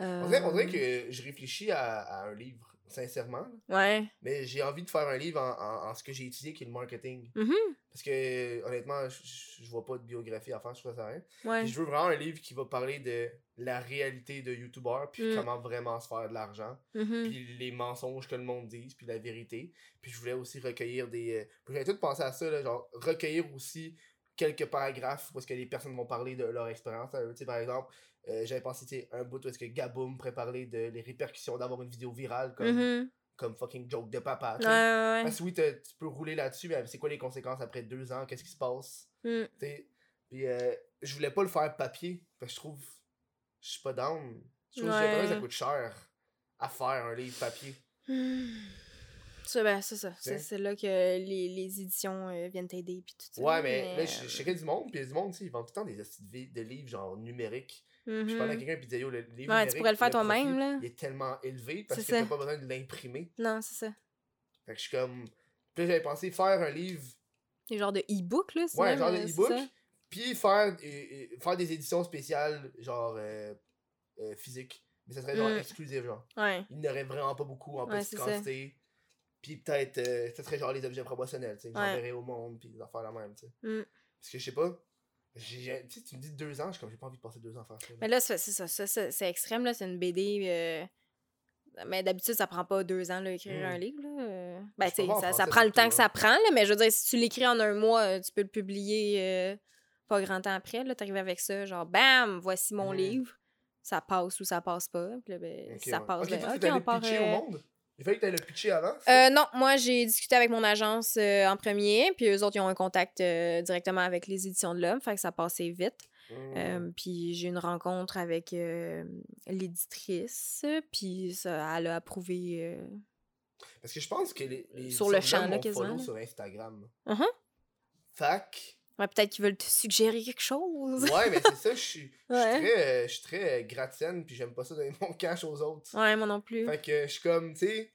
Euh, On dirait, on dirait que je réfléchis à, à un livre, sincèrement. Ouais. Mais j'ai envie de faire un livre en, en- en ce que j'ai étudié, qui est le marketing. Mhm. Parce que, honnêtement, je, vois pas de biographie à faire, je trouve ça rien. Ouais. Puis je veux vraiment un livre qui va parler de la réalité de YouTuber, puis Mm. comment vraiment se faire de l'argent, Mhm. puis les mensonges que le monde dit, puis la vérité. Puis je voulais aussi recueillir des. euh, J'avais tout pensé à ça, là, genre recueillir aussi quelques paragraphes où est-ce que les personnes vont parler de leur expérience. à eux. Tu sais, par exemple, euh, j'avais pensé, tu sais, un bout où est-ce que Gaboum pourrait parler de les répercussions d'avoir une vidéo virale comme, Mhm. comme fucking joke de papa. Ouais, sais. ouais, ouais. Parce que oui, tu peux rouler là-dessus, mais c'est quoi les conséquences après deux ans? Qu'est-ce qui se passe? Mm. Sais, Puis euh, je voulais pas le faire papier, parce que je trouve. Je suis pas down. Je trouve que ça coûte cher à faire un livre papier. Ça, ben, c'est ça. C'est là que les, les éditions euh, viennent t'aider puis tout ça. Ouais, mais là, je euh, je checkais du monde, puis il y a du monde, tu sais, ils vendent tout le temps des de livres genre numériques. Je parlais à quelqu'un, puis il disait, yo, le livre Ouais, tu pourrais le faire toi-même, là. Il est tellement élevé parce que t'as pas besoin de l'imprimer. Non, c'est ça. Fait que je suis comme. Puis j'avais pensé faire un livre Les genres de e-book, là. c'est Ouais, même, genre de euh, e-book. Puis faire, et- et faire des éditions spéciales, genre euh, euh, physique. Mais ça serait genre Mm. exclusif, genre. Ouais. Il n'y aurait vraiment pas beaucoup en Ouais, petite ça. quantité. Puis peut-être, euh, ça serait genre les objets promotionnels, tu sais. que Ouais. J'enverrais au monde, puis des affaires la même, tu sais. Mm. Parce que je sais pas. J'ai- j'ai- Tu sais, tu me dis deux ans, je comme, j'ai pas envie de passer deux ans à faire ça. là. Mais là, c'est c'est ça, ça, ça, c'est extrême, là. C'est une BD. euh, Mais d'habitude, ça prend pas deux ans, là, écrire un livre, là. euh. Ben, tu ça, ça prend le temps que ça prend, là. Mais je veux dire, si tu l'écris en un mois, euh, tu peux le publier euh, pas grand temps après, là. T'arrives avec ça, genre, bam, voici mon Mhm. livre. Ça passe ou ça passe pas. Puis là, ben, si ça ouais. passe, Ok, ben, toi, on part. euh, au monde? Il fallait que t'ailles le pitcher avant. Euh, non, moi j'ai discuté avec mon agence euh, en premier, puis eux autres ils ont un contact euh, directement avec les éditions de l'homme, fait que ça passait vite. Mm. Euh, puis j'ai eu une rencontre avec l'éditrice, puis ça, elle a approuvé. Parce que je pense que les, les Sur le champ, de là, quasiment, follow sur Instagram. Mhm. Fac. Ouais, peut-être qu'ils veulent te suggérer quelque chose. Ouais, mais c'est ça, je suis je suis Ouais. très, euh, je suis très euh, gratienne, puis j'aime pas ça donner mon cash aux autres. Ouais, moi non plus. Fait que je suis comme, tu sais,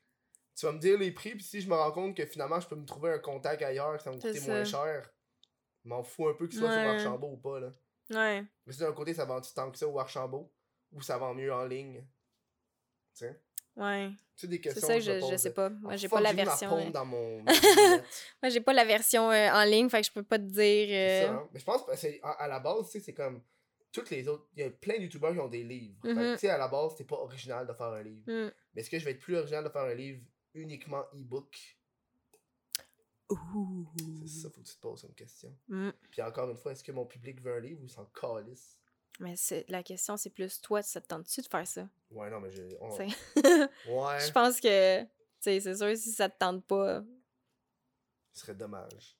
tu vas me dire les prix, puis si je me rends compte que finalement je peux me trouver un contact ailleurs, que ça va me coûter moins cher, je m'en fous un peu qu'il soit sur Ouais. Archambault ou pas, là. Ouais. Mais si d'un côté ça vend tant que ça au Archambault, ou ça vend mieux en ligne. Tu sais, Ouais. c'est des C'est questions ça que je, je sais pas. Moi Ah, j'ai pas la ma version. euh, dans mon. ma. Moi j'ai pas la version euh, en ligne, fait que je peux pas te dire. C'est euh, ça, hein. Mais je pense que à, à la base, tu sais, c'est comme toutes les autres. Il y a plein de youtubeurs qui ont des livres. Mhm. Tu sais, à la base, c'est pas original de faire un livre. hmm. Mais est-ce que je vais être plus original de faire un livre uniquement e-book? Ouh. C'est ça, faut que tu te poses comme question. Hmm. Puis encore une fois, est-ce que mon public veut un livre ou s'en calisse? Mais la question c'est plus toi, ça te tente-tu de faire ça? Ouais, non, mais je. on- Ouais, Je pense que, tu sais, c'est sûr, si ça te tente pas, ce serait dommage.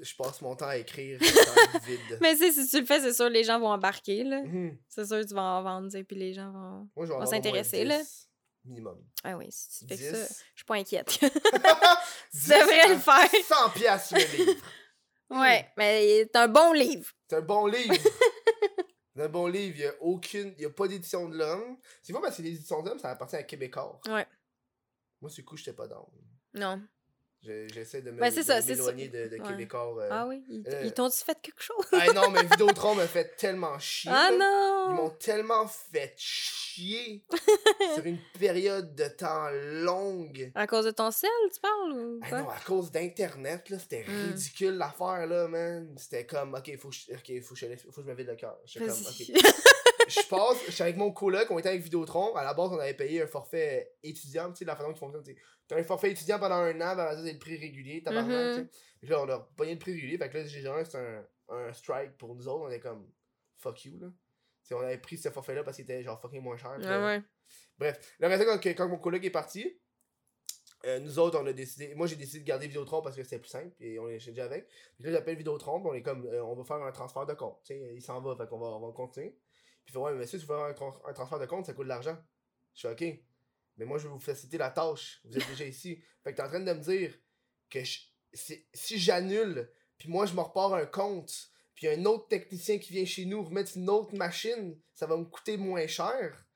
Je passe mon temps à écrire dans le vide. Mais tu sais, si tu le fais, c'est sûr, les gens vont embarquer, là. Mhm. C'est sûr, tu vas en vendre, et puis les gens vont. Moi, je vais au s'intéresser, là. 10 Minimum. Ah oui, si tu fais 10. ça, je suis pas inquiète. 10 tu devrais le faire. 100 piastres le livre. Ouais, mais c'est un bon livre. C'est un bon livre. Un bon livre. Il n'y a aucune. Il y a pas d'édition de l'homme. C'est pas parce que les éditions de l'homme, ça appartient à Québécois. Ouais. Moi, du coup, j'étais pas dans. Non. J'essaie de me- Ben, de m'éloigner de, de Ouais. Québécois. euh. Ah oui, ils, euh, ils t'ont-tu fait quelque chose? Ah non, mais Vidéotron me fait tellement chier. Ah là. Ils non! m'ont tellement fait chier sur une période de temps longue. À cause de ton sel, tu parles ou Ah non, à cause d'Internet, là, c'était Mm. ridicule l'affaire, là, man. C'était comme, ok, faut que je, ok, faut que je, faut que je me vide le cœur. J'étais comme, ok. je passe, je suis avec mon coloc, on était avec Vidéotron. À la base, on avait payé un forfait étudiant, tu sais, la façon qui fonctionne, tu. T'as un forfait étudiant pendant un an, ben, ça, c'est le prix régulier, tabarnak, Mhm. tu sais. Là, on a payé le prix régulier, fait que là, j'ai c'est un, un strike pour nous autres, on est comme, fuck you, là. On avait pris ce forfait-là parce qu'il était genre fucking moins cher. puis Ouais. Bref, le reste, quand, quand mon collègue est parti, euh, nous autres, on a décidé. Moi, j'ai décidé de garder Vidéotron parce que c'était plus simple et on est déjà avec. Puis là, j'appelle Vidéotron, on est comme, euh, on va faire un transfert de compte. Tu sais, il s'en va, fait qu'on va, on va continuer. Puis il fait, ouais, mais monsieur, si vous faites un, un transfert de compte, ça coûte de l'argent. Je suis ok. Mais moi, je vais vous faciliter la tâche. Vous êtes déjà ici. Fait que t'es en train de me dire que je- si j'annule, puis moi, je me repars un compte, puis un autre technicien qui vient chez nous remettre une autre machine, ça va me coûter moins cher.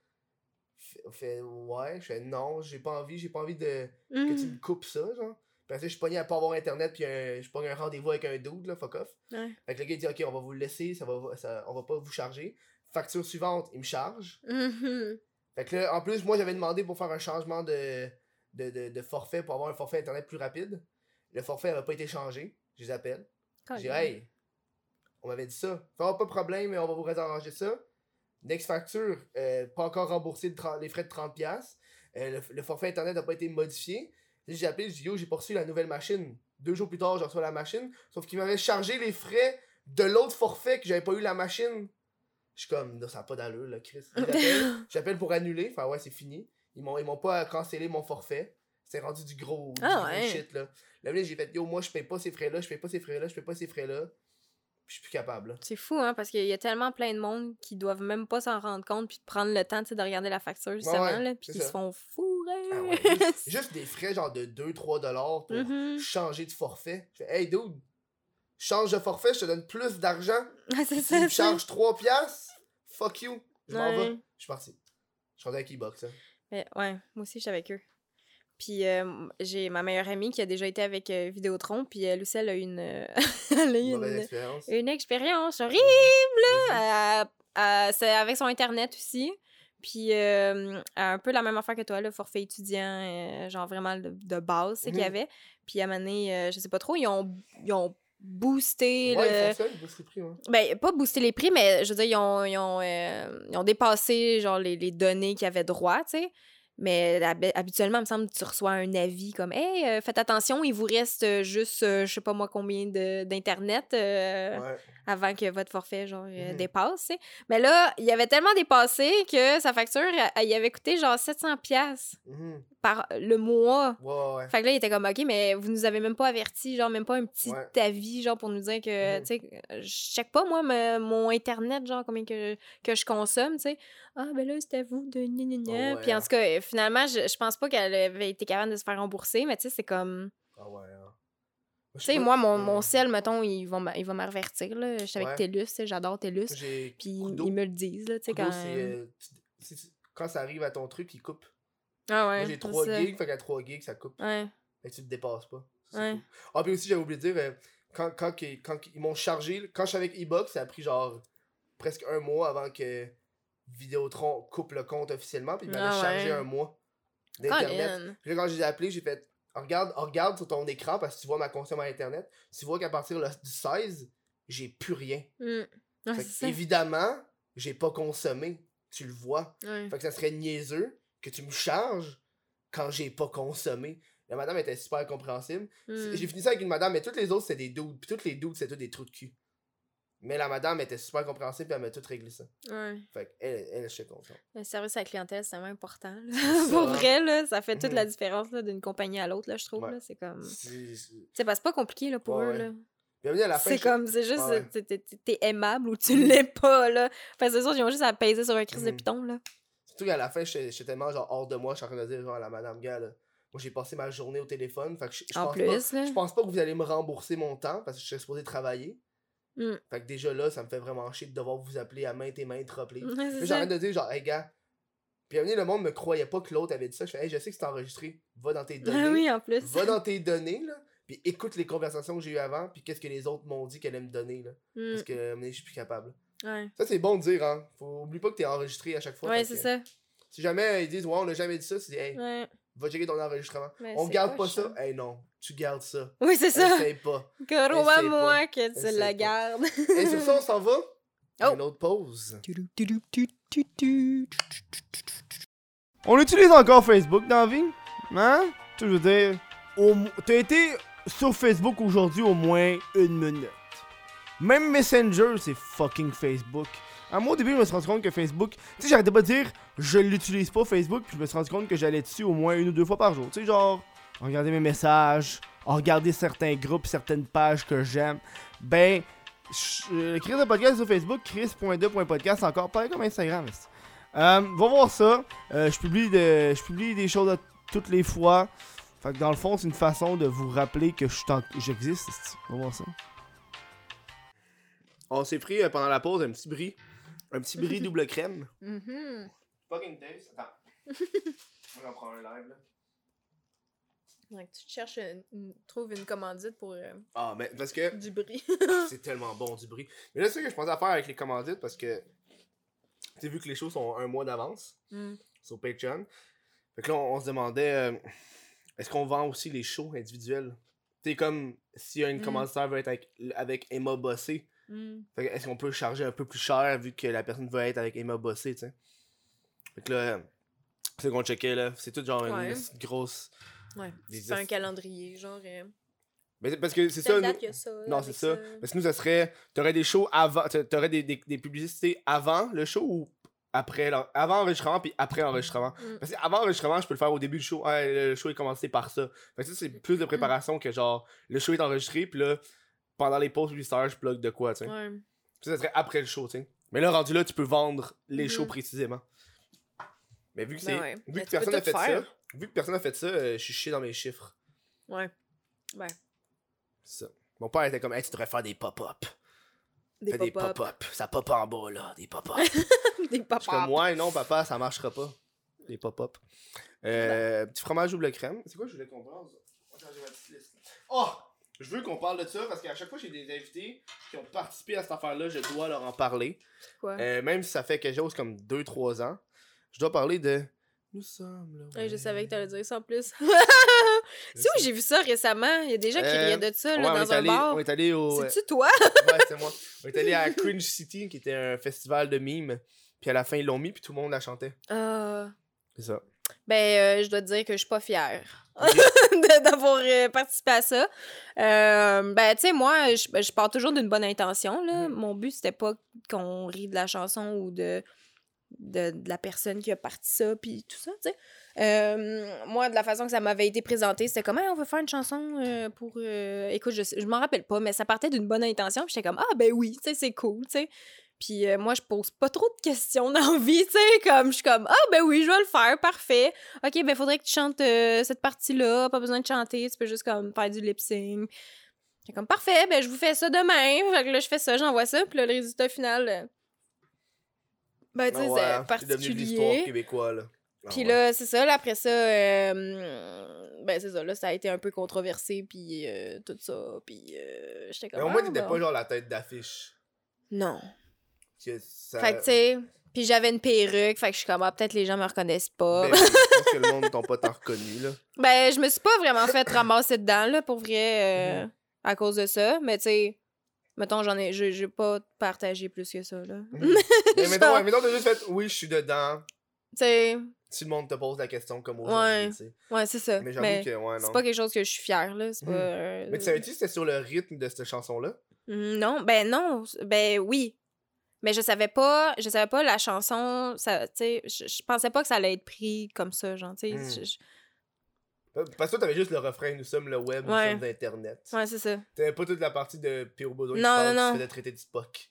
Fait, fait, ouais, je fais non, j'ai pas envie, j'ai pas envie de que tu Mhm. me coupes ça, genre. Parce que je suis pogné à pas avoir internet, puis un- je pogne un rendez-vous avec un dude, là, fuck off. Ouais. Fait que le gars il dit, ok, on va vous le laisser, ça va, ça, on va pas vous charger. Facture suivante, il me charge. Mhm. Fait que là, en plus, moi, j'avais demandé pour faire un changement de, de, de, de forfait, pour avoir un forfait internet plus rapide. Le forfait n'avait pas été changé. Je les appelle. Je dis, hey, on m'avait dit ça. Fait, oh, pas de problème, mais on va vous réarranger ça. Next facture, euh, pas encore remboursé le les frais de 30$. Euh, le, le forfait internet n'a pas été modifié. Là, J'ai appelé, je dis, yo, j'ai reçu la nouvelle machine. Deux jours plus tard, je reçois la machine. Sauf qu'il m'avait chargé les frais de l'autre forfait que j'avais pas eu la machine. Je suis comme, non, ça n'a pas d'allure, là, Chris. J'appelle, pour annuler. Enfin, ouais, c'est fini. Ils m'ont, ils m'ont pas cancellé mon forfait. C'est rendu du gros, du Ah gros ouais. shit, là. Là, j'ai fait, yo, moi, je paye pas ces frais-là, je paye pas ces frais-là, je paye pas ces frais-là. Puis je suis plus capable. C'est fou, hein, parce qu'il y a tellement plein de monde qui doivent même pas s'en rendre compte puis de prendre le temps, tu sais, de regarder la facture, justement, ouais, là, puis ça. se font fourrer. Ah juste, juste des frais, genre de 2-3 dollars pour Mhm. changer de forfait. Je fais, hey, dude, change de forfait, je te donne plus d'argent. Ah, c'est Tu me charges 3 piastres, fuck you. Je m'en vais. Je suis parti. Je suis rendu avec e-box, hein. Mais ouais, moi aussi, j'étais avec eux. Puis euh, j'ai ma meilleure amie qui a déjà été avec euh, Vidéotron, puis elle aussi, elle a eu une, euh, elle a eu Une expérience. une expérience horrible. Euh, euh, c'est avec son Internet aussi. Puis euh, un peu la même affaire que toi, le forfait étudiant, euh, genre vraiment de, de base, c'est qu'il y Mhm. avait. Puis à un moment donné, euh, je sais pas trop, ils ont, ils ont boosté Ouais, le... ils font ça, ils boostent les prix, ouais. Ben, pas booster les prix, mais je veux dire, ils ont, ils ont, euh, ils ont dépassé genre les, les données qu'ils avaient droit, tu sais. Mais hab- habituellement, il me semble que tu reçois un avis comme Hey, euh, faites attention, il vous reste euh, juste, euh, je sais pas moi combien d'Internet euh, Ouais. avant que votre forfait genre, Mhm. dépasse. Mais là, il avait tellement dépassé que sa facture, il avait coûté genre 700$ piastres Mhm. par le mois. Ouais, ouais, ouais. Fait que là, il était comme, OK, mais vous nous avez même pas averti, genre, même pas un petit avis, genre, pour nous dire que, Mhm. tu sais, je check pas, moi, me- mon Internet, genre, combien que, que je consomme, tu sais. Ah, ben là, c'est à vous de gna gna gna. Ouais, Puis en tout cas, finalement, je, je pense pas qu'elle avait été capable de se faire rembourser, mais tu sais, c'est comme. Ah ouais, hein. Tu sais, moi, mon, mon ciel, mettons, il va, il va là. Je suis avec Ouais. TELUS, j'adore TELUS. Puis ils me le disent, là, tu sais, quand. euh, Quand ça arrive à ton truc, il coupe. Ah ouais. Moi, j'ai c'est 3 ça. gigs, fait qu'à 3 gigs, ça coupe. Ouais. Fait que tu te dépasses pas. Ça, c'est Ouais. cool. Ah, puis aussi, j'avais oublié de dire, euh, quand, quand, ils m'ont chargé, quand je suis avec Ebox, ça a pris genre presque un mois avant que Vidéotron coupe le compte officiellement, puis ils m'avaient Ah chargé ouais. un mois d'Internet. Puis là, quand je les ai appelés, j'ai fait regarde, regarde sur ton écran parce que tu vois ma consommation Internet. Tu vois qu'à partir le- du 16, j'ai plus rien. Mm. Ah, Fait c'est que, ça. évidemment, j'ai pas consommé. Tu le vois. Ouais. Fait que ça serait niaiseux que tu me charges quand j'ai pas consommé. La madame était super compréhensible. Mm. J'ai fini ça avec une madame, mais toutes les autres, c'était des dudes. Puis toutes les dudes, c'était tous des trous de cul. Mais la madame était super compréhensible, puis elle m'a tout réglé ça. Ouais. Fait que elle, elle, je suis content. Le service à la clientèle, c'est vraiment important. là. ça, Pour vrai, là, ça fait toute Mhm. la différence là, d'une compagnie à l'autre, là, je trouve. Ouais. C'est comme. C'est- c'est- C'est parce que c'est pas compliqué là, pour Ouais, eux. ouais. là. Bienvenue à la fin. C'est je- comme, c'est juste, Ouais. t'es- aimable ou tu l'es pas, là. Parce que les autres, ils ont juste à peser sur un crise de Mhm. piton, là. Surtout qu'à la fin, j'étais tellement genre hors de moi, je suis en train de dire genre à la madame gars là. Moi j'ai passé ma journée au téléphone. Fait que je, je En pense plus, pas. là. Je pense pas que vous allez me rembourser mon temps parce que je suis supposé travailler. Mm. Fait que déjà là, ça me fait vraiment chier de devoir vous appeler à maintes et maintes c'est j'ai envie de dire genre, hey gars, puis à un moment le monde me croyait pas que l'autre avait dit ça. Je fais, hey, je sais que c'est enregistré. Va dans tes données. Ah oui, en plus. Va dans tes données, là. Puis écoute les conversations que j'ai eues avant. Puis qu'est-ce que les autres m'ont dit qu'elle allait me donner, là. Mm. Parce que moment donné, je suis plus capable. Ouais, Ça, c'est bon de dire, hein. Faut, oublie pas que t'es enregistré à chaque fois. ouais c'est que ça. Si jamais ils disent, ouais, on n'a jamais dit ça, c'est hey, Ouais. Va checker ton enregistrement. Mais on garde pas ça. hein. Hey, non. Tu gardes ça. Oui, c'est ça. Essaye pas. Crois-moi que tu Essaye la gardes. Et sur ça, on s'en va? Oh. Une autre pause. On utilise encore Facebook dans la vie? Hein? Tu veux dire, au t'as été sur Facebook aujourd'hui au moins une minute. Même Messenger, c'est fucking Facebook. À moi, au début, je me suis rendu compte que Facebook. Tu sais, j'arrêtais pas de dire je l'utilise pas Facebook, puis je me suis rendu compte que j'allais dessus au moins une ou deux fois par jour. Tu sais, genre, regarder mes messages, regarder certains groupes, certaines pages que j'aime. Ben, je- le Chris de podcast sur Facebook, chris.2.podcast, encore pareil comme Instagram. Euh, va voir ça. Euh, je publie de, je publie des choses à- toutes les fois. Fait que dans le fond, c'est une façon de vous rappeler que je suis en- j'existe. Va voir ça. On s'est pris euh, pendant la pause un petit brie. Un petit brie double crème. Mhm. Fucking taste. Attends. On va en prendre un live là. Tu te cherches, une, une- trouves une commandite pour euh, Ah, mais parce que du bris. c'est tellement bon du brie. Mais là, c'est ce que je pensais à faire avec les commandites parce que. Tu sais, vu que les shows sont un mois d'avance Mm. sur Patreon. Fait que là, on, on se demandait euh, est-ce qu'on vend aussi les shows individuels? Tu sais, comme si une Mm. commanditaire veut être avec, avec Emma Bossé. Mm. Fait que est-ce qu'on peut charger un peu plus cher vu que la personne veut être avec Emma Bossé, tu sais? Fait que là, c'est qu'on checkait là. C'est tout genre une grosse. Ouais. C'est un calendrier, genre. euh, Mais c'est parce que c'est ça. date, nous- ça, Non, c'est ça. Parce que nous, ça serait. T'aurais des shows avant. t'a- T'aurais des, des, des publicités avant le show ou après l'en- Avant enregistrement puis après enregistrement? Mm. Parce que avant enregistrement, je peux le faire au début du show. Le show est commencé par ça. Fait que ça, c'est plus de préparation que genre le show est enregistré puis là, pendant les pauses publicitaires, je plug de quoi, tu sais. Ouais. Ça, ça serait après le show, tu sais. Mais là, rendu là, tu peux vendre les Mhm. shows précisément. Mais vu que, Ben c'est, ouais. vu que personne n'a fait faire. ça, vu que personne n'a fait ça, euh, je suis chié dans mes chiffres. Ouais. Ouais. C'est ça. Mon père était comme, hey, tu devrais faire des pop-up. Des Fais des pop-up. pop-up. Ça pop en bas, là, des pop-up. Des Je suis comme, pop-up. ouais, non, papa, ça marchera pas. Les pop-up. Euh, petit fromage double crème? C'est quoi, je voulais qu'on parle Attends, j'ai ma petite liste. Oh! Je veux qu'on parle de ça parce qu'à chaque fois que j'ai des invités qui ont participé à cette affaire-là, je dois leur en parler. Quoi? Euh, même si ça fait quelque chose comme 2-3 ans. Je dois parler de. Nous sommes là. Ouais, je savais que t'allais dire ça en plus. C'est où j'ai vu ça récemment? Il y a des gens qui Euh, riaient de ça là, dans un allé, bar. on est allé au. C'est-tu toi? Ouais, c'est moi. On est allé à Cringe City, qui était un festival de mimes. Puis à la fin, ils l'ont mis, puis tout le monde la chantait. Ah. C'est ça. Ben, euh, je dois te dire que je suis pas fière d'avoir euh, participé à ça. Euh, ben, tu sais, moi, je, ben, je pars toujours d'une bonne intention. Là. Mhm. Mon but, c'était pas qu'on rie de la chanson ou de, de, la personne qui a parti ça, puis tout ça, tu sais. Euh, moi, de la façon que ça m'avait été présenté, c'était comme, on veut faire une chanson euh, pour. euh, Écoute, je, je m'en rappelle pas, mais ça partait d'une bonne intention, puis j'étais comme, ah, ben oui, tu sais, c'est cool, tu sais. Puis moi, je pose pas trop de questions dans la vie, tu sais, comme, je suis comme, ah, ben oui, je vais le faire, parfait. OK, ben faudrait que tu chantes cette partie-là, pas besoin de chanter, tu peux juste comme faire du lip sync. J'ai comme parfait, ben je vous fais ça demain. Fait là je fais ça, j'envoie ça, puis là, le résultat final ben tu sais ouais, c'est l'histoire particulier. québécois, là. Ah Puis ouais. là, c'est ça, là, après ça euh, ben c'est ça, là ça a été un peu controversé puis euh, tout ça, puis euh, j'étais comme Mais au moins, ah, t'étais pas genre la tête d'affiche. Non. Que ça... Fait que tu sais, puis j'avais une perruque, fait que je suis comme ah, peut-être les gens me reconnaissent pas. Ben, je pense que le monde t'ont pas tant reconnu, là. Ben, je me suis pas vraiment fait ramasser dedans, là, pour vrai, euh, à cause de ça. Mais, tu sais, mettons, j'en ai, j'ai j'ai pas partagé plus que ça, là. Mhm. Mais mettons, mettons, t'as juste fait oui, je suis dedans. Tu sais, Si le monde te pose la question comme aujourd'hui, Ouais. ouais, c'est ça. Mais j'avoue que, ouais, non. c'est pas quelque chose que je suis fière, là. C'est Mhm. pas. euh, Mais tu savais-tu que c'était sur le rythme de cette chanson-là? Mm, Non, ben non, ben oui. Mais je savais pas, je savais pas la chanson, ça, tu sais, je, je pensais pas que ça allait être pris comme ça, genre, tu sais. Mm. Parce que toi, t'avais juste le refrain Nous sommes le web, nous Ouais. sommes Internet. Ouais, c'est ça. T'avais pas toute la partie de P.O. Baudouin qui parle, non, qui non. se faisait traiter de Spock.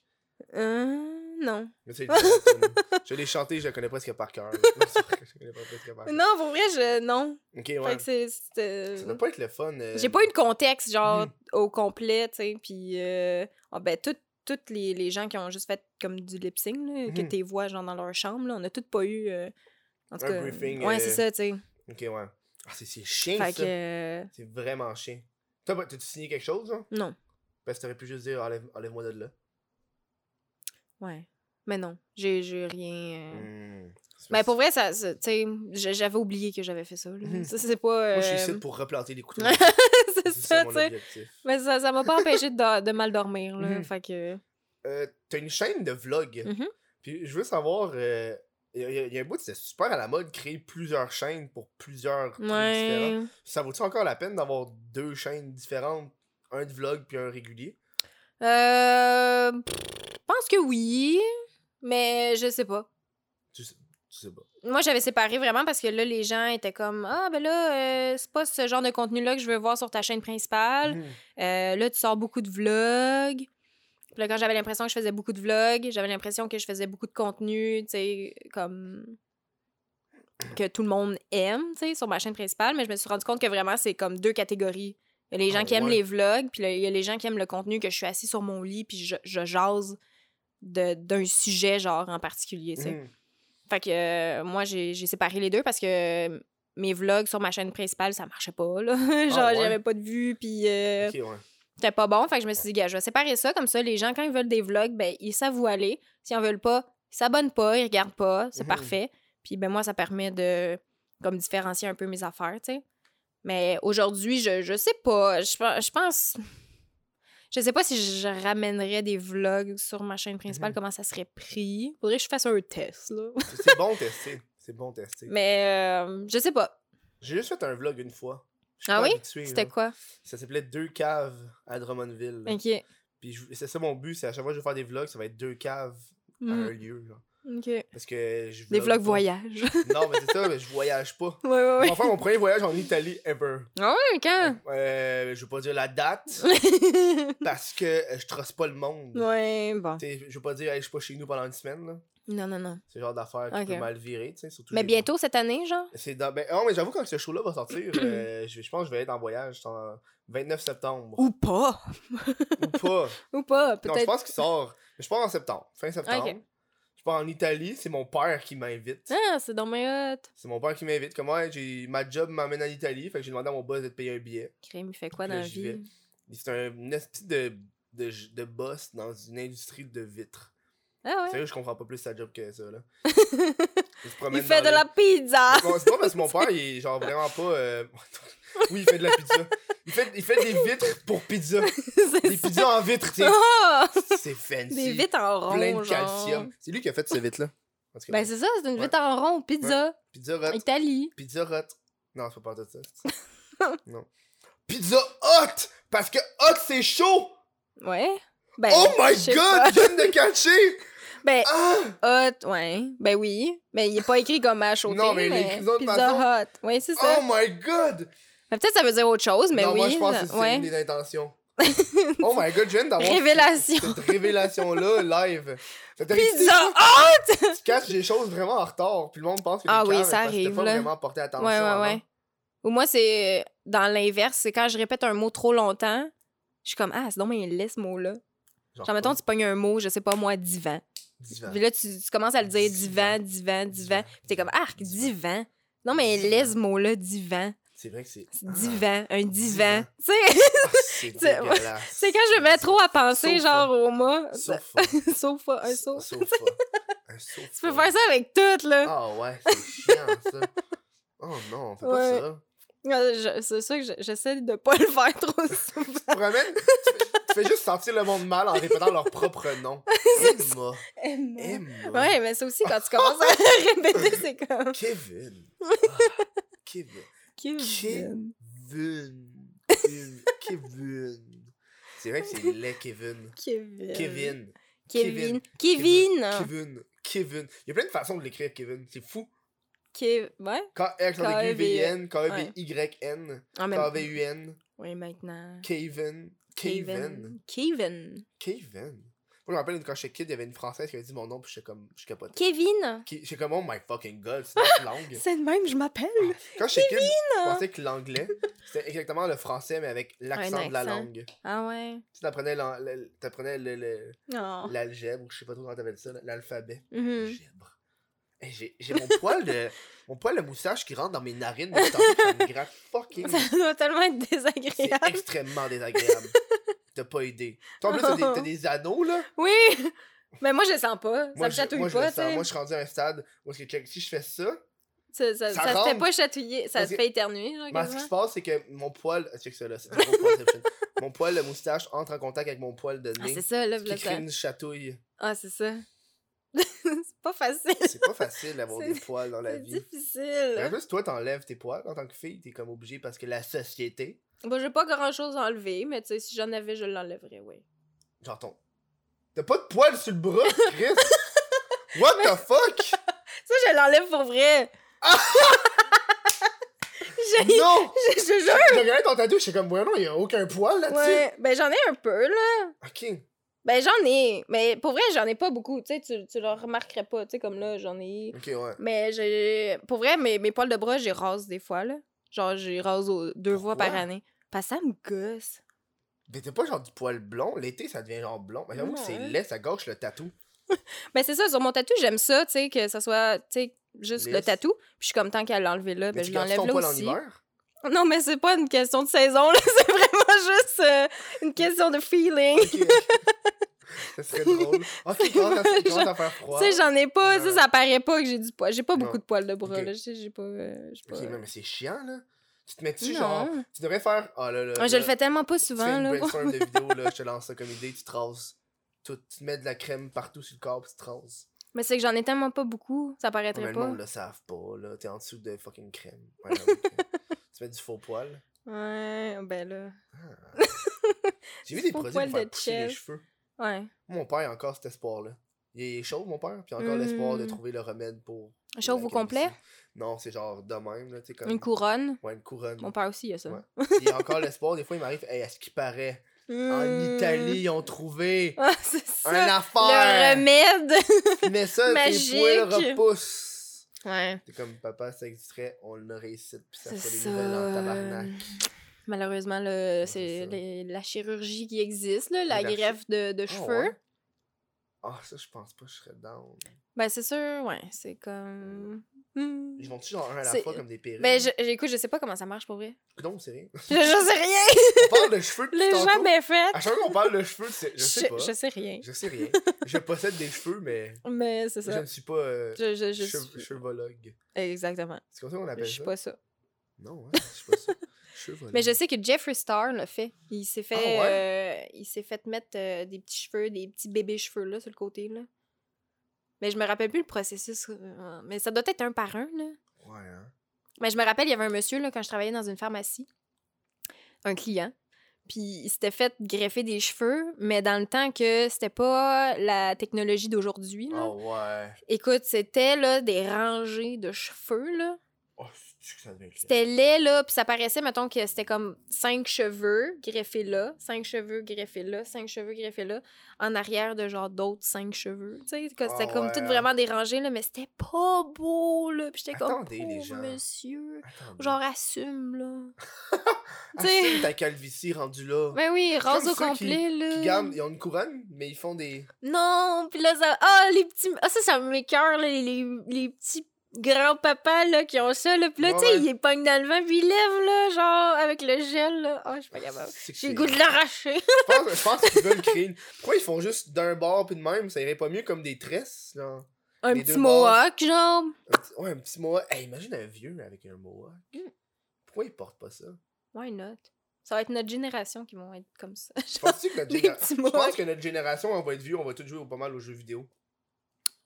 Euh, non. Je l'ai chanté, je la connais presque par cœur. Non, pour vrai, je. Non. Ok, Fait ouais. que c'est. c'était- Ça doit pas être le fun. euh, J'ai pas eu de contexte, genre, Mhm. au complet, tu sais, puis... Euh, ah, ben, tout- toutes les, les gens qui ont juste fait comme du lip-sync, là, que Mhm. tes voix, genre, dans leur chambre, là, on a toutes pas eu... euh, en tout Un cas... briefing, Ouais, euh, c'est ça, tu sais. Ok, ouais. Ah, c'est Fait ça. que... C'est vraiment. Toi, bah, t'as-tu signé quelque chose, non, Parce que t'aurais pu juste dire enlève- enlève-moi de là. ouais. Mais non, j'ai j'ai rien... euh, Hmm. C'est Ben, pour vrai, ça, j'avais oublié que j'avais fait ça, là. Mhm. Ça, c'est pas... Moi, je suis euh, ici pour replanter les couteaux. c'est c'est ça, tu sais. Mais ça ça m'a pas empêché de, do- de mal dormir, là, Mhm. fait que... Euh, t'as une chaîne de vlog. Mhm. Puis je veux savoir, il y, a- il y a un bout, c'était super à la mode, créer plusieurs chaînes pour plusieurs trucs différents. Ça vaut-tu encore la peine d'avoir deux chaînes différentes, un de vlog puis un régulier? Euh... Je pense que oui, mais je sais pas. Tu sais, tu sais pas. Moi, j'avais séparé vraiment parce que là, les gens étaient comme Ah, ben là, euh, c'est pas ce genre de contenu-là que je veux voir sur ta chaîne principale. Mhm. Euh, là, tu sors beaucoup de vlogs. Puis là, quand j'avais l'impression que je faisais beaucoup de vlogs, j'avais l'impression que je faisais beaucoup de contenu, tu sais, comme. que tout le monde aime, tu sais, sur ma chaîne principale. Mais je me suis rendu compte que vraiment, c'est comme deux catégories. Il y a les gens Ah, qui aiment ouais. les vlogs, puis il y a les gens qui aiment le contenu que je suis assis sur mon lit, puis je, je jase de- d'un sujet, genre, en particulier, tu sais. Mhm. Fait que euh, moi, j'ai j'ai séparé les deux parce que mes vlogs sur ma chaîne principale, ça marchait pas, là. Genre, Ah ouais? j'avais pas de vues, puis euh, ouais. C'était pas bon. Fait que je me suis dit, gars, je vais séparer ça. Comme ça, les gens, quand ils veulent des vlogs, ben, ils savent où aller. S'ils en veulent pas, ils s'abonnent pas, ils regardent pas. C'est Mhm. parfait. Puis, ben, moi, ça permet de, comme, différencier un peu mes affaires, tu sais. Mais aujourd'hui, je, je sais pas. Je, je pense... Je sais pas si je ramènerais des vlogs sur ma chaîne principale, Mhm. comment ça serait pris. Faudrait que je fasse un test, là. C'est- C'est bon tester. C'est bon tester. Mais euh, je sais pas. J'ai juste fait un vlog une fois. Ah oui? C'était quoi? Ça s'appelait Deux caves à Drummondville. Ok. Puis c'est ça mon but, c'est à chaque fois que je vais faire des vlogs, ça va être deux caves à Mm, un lieu. genre. Ok. Parce que je Des vlog vlogs pas. voyage. Non, mais c'est ça, mais je voyage pas. ouais, ouais, ouais. faire mon premier voyage en Italie ever. Ah ouais, quand? Euh, je veux pas dire la date parce que euh, je trosse pas le monde. ouais, bon. T'sais, je veux pas dire, hey, je suis pas chez nous pendant une semaine. là. Non, non, non. C'est le genre d'affaire qui Ok. peut mal virer. t'sais, Surtout Mais bientôt cette année, genre? C'est dans... ben, non, mais j'avoue, quand ce show-là va sortir, euh, je, je pense que je vais être en voyage en 29 septembre. Ou pas. Ou pas. Ou pas, Non, je peut-être. pense qu'il sort. Je pars en septembre, fin septembre. Ok. Je pars en Italie, c'est mon père qui m'invite. Ah, c'est dans mes hot. C'est mon père qui m'invite. Comme ouais, j'ai ma job m'amène en Italie, fait que j'ai demandé à mon boss de te payer un billet. Crème, il fait quoi Puis dans la vie? C'est un une esti de, de, de boss dans une industrie de vitres. Ah ouais. Sérieux, je comprends pas plus sa job que ça, là. il fait de la pizza! c'est pas parce que mon père, il est genre vraiment pas. euh, oui, il fait de la pizza. Il fait, il fait des vitres pour pizza. Des ça. pizzas en vitre, tu sais. Ah! C'est fancy. Des vitres en rond, Plein de calcium. C'est lui qui a fait ces vitres-là. Ben c'est ça, c'est une Ouais. vitre en rond, pizza, Pizza rot. Italie. Pizza hot. Non, c'est pas de ça. non. Pizza hot! Parce que hot, c'est chaud! Ouais. Ben, oh my god! Je viens de catcher! Ben, Ah! hot, ouais. Ben oui. Ben, il est pas écrit comme à chaud. Non, mais l'écriture de Pizza façon- hot. Oui, c'est ça. Oh my god! Ben, Peut-être ça veut dire autre chose, mais non, oui. moi, je pense que c'est ouais. une des intentions. oh my god, je viens d'avoir Révélation. cette, cette révélation-là live. Pizza hot! Tu catches des choses vraiment en retard, puis le monde pense que Ah oui, ça arrive, pas là. vraiment porté attention. Ouais, ouais, ouais. Ou moi, c'est dans l'inverse. C'est quand je répète un mot trop longtemps, je suis comme, ah, c'est donc bien laid ce mot-là. Genre, mettons, tu pognes un mot, je sais pas moi, divan. Divan. Puis là, tu, tu commences à le dire Divan. divan, divan, divan. Puis t'es comme, arc, divan. Non, mais laisse ce mot-là, divan. C'est vrai que c'est. Ah, divan, un divan. divan. Tu sais, ah, c'est quand je me mets trop à penser, Sofa. genre au mot. Sofa. Sofa, un sofa. Sofa. Un sofa. Tu peux faire ça avec tout, là. Ah ouais, c'est chiant ça. Oh non, fais Ouais. pas ça. Ah, C'est ça que je- j'essaie de pas le faire trop souvent. Tu promènes, fais juste sentir le monde mal en répétant leur propre nom. Emma. Emma. Emma. Ouais, mais ça aussi, quand tu commences à répéter, c'est comme. Kevin. Kevin. Kevin. Kevin. Kevin. C'est vrai que c'est laid, Kevin. Kevin. Kevin. Kevin. Kevin. Kevin. Kevin. Il y a plein de façons de l'écrire, Kevin. C'est fou. Kev... Ouais. K-E-V-N, K-E-V-Y-N, K-V-U-N. Oui, maintenant. Kevin. Kevin. Kevin. Kevin. Moi, je me rappelle, quand j'étais kid, il y avait une française qui avait dit mon nom, puis j'étais comme, je capotais. Kevin. J'étais comme, oh my fucking god, c'est notre langue. C'est le même, je m'appelle. Quand j'étais kid, je pensais que l'anglais, c'était exactement le français, mais avec l'accent de la langue. Ah ouais. Tu t'apprenais Oh. l'algèbre, ou je sais pas trop comment t'appelles ça, l'alphabet. Mhm. Algèbre. Hey, j'ai j'ai mon poil de mon poil de moustache qui rentre dans mes narines depuis tantôt, ça me gratte fucking. Ça doit tellement être C'est désagréable. extrêmement désagréable. T'as pas idée. Toi, en plus, t'as des, t'as des anneaux, là. Oui. Mais moi, je le sens pas. Ça Moi, me je, chatouille moi, je pas, le tu sens. sais. Moi, je suis rendu à un stade où est-ce que, check, si je fais ça, Ça, ça, ça ça te fait rentre. pas chatouiller, ça Parce que- fait éternuer, genre, ce qui quasiment. se passe, c'est que mon poil. ah, Check ça, là. C'est du gros poilception. Mon poil de moustache entre en contact avec mon poil de Ah, nez. c'est ça, là, ce qui là, crée ça. une chatouille. Ah, c'est ça. c'est pas facile. C'est pas facile d'avoir C'est- des poils dans la C'est vie. En difficile. plus, toi, t'enlèves tes poils en tant que fille, t'es comme obligé parce que la société. Bon, j'ai pas grand chose à enlever, mais tu sais, si j'en avais, je l'enlèverais, oui. Genre ton. T'as pas de poils sur le bras, Chris! What the fuck? Ça, je l'enlève pour vrai. Non! Je te jure. J'ai regardé ton tatou, j'étais comme, ouais, non, y a aucun poil là-dessus. Ouais. Ben, j'en ai un peu, là. Ok. Ben, j'en ai. Mais pour vrai, j'en ai pas beaucoup. Tu sais, tu, tu le remarquerais pas. Tu sais, comme là, j'en ai. Ok, ouais. Mais j'ai. Pour vrai, mes, mes poils de bras, j'ai rase des fois, là. Genre, j'ai rase deux fois par année. Parce que ça me gosse. Mais t'as pas genre du poil blond? L'été, ça devient genre blond. Mais j'avoue que c'est laid, ça gâche le tatou. Ben, c'est ça, sur mon tatou, j'aime ça, tu sais, que ça soit, tu sais, juste le tatou. Puis je suis comme tant qu'à l'enlever là, Mais ben, je l'enlève là en aussi. hiver? Non, mais c'est pas une question de saison, là. C'est vraiment juste euh, une question de feeling. Ok. ça serait drôle. À faire froid. Tu sais, j'en ai pas, sais, Ouais. ça paraît pas que j'ai du poil. J'ai pas beaucoup de poils de bras, Ok. là. Je sais, j'ai pas. euh, pas... Ok, mais, c'est chiant, là. Tu te mets-tu genre. Tu devrais faire. Ah là là. Ah, je le fais tellement pas Tu fais souvent, une là. brainstorm de vidéo, là. Je te lance ça comme idée. Tu te rases. tout. Tu te mets de la crème partout sur le corps, puis tu te rases. Mais c'est que j'en ai tellement pas beaucoup, ça Ouais, paraîtrait mais le monde le savent pas, là. T'es en dessous de fucking crème. Ouais, tu mets du faux poil. Ouais, ben là. J'ai vu des produits poil pour faire de pousser les cheveux. Ouais. Mon père a encore cet espoir-là. Il est chaud, mon père, puis encore l'espoir de Mm. trouver le remède pour. Chauve au complet? Non, c'est genre de même, là, tu sais, comme. Une couronne? Ouais, une couronne. Mon père aussi, il a ça. Ouais. Il y a encore l'espoir, des fois, il m'arrive, hey, à ce qui paraît, en Mm. Italie, ils ont trouvé Ah, un Le affaire! remède. Mais ça, tes Magique. poils repoussent! Ouais. C'est comme papa, ça existerait, on le réussit, puis ça C'est fait des nouvelles en tabarnak. Malheureusement, le, c'est les- la chirurgie qui existe, là, la greffe de, de Ah, cheveux. ouais? Ah, ça, je pense pas, que je serais down. Ben, c'est sûr, ouais. C'est comme. Hmm. Ils vont-tu genre un à la fois comme des perruques? Ben, je, écoute, je sais pas comment ça marche pour vrai. Non, c'est rien. Je, je sais rien! On parle de cheveux depuis tantôt. jamais fait! À chaque fois qu'on parle de cheveux, je sais pas. Je sais rien. Je sais rien. Je possède des cheveux, mais Mais c'est je ça. ne suis pas euh, Je, je, je suis... chevologue. Exactement. C'est comme ça qu'on Je appelle suis ça? pas ça. Non, hein, je suis pas ça. Chevologue. Mais je sais que Jeffree Star l'a fait. Il s'est fait, Ah euh, il s'est fait mettre euh, des petits cheveux, des petits bébés cheveux là sur le côté là. Mais je me rappelle plus le processus. euh, mais ça doit être un par un là. Ouais, hein. Mais je me rappelle, il y avait un monsieur là quand je travaillais dans une pharmacie, un client. Puis il s'était fait greffer des cheveux, mais dans le temps que c'était pas la technologie d'aujourd'hui. là. Oh, ouais. Écoute, c'était là des rangées de cheveux là. C'était laid, là, puis ça paraissait, mettons, que c'était comme cinq cheveux greffés là, cinq cheveux greffés là, cinq cheveux greffés là, en arrière de genre d'autres cinq cheveux. Tu sais, c'était Ah comme ouais, tout vraiment dérangé, là, mais c'était pas beau, là. Puis j'étais comme, les gens. monsieur, Attendez. genre assume, là. Assume ta calvitie rendue là. Ben oui, rase au qui- complet, là. Qui gardent, ils ont une couronne, mais ils font des. Non, puis là, ça... Ah, les petits... Ah, ça, ça m'écoeure, là, les, les, les petits grands-papas, là, qui ont ça, là. Puis là, tu sais, Ouais. les pognent dans le vent, puis ils lèvent, là, genre, avec le gel, là. Ah, je suis pas capable. J'ai le goût de l'arracher. Je pense, pense qu'ils veulent créer une. Pourquoi ils font juste d'un bord puis de même? Ça irait pas mieux comme des tresses, genre? Un Les petit mohawk, genre. Un petit- Ouais, un petit mohawk. Hey, imagine un vieux avec un mohawk. Mm. Pourquoi ils portent pas ça? Why not? Ça va être notre génération qui vont être comme ça. Je pense que notre Je pense que notre génération, on va être vieux, on va tous jouer pas mal aux jeux vidéo?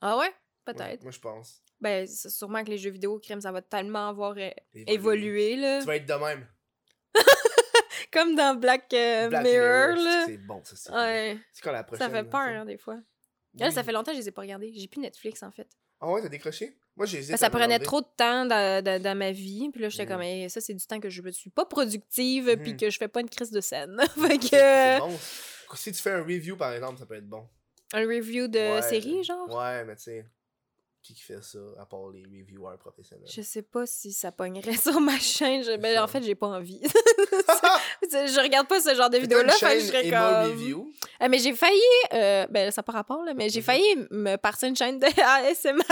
Ah ouais? Ouais, Peut-être. moi, je pense. Ben, c'est sûrement que les jeux vidéo, crème, ça va tellement avoir euh, évolué, là. Tu vas être de même. Comme dans Black, euh, Black Mirror, là. C'est bon, ça. C'est Ouais. c'est quand la prochaine. Ça fait peur, hein, des fois. Là, ça fait longtemps que je les ai pas regardés. J'ai plus Netflix, en fait. Ah ouais, t'as décroché? Moi, j'hésite. Ben, ça prenait trop de temps dans, dans- dans ma vie. Puis là, j'étais Mm. comme, Hey, ça, c'est du temps que je ne suis pas productive, puis Mhm. que je fais pas une crise de scène. fait que. C'est c'est bon. Si tu fais un review, par exemple, ça peut être bon. Un review de Ouais. série, genre? Ouais, mais tu sais, qui fait ça, à part les reviewers professionnels? Je sais pas si ça pognerait sur ma chaîne. Je- Ben, en fait, j'ai pas envie. je regarde pas ce genre de que je serais Emma comme... Review. Ah, mais j'ai failli... euh, ben, ça n'a pas rapport, là, mais j'ai Mhm. failli me partir une chaîne de ASMR.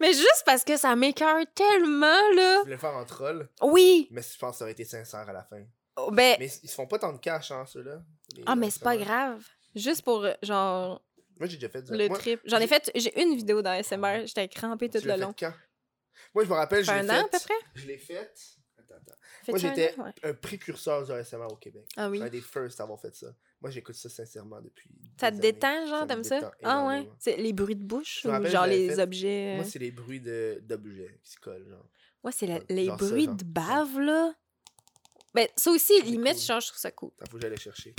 mais juste parce que ça m'écoeure tellement, là. Je voulais faire en troll, Oui! mais je pense que ça aurait été sincère à la fin. Oh, Ben... Mais ils se font pas tant de cash, hein, ceux-là. Ah, mais c'est pas grave. Juste pour, euh, genre, Moi, j'ai déjà fait du le Moi, trip. J'en ai fait... J'ai une vidéo dans ASMR. J'étais crampée tout tu le fait long. quand? Moi, je me rappelle, je fait un fait. an, à peu près? Je l'ai fait. Attends, attends. Moi, j'étais? Ouais. un précurseur du ASMR au Québec. Ah oui? Un des first à avoir fait ça. Moi, j'écoute ça sincèrement depuis. Ça te détend, genre, me t'aimes ça? Ah ouais? C'est les bruits de bouche ou rappelle, genre les fait. objets... Moi, c'est les bruits de- d'objets qui se collent, genre. Ouais, c'est la- les genre ça, bruits genre. de bave, là. Ben, ça aussi, limite, cool. genre, je trouve ça cool. Attends, faut que j'aille chercher.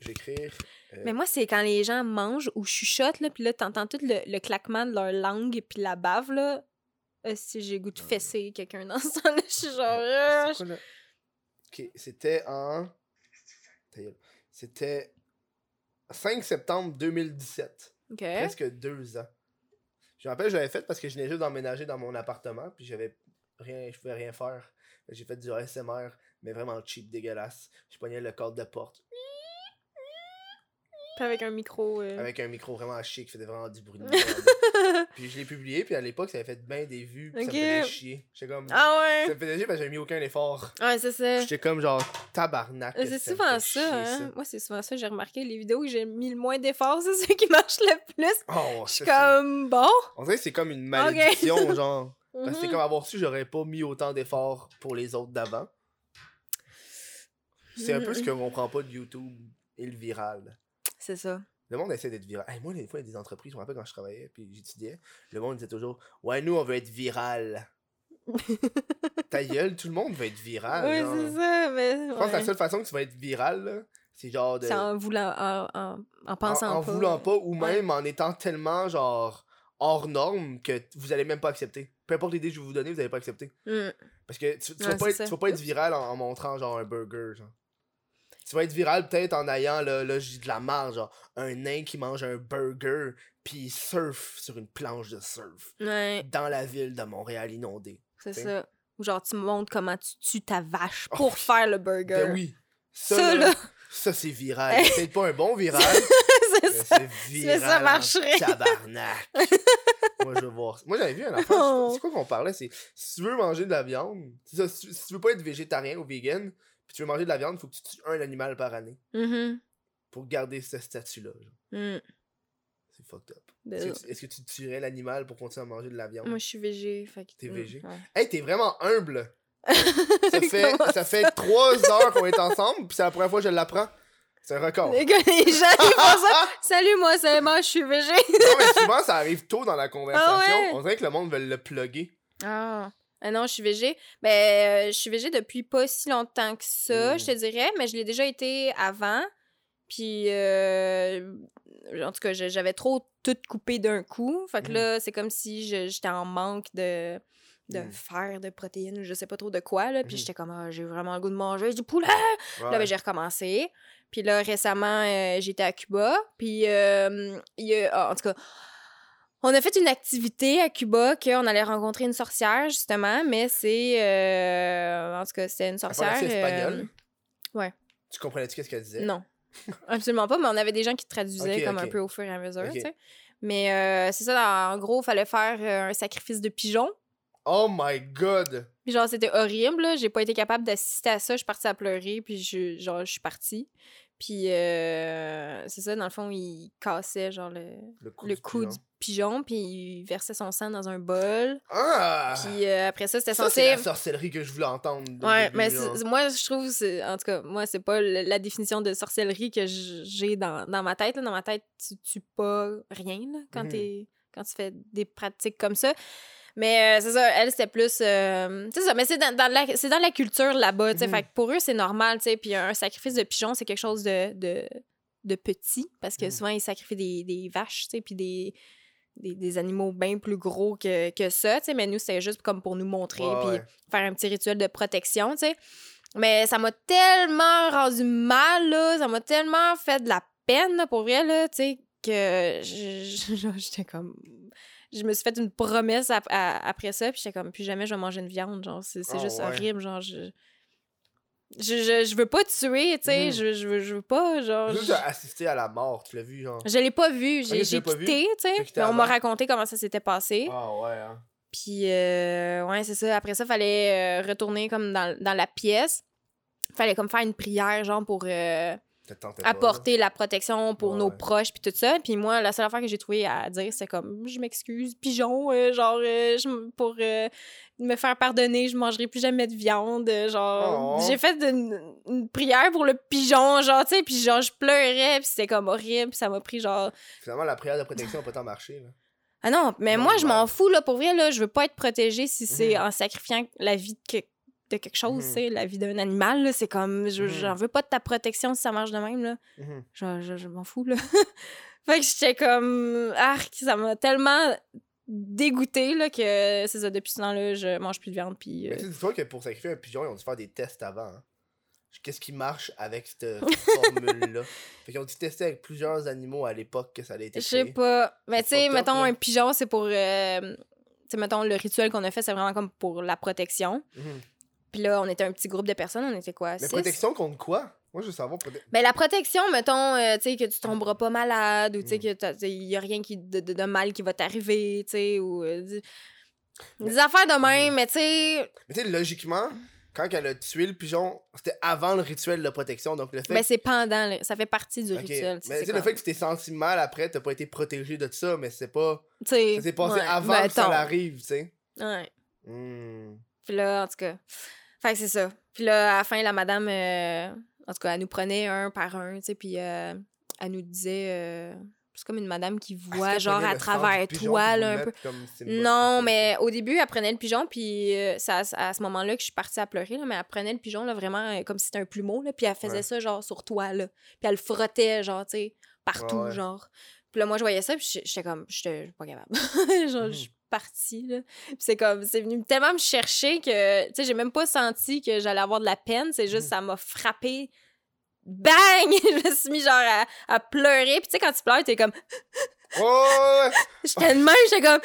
Je vais écrire. Euh, Mais moi, c'est quand les gens mangent ou chuchotent, là, puis là, t'entends tout le, le claquement de leur langue puis la bave, là. Euh, si j'ai goût de Ah. fesser quelqu'un dans ce temps-là, je suis genre... euh, quoi, là? Ok, c'était en. C'était 5 septembre 2017. OK. Presque deux ans. Je me rappelle, je l'avais fait parce que je venais juste d'emménager dans mon appartement, puis j'avais rien, je pouvais rien faire. J'ai fait du ASMR, mais vraiment cheap, dégueulasse. Je pognais le cadre de porte avec un micro... euh, avec un micro vraiment chic qui faisait vraiment du bruit puis je l'ai publié, puis à l'époque, ça avait fait bien des vues, puis ça me faisait chier. J'étais comme. Ah Ça ouais? me faisait chier parce que j'avais mis aucun effort. Ouais, c'est ça. J'étais comme genre tabarnak. Euh, que C'est ça souvent ça, chier, hein? Moi, c'est souvent ça. J'ai remarqué les vidéos où j'ai mis le moins d'efforts, c'est ceux qui marchent le plus. Oh, Je suis ça, c'est- comme, bon. On dirait que c'est comme une malédiction, genre. Parce que c'est Mhm. comme avoir su, j'aurais pas mis autant d'efforts pour les autres d'avant. C'est un peu ce qu'on comprend pas de YouTube et le viral. C'est ça. Le monde essaie d'être viral. Hey, moi, des fois, il y a des entreprises, je me rappelle quand je travaillais puis j'étudiais, le monde disait toujours Ouais, nous, on veut être viral. Ta gueule, tout le monde veut être viral. oui, genre. c'est ça, mais. Je pense que la seule façon que tu vas être viral, là, c'est genre de. C'est en voulant, en, en, en en, pensant en pas. voulant pas ou Ouais. même en étant tellement genre hors norme que vous allez même pas accepter. Peu importe l'idée que je vais vous donner, vous allez pas accepter. Mm. Parce que tu, tu Ouais, vas, pas être, tu vas pas être viral en, en montrant genre un burger, genre. Tu vas être viral peut-être en ayant, là, là j'ai de la marge, genre, un nain qui mange un burger puis il surfe sur une planche de surf Ouais, dans la ville de Montréal inondée. c'est ça. Ou genre, tu montres comment tu tues ta vache Oh, pour faire le burger. Ben oui. Ça, Ça, là, là. Ça, c'est viral. C'est pas un bon viral, c'est ça. viral. ça marcherait. Tabarnak. Moi, je veux voir. Moi, j'avais vu un affaire. Oh. C'est quoi qu'on parlait? C'est si tu veux manger de la viande, ça, si tu veux pas être végétarien ou vegan, puis tu veux manger de la viande, faut que tu tues un animal par année Mhm. pour garder ce statut-là. Mm. C'est fucked up. Ben, Est-ce que, tu tuerais l'animal pour continuer à manger de la viande? Moi, je suis végé. Fait que- T'es mm, végé? ouais. Hey, t'es vraiment humble! Ça fait, ça fait trois heures qu'on est ensemble, puis c'est la première fois que je l'apprends. C'est un record. Les gars, les gens, ils font ça. Salut, moi, c'est Emma, je suis végé. Non, mais souvent, ça arrive tôt dans la conversation. Ah ouais? On dirait que le monde veut le plugger. Ah. Ah non, je suis végé. Ben, euh, je suis végé depuis pas si longtemps que ça, Mm. je te dirais, mais je l'ai déjà été avant. Puis, euh, en tout cas, j'avais trop tout coupé d'un coup. Fait que Mm. là, c'est comme si j'étais en manque de, de Mm. fer, de protéines, ou je sais pas trop de quoi. Là. Puis j'étais comme, ah, j'ai vraiment le goût de manger du poulet. Ouais. Là, ben, j'ai recommencé. Puis là, récemment, euh, j'étais à Cuba. Puis, euh, il y a, ah, en tout cas, on a fait une activité à Cuba qu'on allait rencontrer une sorcière, justement, mais c'est. euh, en tout cas, c'était une sorcière. parlait-tu euh, ouais. Tu comprenais-tu qu'est-ce qu'elle disait? Non. Absolument pas, mais on avait des gens qui traduisaient comme un peu au fur et à mesure, tu sais. Mais euh, c'est ça, en gros, il fallait faire un sacrifice de pigeon. Oh my god! Puis genre, c'était horrible, là. J'ai pas été capable d'assister à ça. Je suis partie à pleurer, puis je, genre, je suis partie. Puis euh, c'est ça, dans le fond, il cassait, genre, le, Le coup le du cou pigeon. du pigeon, puis il versait son sang dans un bol. Ah! Puis euh, après ça, c'était ça, c'est censé... la sorcellerie que je voulais entendre. Ouais, début, mais moi, je trouve, en tout cas, moi, c'est pas la définition de sorcellerie que j'ai dans, dans ma tête. là. Dans ma tête, tu tues pas rien là, quand, t'es- quand tu fais des pratiques comme ça. Mais euh, c'est ça, elle, c'était plus. euh, c'est ça, mais c'est dans, dans la, c'est dans la culture là-bas, tu sais. Mhm. Fait que pour eux, c'est normal, tu sais. Puis un sacrifice de pigeon, c'est quelque chose de, de, de petit, parce que Mhm. souvent, ils sacrifient des, des vaches, tu sais, puis des, des, des animaux bien plus gros que, que ça, tu sais. Mais nous, c'était juste comme pour nous montrer, Ouais, puis ouais. faire un petit rituel de protection, tu sais. Mais ça m'a tellement rendu mal, là. Ça m'a tellement fait de la peine, là, pour vrai, là, tu sais, que j'étais comme... Je me suis fait une promesse à- après ça, puis j'étais comme, plus jamais je vais manger une viande, genre, c'est c'est Ah, juste ouais. horrible, genre, je... Je, je, je veux pas tuer, tu sais, Mhm. je, je, veux, je veux pas, genre... Juste assister à la mort, tu l'as vu, genre? Je l'ai pas vu, j'ai quitté, tu sais, on m'a raconté comment ça s'était passé. Ah ouais, hein. Puis, euh, ouais, c'est ça. Après ça, fallait euh, retourner comme dans, dans la pièce. Fallait comme faire une prière, genre, pour euh, Apporter la protection pour Ouais, nos ouais. proches, puis tout ça. Puis moi, la seule affaire que j'ai trouvé à dire, c'est comme, je m'excuse, pigeon, euh, genre, euh, je pour euh, me faire pardonner, je mangerai plus jamais de viande. genre, Oh. j'ai fait une, une prière pour le pigeon, genre, tu sais, puis genre, je pleurais, puis c'était comme horrible, puis ça m'a pris genre Finalement, la prière de protection n'a pas tant marché, là. ah non, mais Non, moi, je m'en fous, là, pour vrai, là, je veux pas être protégée si c'est Mhm. en sacrifiant la vie de, de quelque chose, sais, la vie d'un animal, c'est comme, je- Mhm. j'en veux pas de ta protection si ça marche de même, là. Mhm. Je, je, je m'en fous, là. fait que j'étais comme, arc, ça m'a tellement dégoûtée, là, que c'est ça, depuis ce temps-là, je mange plus de viande, puis... euh, Mais tu sais, dis-toi que pour sacrifier un pigeon, ils ont dû faire des tests avant. hein. Qu'est-ce qui marche avec cette formule-là? Fait qu'ils ont dû tester avec plusieurs animaux à l'époque que ça allait été Je sais pas. Mais tu sais, mettons, là. un pigeon, c'est pour. euh, tu sais, mettons, le rituel qu'on a fait, c'est vraiment comme pour la protection. Mhm. Puis là, on était un petit groupe de personnes, on était quoi? Mais six? protection contre quoi? Moi, je veux savoir. Ben, la protection, mettons, euh, tu sais, que tu tomberas pas malade ou tu sais, Mm. que t'as- t'sais, y a rien qui, de, de- de mal qui va t'arriver, tu sais, ou. euh, Mais- Des affaires de Mm. même, mais tu sais, Mais tu sais, logiquement, quand elle a tué le pigeon, c'était avant le rituel de protection. Donc le fait. ben, c'est pendant, ça fait partie du Ok. rituel. tu sais, Mais tu c'est sais, le fait que tu t'es senti mal après, t'as pas été protégé de ça, mais c'est pas. tu sais, Ça s'est passé ouais, avant ben, que ça arrive, tu sais. Ouais. Hmm. Puis là, en tout cas. Fait que c'est ça. Puis là, à la fin, la madame, euh, en tout cas, elle nous prenait un par un, tu sais, puis euh, elle nous disait. euh, c'est comme une madame qui voit, Est-ce qu'elle genre, à travers toi, là, un peu. Non, mais au début, elle prenait le pigeon, puis euh, c'est à, à ce moment-là que je suis partie à pleurer, là, mais elle prenait le pigeon, là, vraiment, euh, comme si c'était un plumeau, là, puis elle faisait Ouais. ça, genre, sur toi, là. Puis elle le frottait, genre, tu sais, partout, Ouais, ouais. genre. Puis là, moi, je voyais ça, puis j'étais- comme, j'étais pas capable. genre, je suis partie, là. Puis c'est comme, c'est venu tellement me chercher que, tu sais, j'ai même pas senti que j'allais avoir de la peine, c'est juste, Mhm. ça m'a frappé. Bang! je me suis mis, genre, à, à pleurer. Puis tu sais, quand tu pleures, t'es comme... J'étais de même, j'étais comme.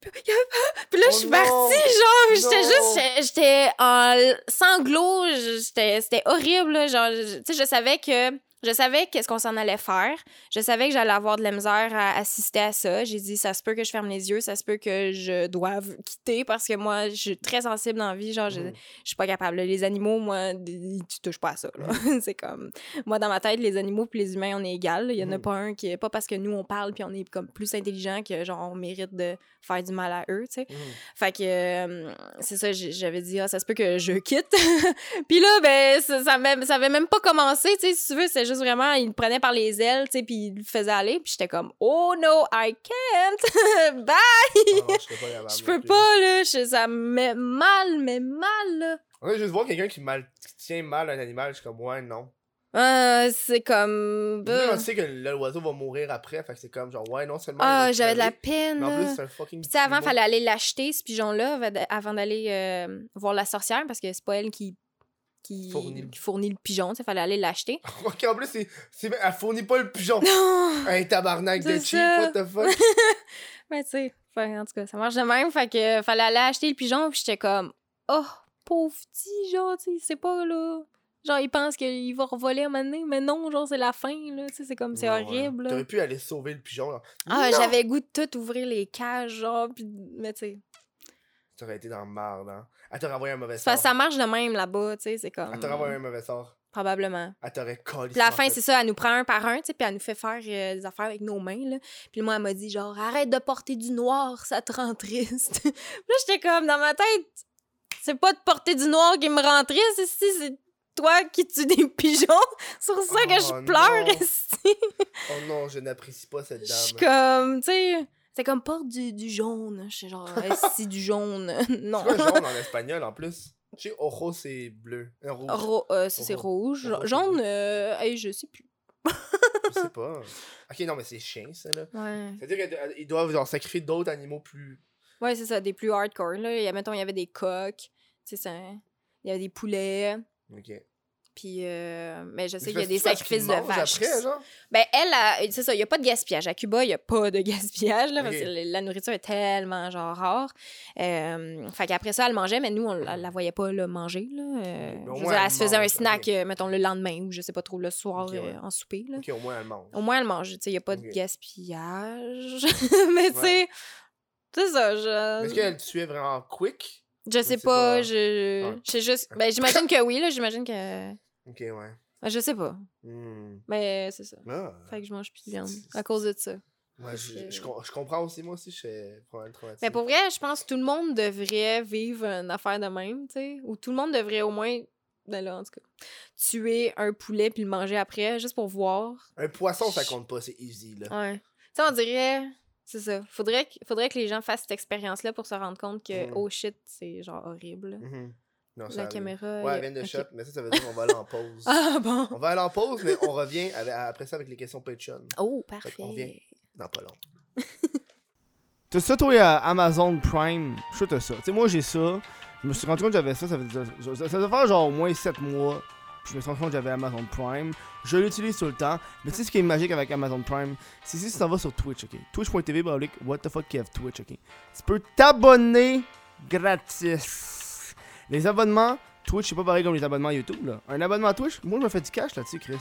Puis là, Oh je suis partie, genre, j'étais juste. j'étais- en sanglots, j'étais- c'était horrible, là, genre, tu sais, je savais que. Je savais qu'est-ce qu'on s'en allait faire. Je savais que j'allais avoir de la misère à assister à ça. J'ai dit, ça se peut que je ferme les yeux, ça se peut que je doive quitter parce que moi, je suis très sensible dans la vie. Genre, je, Mhm. je suis pas capable. Les animaux, moi, tu touches pas à ça. là. c'est comme. Moi, dans ma tête, les animaux puis les humains, on est égal. Il y en a Mhm. pas un qui est pas parce que nous, on parle puis on est comme plus intelligent que genre on mérite de faire du mal à eux, tu sais. Fait que euh, c'est ça, j'avais dit, ah, ça se peut que je quitte. puis là, ben, ça, ça, ça avait même pas commencé, tu sais, si tu veux, c'est juste vraiment, il le prenait par les ailes, tu sais, puis il le faisait aller, puis j'étais comme, oh no, I can't, bye! Ah non, je peux plus. pas, là, je- ça me met mal, mais mal, là. Ouais, juste voir quelqu'un qui, mal... qui tient mal un animal, je suis comme, ouais, non. Ah, c'est comme. Bah. on sait que l'oiseau va mourir après, fait que c'est comme, genre, ouais, non seulement. Ah, va j'avais de la peine. Mais en plus, c'est un fucking. Puis tu sais, avant, il fallait aller l'acheter, ce pigeon-là, avant d'aller euh, voir la sorcière, parce que c'est pas elle qui, qui, Fournit le- qui fournit le pigeon, tu sais, fallait aller l'acheter. Ok, en plus, c'est... c'est- elle fournit pas le pigeon. Non! Un tabarnak de cheap, what the fuck? Ouais, tu sais, en tout cas, ça marche de même, fait que fallait aller acheter le pigeon, puis j'étais comme, oh, pauvre petit, genre, tu sais, c'est pas, là... Genre, il pense qu'il va revoler à un moment donné, mais non, genre, c'est la fin, là, tu sais, c'est comme, c'est Ouais, ouais. horrible, là. T'aurais pu aller sauver le pigeon, là. Ah, Non! j'avais goût de tout ouvrir les cages, genre, puis mais tu sais, T'aurais été dans le marde, hein. Elle t'aurait envoyé un mauvais sort. ça marche de même là-bas, tu sais, c'est comme... Elle t'aurait envoyé un mauvais sort. Probablement. Elle t'aurait collé. Puis la fin, c'est ça, elle nous prend un par un, tu sais, puis elle nous fait faire euh, des affaires avec nos mains, là. Puis moi, elle m'a dit, genre, arrête de porter du noir, ça te rend triste. Puis là, j'étais comme, dans ma tête, c'est pas de porter du noir qui me rend triste, ici, c'est toi qui tues des pigeons. sur ça que Oh, je pleure, non. ici. Oh non, je n'apprécie pas cette Je suis dame. comme, tu sais, c'est comme porte du, du jaune. Je suis genre, si du jaune. non. C'est jaune en espagnol en plus? Je sais, ojo c'est bleu. Un rouge. Ro- euh, ça, c'est Ro- rouge. ro- Jaune, euh, hey, je sais plus. Je sais pas. Ok, non, mais c'est chien ça là. Ouais. C'est-à-dire qu'ils doivent genre sacrifier d'autres animaux plus. Ouais, c'est ça, des plus hardcore. Là. Il y a, mettons, il y avait des coqs, sais, ça- il y avait des poulets, Ok. Puis... euh, mais je sais qu'il y a des sacrifices de vaches. Après, genre? Ben, elle, c'est ça, il n'y a pas de gaspillage. À Cuba, il n'y a pas de gaspillage, là, parce que la nourriture est tellement, genre, rare. Euh, fait qu'après ça, elle mangeait, mais nous, on la, la voyait pas, là, manger, là. Euh, je veux dire, elle elle se faisait un snack, euh, mettons, le lendemain, ou je sais pas trop, le soir, ouais. en souper, là. Au moins elle mange. Au moins, elle mange, tu sais, il n'y a pas de gaspillage. mais, tu sais, c'est ça, je... Est-ce qu'elle tuait vraiment quick? Je sais sais pas, pas. je. Ouais. Juste. Ben, j'imagine que oui, là. J'imagine que. Ok, ouais. Je sais pas. Hmm. Mais c'est ça. Ah. Fait que je mange plus de viande à cause de ça. Ouais, je, je, com- je comprends aussi, moi aussi, je suis probablement traumatisé. Mais pour vrai, je pense que tout le monde devrait vivre une affaire de même, tu sais. Ou tout le monde devrait au moins. Ben là, en tout cas. Tuer un poulet puis le manger après, juste pour voir. Un poisson, ça compte pas, c'est easy, là. Ouais. Tu sais, on dirait. C'est ça. Faudrait que, faudrait que les gens fassent cette expérience-là pour se rendre compte que, Mhm. oh shit, c'est genre horrible. Mhm. Non, La caméra. Ouais, elle vient de ok. shot, mais ça, ça veut dire qu'on va aller en pause. Ah bon. On va aller en pause, mais on revient avec- après ça avec les questions Patreon. Oh, Fait qu'on revient. parfait. Dans pas long. T'as ça, toi, à Amazon Prime? Je t'as ça. Tu sais, moi, j'ai ça. Je me suis rendu compte que j'avais ça. Ça, fait, ça, ça doit faire genre au moins 7 mois. Je me suis rendu compte que j'avais Amazon Prime. Je l'utilise tout le temps. Mais tu sais ce qui est magique avec Amazon Prime? C'est si tu t'en vas sur Twitch, ok? Twitch.tv, what the fuck, Kev Twitch, ok? Tu peux t'abonner gratis. Les abonnements, Twitch, c'est pas pareil comme les abonnements YouTube, là. Un abonnement Twitch, moi, je me fais du cash là-dessus, Chris.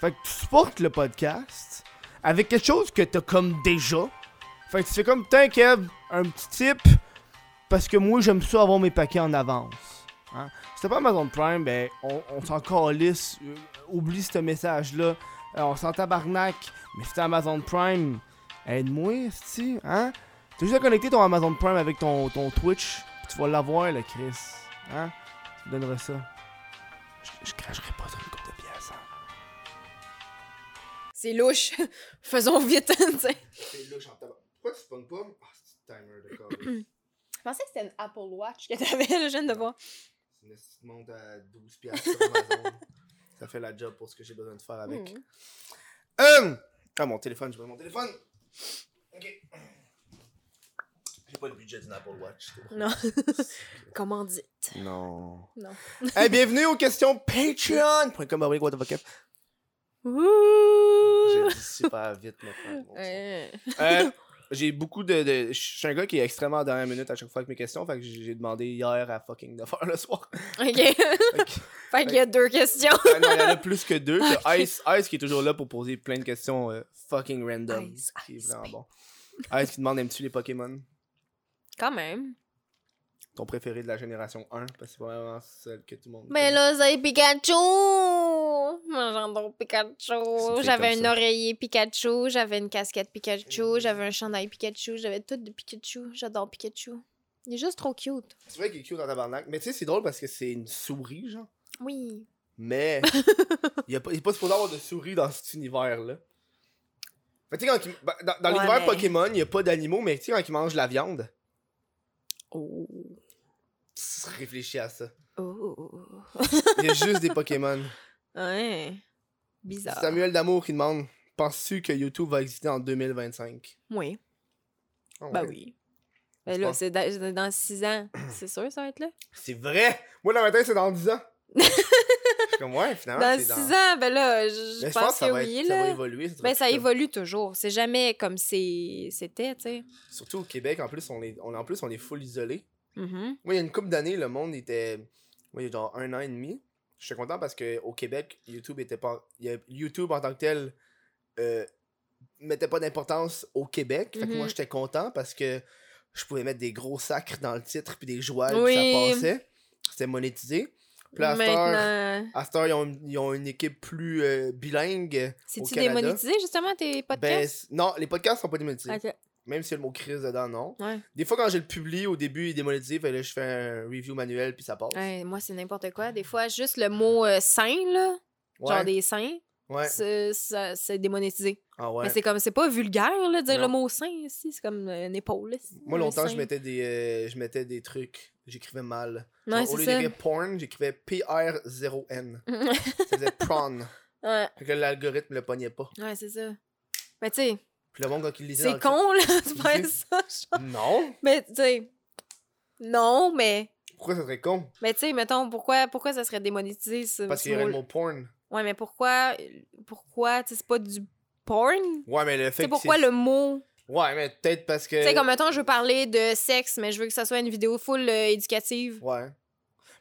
Fait que tu supportes le podcast avec quelque chose que t'as comme déjà. Fait que tu fais comme, Kev, un petit tip, parce que moi, j'aime ça avoir mes paquets en avance. Hein? Si t'as pas Amazon Prime, ben, on, on s'en calisse. euh, oublie ce message-là. Euh, on s'en tabarnak. Mais si t'as Amazon Prime, aide-moi, si, hein? T'as juste à connecter ton Amazon Prime avec ton Twitch, tu vas l'avoir, le Chris. Hein? Tu me donneras ça. Je, je cracherai pas sur une coupe de pièces, hein? C'est louche. Faisons vite, tu sais. C'est là, j'entends. Pourquoi tu spawns pas? Ah, c'est un timer, d'accord. Je pensais que c'était une Apple Watch que t'avais, je viens de voir. C'est une petite montre à 12 piastres sur Amazon. Ça fait la job pour ce que j'ai besoin de faire avec. Hmm. Hum! Ah, mon téléphone, j'ai pas mon téléphone. Ok. J'ai pas le budget d'une Apple Watch. Non. Comment dit? ça. Non. Non. hey, bienvenue aux questions Patreon.com. Ah. J'ai Ouh! dit super vite maintenant. Ouais. Euh, j'ai beaucoup de. de- Je suis un gars qui est extrêmement à dernière minute à chaque fois avec mes questions. Fait que j'ai demandé hier à fucking de faire le soir. Ok. Fait qu'il y a deux questions. Non, il y en a plus que deux. Ice, Ice qui est toujours là pour poser plein de questions euh, fucking random. Ice, qui est vraiment bon. Ice qui demande aimes-tu les Pokémon? Quand même. Ton préféré de la génération 1 Parce que c'est pas vraiment celle que tout le monde. Mais connaît. là, c'est Pikachu! Moi, j'adore C'est Pikachu. J'avais un ça. oreiller Pikachu, j'avais une casquette Pikachu, j'avais un chandail Pikachu, j'avais tout de Pikachu. J'adore Pikachu. Il est juste trop cute. C'est vrai qu'il est cute dans tabarnak. Mais tu sais, c'est drôle parce que c'est une souris, genre. Oui. Mais il n'est pas supposé avoir de souris dans cet univers-là. Fait que tu sais, quand il- bah, dans, dans Ouais, l'univers mais- Pokémon, il n'y a pas d'animaux, mais tu sais, quand ils mangent la viande, Oh. tu réfléchis à ça. Oh. Il y a juste des Pokémon. Ouais. Bizarre. Samuel Damour qui demande Penses-tu que YouTube va exister en 2025 Oui. Ah Ben ouais. oui. Ben là, c'est dans, c'est dans six ans. C'est sûr, ça va être là? C'est vrai Moi, dans ma tête, c'est dans 10 ans. Je suis comme, ouais, finalement, dans six dans. ans, ben là, je, pense, que ça va, oui, être- ça là. va évoluer. ça sera Ben, ça comme- évolue toujours. C'est jamais comme c'était, tu sais. Surtout au Québec, en plus, on est, on, en plus, on est full isolé. Mhm. Moi, il y a une couple d'années, le monde était. Moi, il y a genre un an et demi. Je suis content parce qu'au Québec, YouTube était pas. YouTube en tant que tel euh, mettait pas d'importance au Québec. Fait que moi, j'étais content parce que je pouvais mettre des gros sacres dans le titre puis des jouets Oui. puis ça passait. C'était monétisé. Puis à Maintenant, heure, ils, ont, ils ont une équipe plus euh, bilingue. c'est-tu démonétisé, justement, tes Ben, podcasts? c- non, les podcasts sont pas démonétisés. Même s'il y a le mot crise dedans, non. Ouais. Des fois, quand je le publie, au début, il est démonétisé. Fait là, je fais un review manuel puis ça passe. Ouais, moi, c'est n'importe quoi. Des fois, juste le mot euh, saint, là, Ouais. genre des saints, Ouais. c'est- ça- démonétisé. Ah ouais. Mais c'est comme, c'est pas vulgaire, là, dire Non. le mot saint ici. C'est comme euh, une épaule. Moi, longtemps, je sein. mettais des, euh, je mettais des trucs. J'écrivais mal. Ouais, Genre, au lieu ça. d'écrire porn, j'écrivais PR0N. ça faisait prawn. ouais, Fait que l'algorithme le pognait pas. ouais c'est ça. Mais tu sais, Puis le monde, quand il lisait. c'est con, là, faire dit- ça. genre. Non. Mais tu sais, non, mais. Pourquoi ça serait con? Mais tu sais, mettons, pourquoi, pourquoi ça serait démonétisé, ce, Parce ce qu'il y aurait le mot porn. Ouais, mais pourquoi, pourquoi, tu sais, c'est pas du porn? Ouais, mais le fait que. pourquoi c'est- le mot? Ouais, mais peut-être parce que. Tu sais, comme mettons, je veux parler de sexe, mais je veux que ça soit une vidéo full euh, éducative. Ouais.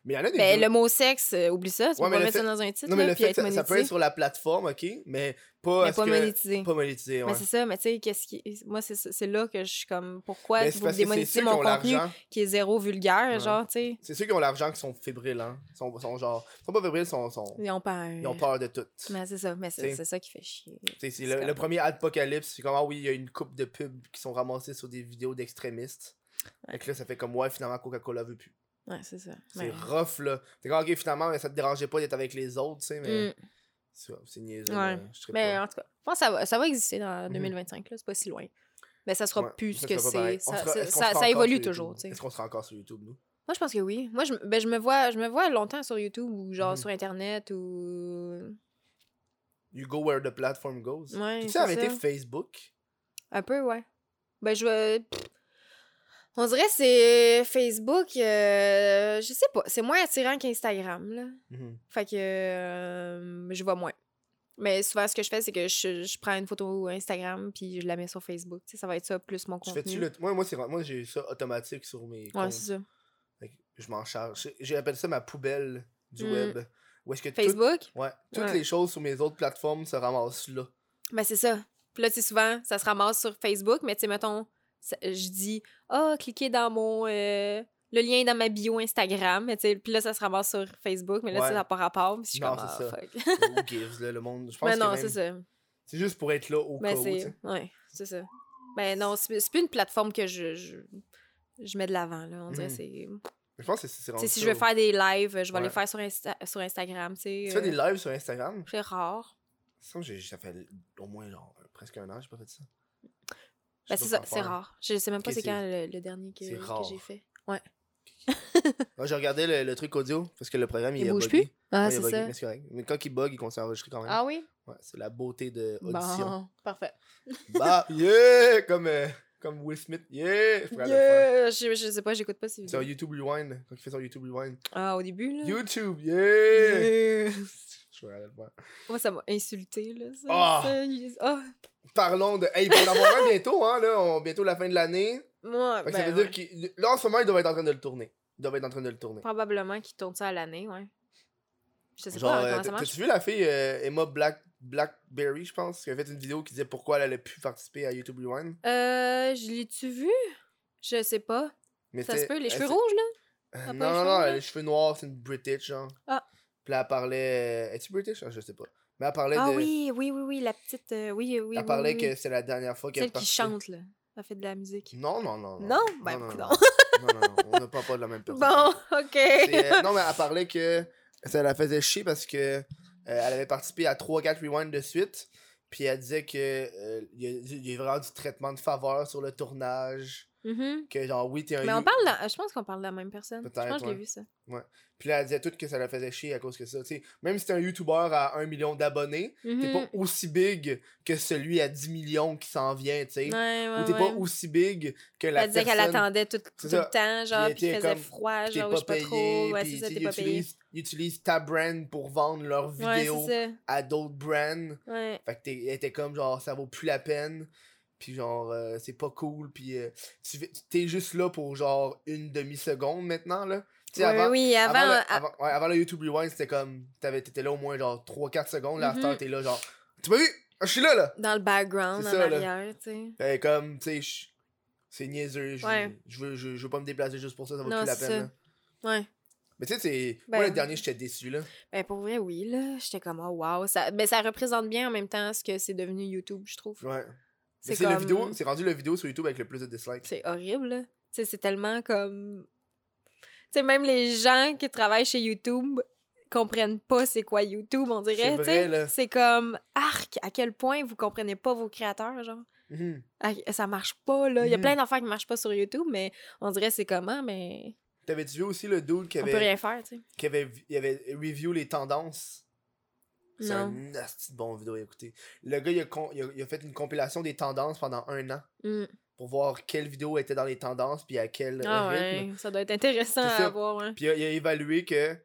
Mais il y en a des. Ben, vidéos- le mot sexe, euh, oublie ça, tu Ouais, peux mais pas le mettre ça dans un titre, Non, mais là, le puis fait être ça, ça peut être sur la plateforme, ok, mais pas. Mais pas que- monétisé. Pas monétisé, ouais. Mais c'est ça, mais tu sais, qu'est-ce qui. Moi, c'est là que je suis comme. Pourquoi Mais vous qui mon ont contenu qui est zéro vulgaire, genre, tu sais? C'est ceux qui ont l'argent qui sont fébriles, hein. Ils sont, sont genre. Ils sont pas fébriles, ils sont. sont- Ils ont peur. Ils ont peur de tout. Mais c'est ça, mais c'est ça qui fait chier. C'est le, le premier apocalypse, c'est comme ah oui, il y a une coupe de pubs qui sont ramassées sur des vidéos d'extrémistes. Ouais. Et que là, ça fait comme ouais, finalement, Coca-Cola veut plus. Ouais, c'est ça. C'est rough là. T'es comme ok, finalement, mais ça te dérangeait pas d'être avec les autres, tu sais, mais Mm. c'est niaiseux. Ouais. je Mais pas. en tout cas, je pense que ça va, ça va exister dans Mhm. 2025, là, c'est pas si loin. Mais ça sera Ouais, plus ce que c'est. Ça, sera- évolue toujours, tu sais. Est-ce qu'on sera encore sur YouTube, nous? Moi, je pense que oui. Moi, je, ben, je, me vois, je me vois longtemps sur YouTube ou genre Mhm. sur Internet ou. You go where the platform goes. Ouais, tu sais, arrêter ça. Facebook? Un peu, ouais. Ben, je pff, On dirait que c'est Facebook, euh, je sais pas, c'est moins attirant qu'Instagram, là. Mhm. Fait que euh, je vois moins. Mais souvent, ce que je fais, c'est que je, je prends une photo Instagram puis je la mets sur Facebook. Tu ça va être ça plus mon Tu contenu. le. Moi, moi, c'est- moi j'ai ça automatique sur mes Ouais, c'est ça. Fait que je m'en charge. J'appelle ça ma poubelle du Mm. web. Où est-ce que tout- Facebook? Ouais. Toutes Ouais. les choses sur mes autres plateformes se ramassent là. Ben, c'est ça. Puis là, tu sais, souvent, ça se ramasse sur Facebook, mais tu sais, mettons, je dis, ah, cliquez dans mon. euh, le lien est dans ma bio Instagram. Mais tu sais, puis là, ça se ramasse sur Facebook, mais là, Ouais. ça n'a pas rapport. Puis je suis Non, comme, c'est ah, ça. fuck. Who gives, là, le monde. Je pense Mais non, même- c'est ça. C'est juste pour être là au Ben, cas où. c'est. Ouais, c'est ça. Ben, non, c'est c'est plus une plateforme que je. je... je mets de l'avant, là. On dirait Mhm. c'est... Je pense que c'est- c'est si ça je veux faire des lives, je vais Ouais. les faire sur, Insta- sur Instagram, tu fais des euh, lives sur Instagram? C'est rare. Ça, ça fait au moins genre, presque un an, j'ai pas fait ça. Ben, sais c'est ça, rare. Je sais même pas c'est quand le, le dernier que, j'ai fait. Ouais. Moi, j'ai regardé le, le truc audio parce que le programme il, Il bouge plus? Ah, Ouais, c'est ça. mais c'est correct. Mais quand il bug, il continue à enregistrer quand même. Ah oui? Ouais, c'est la beauté de audition. Bon, parfait. bah, yeah! Comme, euh, comme Will Smith, yeah! Le. Yeah! Je, je sais pas, j'écoute pas ces C'est un vidéos. YouTube Rewind, quand il fait son YouTube Rewind. Ah, au début, là? YouTube, yeah! Yeah. Je me rappelle pas. Moi, ça m'a insulté, là? Ça, ça, il- ah! Parlons de. Hey, il va y en avoir un bientôt, hein, là. on- Bientôt la fin de l'année. Moi, que ben, ça veut ouais. dire qu'il. Là, en ce moment, il doit être en train de le tourner. Il doit être en train de le tourner. Probablement qu'il tourne ça à l'année, ouais. Je sais Genre, pas euh, comment ça marche? t'as-tu vu la fille euh, Emma Black, Blackberry, je pense, qui a fait une vidéo qui disait pourquoi elle allait plus participer à YouTube Rewind? Euh, je l'ai-tu vu? Je sais pas. Mais Ça se peut, les cheveux rouges, là? Euh, non, non, non, les cheveux noirs, c'est une British, genre. Ah. Puis là, elle parlait. Es-tu British? Ah, je sais pas. Mais elle parlait Ah de. oui, oui, oui, oui, la petite... euh, oui, oui, elle oui, parlait oui, que c'est la dernière fois qu'elle Celle qui chante, là. Elle fait de la musique. Non, non, non. Non? Ben, non, non, non, non, non, on n'a pas pas de la même personne. Bon, OK. Euh, non, mais elle parlait que ça la faisait chier parce que euh, elle avait participé à 3-4 rewinds de suite. Puis elle disait que euh, il y, a- il y a vraiment du traitement de faveur sur le tournage. Mhm. Que genre, oui, t'es un. Mais on parle... de- Je pense qu'on parle de la même personne. Je pense que je l'ai ouais. vu, ça. Puis là, elle disait tout que ça la faisait chier à cause que ça. Tu sais, même si t'es un YouTuber à 1 million d'abonnés, t'es Mhm. pas aussi big que celui à 10 millions qui s'en vient, tu sais. Ouais, ouais, Ou t'es ouais. pas aussi big que la Elle disait qu'elle personne. attendait tout, tout le temps, genre, Puis elle était faisait froid, genre, pas sais pas payé, trop. Ouais, c'est ça, t'es pas payé. ils utilisent ta brand pour vendre leurs Ouais, vidéos à d'autres brands. Ouais. Fait que t'es- elle comme genre ça vaut plus la peine. Puis genre euh, c'est pas cool. Puis euh, tu t'es juste là pour genre une demi-seconde maintenant là. Ouais, avant, oui, avant... avant, le, à- avant, ouais, avant le YouTube Rewind c'était comme t'avais- t'étais là au moins genre 3-4 secondes. Là, after, t'es là genre tu m'as vu? Ah, Je suis là là! Dans le background, en ça, arrière, tu sais. Fait comme tu sais c'est niaiseux. Je Ouais. veux, je, je veux pas me déplacer juste pour ça, ça vaut Non, plus la peine. ça. Ouais. Mais tu sais, c'est. Ben, Moi le dernier j'étais déçu là. Ben, pour vrai, oui, là. J'étais comme, oh, wow. Ça... Ben, ça représente bien en même temps ce que c'est devenu YouTube, je trouve. Ouais. C'est C'est le comme- vidéo, c'est rendu le vidéo sur YouTube avec le plus de dislikes. C'est horrible, c'est tellement comme. Tu sais, même les gens qui travaillent chez YouTube comprennent pas c'est quoi YouTube, on dirait. C'est comme, arc, à quel point vous comprenez pas vos créateurs, genre. Ah, Ça marche pas, là. Il y a Mhm. plein d'affaires qui marchent pas sur YouTube, mais on dirait c'est comment, mais T'avais-tu vu aussi le dude qui on peut avait, rien faire, tu sais. qui avait, il avait review les tendances? C'est un nasty de bon vidéo à écouter. Le gars, il a, con- il a- il a fait une compilation des tendances pendant un an Mm. pour voir quelle vidéo était dans les tendances puis à quel Ah rythme. ouais, ça doit être intéressant à voir, hein. Puis il a, il a évalué que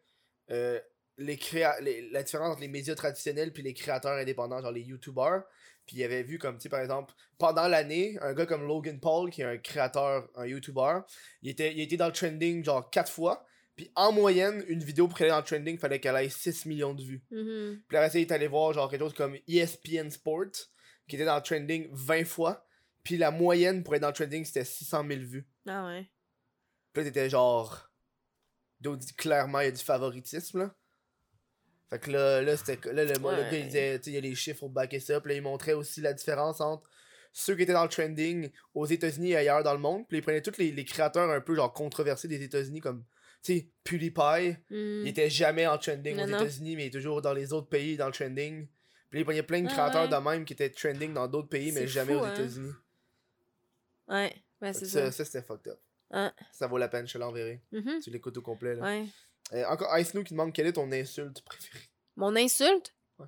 euh, les créa les- la différence entre les médias traditionnels puis les créateurs indépendants, genre les YouTubers. Puis il avait vu comme, tu sais, par exemple, pendant l'année, un gars comme Logan Paul, qui est un créateur, un YouTuber, il était, il était dans le trending genre 4 fois. Puis en moyenne, une vidéo pour qu'elle aille dans le trending, fallait qu'elle ait 6 millions de vues. Mhm. Puis ça, il est allé voir genre quelque chose comme ESPN Sport, qui était dans le trending 20 fois. Puis la moyenne pour être dans le trending, c'était 600 000 vues. Ah ouais. Puis là, t'étais genre. Clairement, il y a du favoritisme, là. Fait que là, là, c'était. Là, le, le Ouais. gars, il disait, tu il y a les chiffres pour backer ça. Puis là, il montrait aussi la différence entre ceux qui étaient dans le trending aux États-Unis et ailleurs dans le monde. Puis il prenait tous les, les créateurs un peu, genre, controversés des États-Unis, comme, tu sais, PewDiePie. Mm. Il était jamais en trending Non, aux. États-Unis, mais il est toujours dans les autres pays dans le trending. Puis il prenait plein de Ah, créateurs ouais. de même qui étaient trending dans d'autres pays, mais jamais fou, aux hein. États-Unis. Ouais, ben c'est ça. Ça, ça c'était fucked up. Ah. Ça vaut la peine, je te l'enverrai. Mhm. Tu l'écoutes au complet, là. Ouais. Euh, encore Ice Snow qui demande quelle est ton insulte préférée? Mon insulte? Ouais.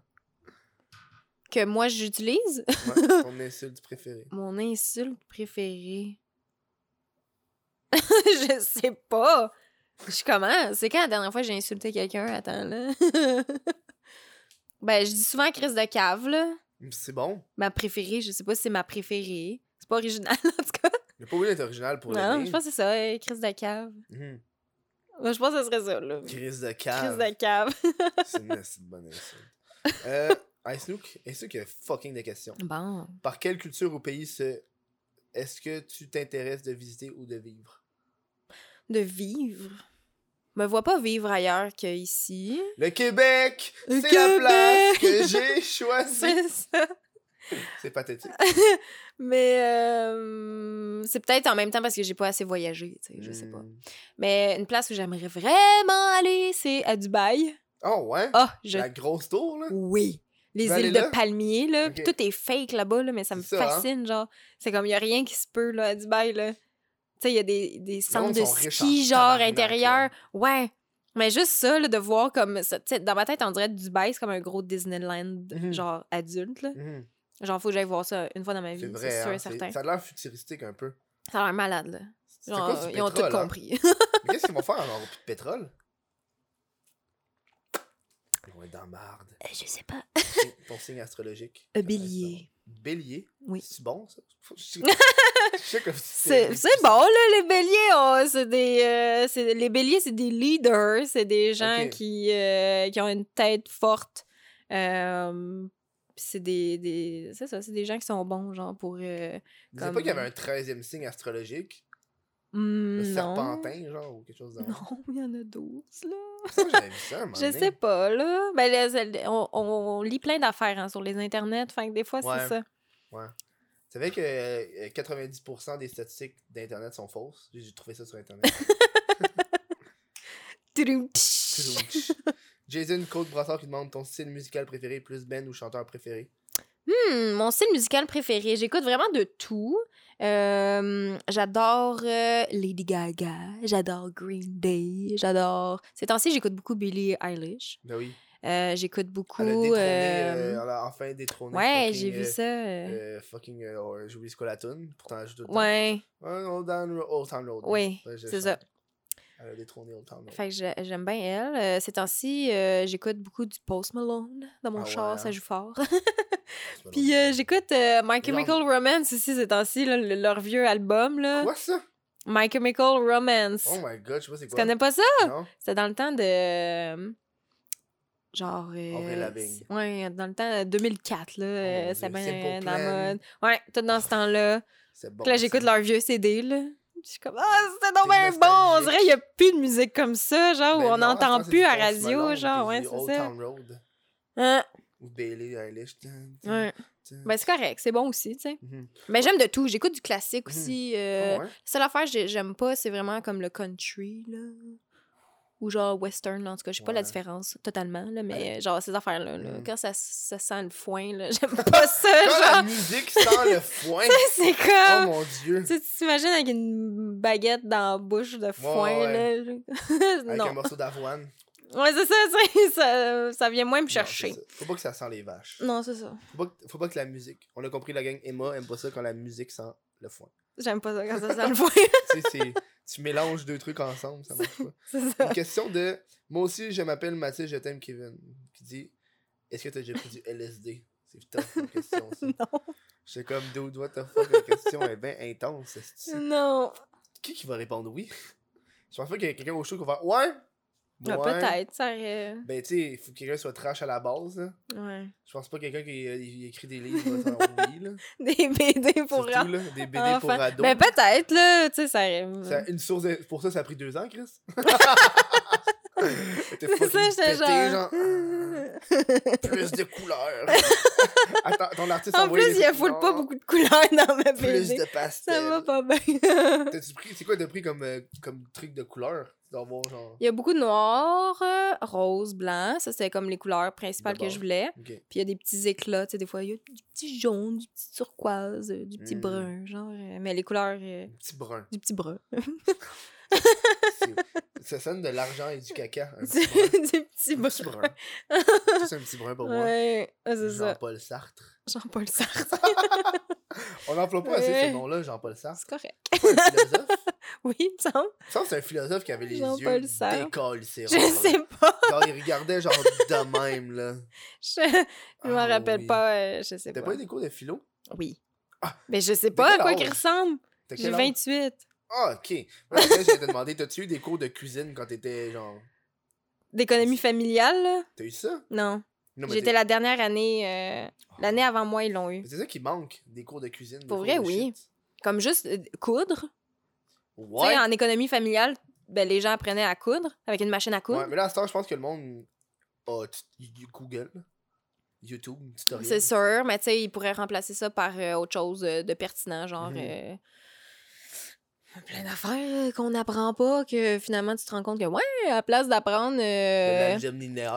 Que moi j'utilise? Ouais, ton insulte préférée. Mon insulte préférée. je sais pas. Je comment? C'est quand la dernière fois que j'ai insulté quelqu'un? Attends, là. ben, je dis souvent crise de cave, là. C'est bon. Ma préférée, je sais pas si c'est ma préférée. C'est pas original, en tout cas. Il pas voulu être original pour non, je pense que c'est ça, euh, crise de cave. Mhm. Ouais, je pense que ce serait ça, là. Crise de Crise cave. de cave. C'est une assez bonne insulte. Euh, Ice Snook, Ice Snook, il y a fucking des questions? Bon. Par quelle culture ou pays se... est-ce que tu t'intéresses de visiter ou de vivre? De vivre? Me vois pas vivre ailleurs qu'ici. Le Québec! C'est la place que j'ai choisie! C'est pathétique. Mais euh, c'est peut-être en même temps parce que j'ai pas assez voyagé, tu sais, je sais pas. Hmm. Mais une place où j'aimerais vraiment aller, c'est à Dubaï. Oh ouais? Ah, je... La grosse tour, là? Oui. Les îles de palmiers, là. Tout est fake là-bas, là, mais ça me hein? fascine, genre. C'est comme, il y a rien qui se peut, là, à Dubaï, là. Tu sais, il y a des, des centres de ski, en genre, intérieurs. Ouais. Mais juste ça, là, de voir comme ça. Dans ma tête, on dirait Dubaï, c'est comme un gros Disneyland, Mhm. genre, adulte, là. Mhm. Genre, faut que j'aille voir ça une fois dans ma vie, C'est sûr hein, et certain. ça a l'air futuristique un peu. Ça a l'air malade, là. Genre, quoi ils ont tout hein? compris. Mais qu'est-ce qu'ils vont faire alors plus de pétrole? Ils vont Ouais, dans marde. Euh, je sais pas. Ton signe astrologique. Un bélier. Bélier? Oui. C'est bon, ça? C'est bon, là, les béliers. oh, c'est des, euh, les béliers, c'est des leaders. C'est des gens Ok. qui, euh, qui ont une tête forte. Euh, c'est des, des c'est ça, c'est des gens qui sont bons, genre, pour... euh, comme- pas qu'il y avait un 13e signe astrologique. Le non. serpentin, genre, ou quelque chose de Non, il y en a 12, là. Ça, vu ça, un Je sais pas, là. Ben, les- on, on lit plein d'affaires hein, sur les internets, fait que des fois, Ouais. c'est ça. Tu savais que euh, 90% des statistiques d'Internet sont fausses? J'ai trouvé ça sur Internet. Jason Code Brassard qui demande ton style musical préféré, plus Ben ou chanteur préféré? Hmm, mon style musical préféré, j'écoute vraiment de tout. Euh, j'adore euh, Lady Gaga, j'adore Green Day, j'adore. Ces temps-ci, j'écoute beaucoup Billie Eilish. Ben oui. Euh, j'écoute beaucoup. Elle a détrôné, euh, elle a enfin détrôné. ouais, j'ai vu ça. euh, fucking, oh, j'ai oublié ce quoi la tune. Pourtant, je doute. Ouais, Old Town Road. Oui, c'est ça. Elle a détrôné Old Town Road. fait que j'ai- j'aime bien elle. Euh, ces temps-ci, euh, j'écoute beaucoup du Post Malone dans mon Ah char, ouais, ça hein? joue fort. C'est Puis euh, j'écoute euh, My Chemical Romance aussi ces temps-ci, là, le- leur vieux album. Là. Quoi ça? My Chemical Romance. Oh my god, je sais pas c'est tu quoi. connais pas ça? Non? C'était dans le temps de. Genre. euh, c'est- ouais, dans le temps de 2004, là. C'était Dieu, bien dans la mode. Ouais, tout dans ce temps-là. C'est bon. Là, j'écoute leur vieux CD, là. Je suis comme, ah, T'es bien bon! On dirait qu'il n'y a plus de musique comme ça, genre, où Ben on non, n'entend plus c'est à radio, genre, ouais, c'est ça. Town Road. Hein, Ou Bailey Eilish. Ouais. Ben, c'est correct, c'est bon aussi, tu sais. Mhm. Mais j'aime de tout. J'écoute du classique Mhm. aussi. euh, Ah ouais? La seule affaire que j'ai- j'aime pas, c'est vraiment comme le country, là. Ou genre western, là. En tout cas, je sais pas la différence totalement, là. Mais euh, genre, ces affaires-là, là, Mhm. quand ça, ça sent le foin, là, j'aime pas ça, Quand la musique sent le foin. C'est oh comme. mon dieu. Tu t'imagines avec une baguette dans la bouche de foin, ouais. là. Avec un morceau d'avoine. Ouais, c'est ça, ça, ça vient moins me chercher. Faut pas que ça sent les vaches. Non, c'est ça. Faut pas, que, faut pas que la musique. On a compris, la gang Emma aime pas ça quand la musique sent le foin. J'aime pas ça quand ça sent le foin. c'est- tu mélanges deux trucs ensemble, ça marche pas. ça. Une question de. Moi aussi, je m'appelle Mathilde, je t'aime, Kevin. Qui dit Est-ce que t'as déjà pris du LSD C'est tough comme question, ça. Non. J'étais comme, dude, what the fuck, la question est bien intense. esti. Non. Qui qui va répondre oui? Je pense pas qu'il y a quelqu'un au show qui va faire Ouais Ah, Ouais. Peut-être, ça aurait- Ben, tu sais, il faut que quelqu'un soit trash à la base. Là. Ouais. Je pense pas que quelqu'un qui euh, il écrit des livres va. Là. Des BD pour Surtout, là, des BD pour ados. Ben peut-être, là, tu sais, ça aurait... Ça- une source de- Pour ça, ça a pris deux ans, Chris. T'es pété, genre... plus de couleurs. Attends, ton artiste en plus, il y a pas beaucoup de couleurs dans ma Plus BD. de pastel. Ça va pas bien. T'as-tu pris, c'est quoi t'as pris comme, euh, comme truc de couleur? Tu dois avoir genre? Il y a beaucoup de noir, euh, rose, blanc. Ça, c'est comme les couleurs principales que je voulais. Puis il y a des petits éclats, tu sais, des fois, il y a du petit jaune, du petit turquoise, euh, du petit Mm. brun, genre. mais les couleurs, euh, Un petit brun. du petit brun. C'est- Ça sonne de l'argent et du caca. Un petit brun. du petit Un brun. petit brun. Ça, c'est un petit brun pour moi. Ouais, c'est ça. Jean-Paul Sartre. Jean-Paul Sartre. On n'emploie pas assez ce nom-là, Jean-Paul Sartre. c'est correct. C'est pas un philosophe? Oui, il me semble. Ça, c'est un philosophe qui avait les Jean-Paul yeux décalissés. Je sais pas. Genre, il regardait genre de même, là. Je, je m'en Ah, rappelle oui. pas. euh, je sais T'as pas. pas eu des cours de philo? Oui. Ah. Mais je sais pas à quoi qu'il ressemble. J'ai quel âge? 28. Ah, ok. Moi, j'allais te demander, t'as-tu eu des cours de cuisine quand t'étais genre? D'économie familiale, là? T'as eu ça? Non. J'étais la dernière année. euh, L'année avant moi, ils l'ont eu. C'est ça qui manque, des cours de cuisine. Pour vrai, oui. shit. Comme juste euh, coudre. Tu Ouais. sais, en économie familiale, ben, les gens apprenaient à coudre avec une machine à coudre. ouais. Mais là, à ce temps, je pense que le monde a y- Google, YouTube, tutoriel. C'est sûr, mais tu sais, ils pourraient remplacer ça par euh, autre chose de pertinent, genre. Mhm. euh, plein d'affaires euh, qu'on n'apprend pas, que finalement tu te rends compte que, ouais, à la place d'apprendre. Euh,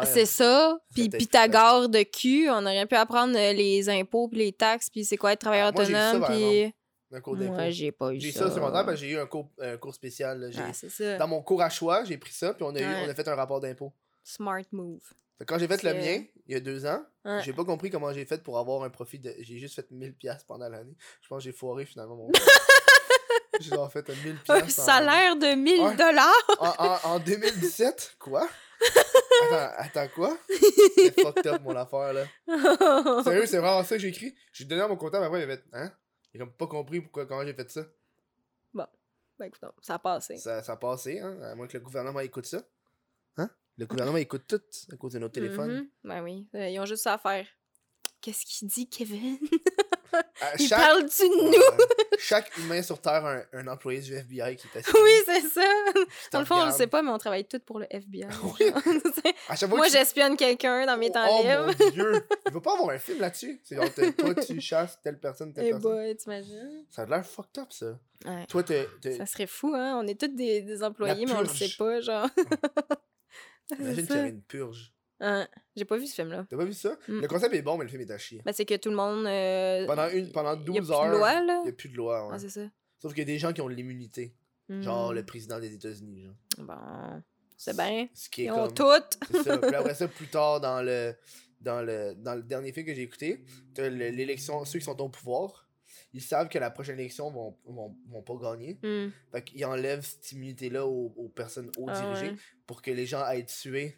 c'est ça. Puis Pythagore de cul, on aurait pu apprendre euh, les impôts, puis les taxes, puis c'est quoi être travailleur Ah, j'ai ça, autonome, puis. Un cours d'impôt. Moi, j'ai pas eu J'ai ça. ça au secondaire parce que j'ai eu un cours, un cours spécial. là. J'ai- Ah, c'est ça. Dans mon cours à choix, j'ai pris ça, puis on a, eu, Ouais. on a fait un rapport d'impôt. Smart move. Quand j'ai fait le mien, il y a deux ans, Ouais. j'ai pas compris comment j'ai fait pour avoir un profit de. J'ai juste fait 1000$ piastres pendant l'année. Je pense que j'ai foiré finalement mon. j'ai genre fait un 1000$. Un en- salaire de 1000 Ouais. dollars! En, en, en 2017, quoi? Attends, attends, quoi? C'est fucked up, mon affaire, là. Sérieux, c'est vraiment ça que j'ai écrit? J'ai donné à mon comptable, après, il avait hein? Il a comme pas compris pourquoi, comment j'ai fait ça. Ben écoute, non, ça a passé. Ça, ça a passé, hein? À moins que le gouvernement écoute ça. Hein? Le gouvernement écoute tout à cause de nos téléphones. Mhm. Ben oui, euh, ils ont juste ça à faire. Qu'est-ce qu'il dit, Kevin? À Il chaque- parle-tu de nous? Chaque humain sur Terre a un, un employé du FBI qui est assis. Oui, c'est ça. Dans le fond, on le sait pas, mais on travaille tous pour le FBI. Oui. Moi, tu- j'espionne quelqu'un dans mes temps Oh libres. mon dieu! Il va pas avoir un film là-dessus. C'est genre, toi, tu chasses telle personne, telle Eh personne. boy, t'imagines? Ça a l'air fucked up, ça. Ouais. Toi, t'es. Ça serait fou, hein? On est tous des, des employés, mais on le sait pas, genre. Imagine qu'il y avait une purge. Hein, J'ai pas vu ce film-là. T'as pas vu ça? Mm. Le concept est bon, mais le film est à chier. Ben, c'est que tout le monde. euh, Pendant, une, pendant y a 12 plus heures, de loi, là. il n'y a plus de loi. ouais. Ah, c'est ça. Sauf qu'il y a des gens qui ont de l'immunité. Genre Hmm. le président des États-Unis. genre. Bon. C'est bien. Ce qui est Ils ont toutes. C'est ça. Puis après ça, plus tard, dans le, dans le, dans le dernier film que j'ai écouté, t'as le- l'élection, ceux qui sont au pouvoir, ils savent que la prochaine élection vont, vont, vont pas gagner. Hmm. Fait qu'ils enlèvent cette immunité-là aux, aux personnes haut Ah dirigées ouais. pour que les gens aillent tuer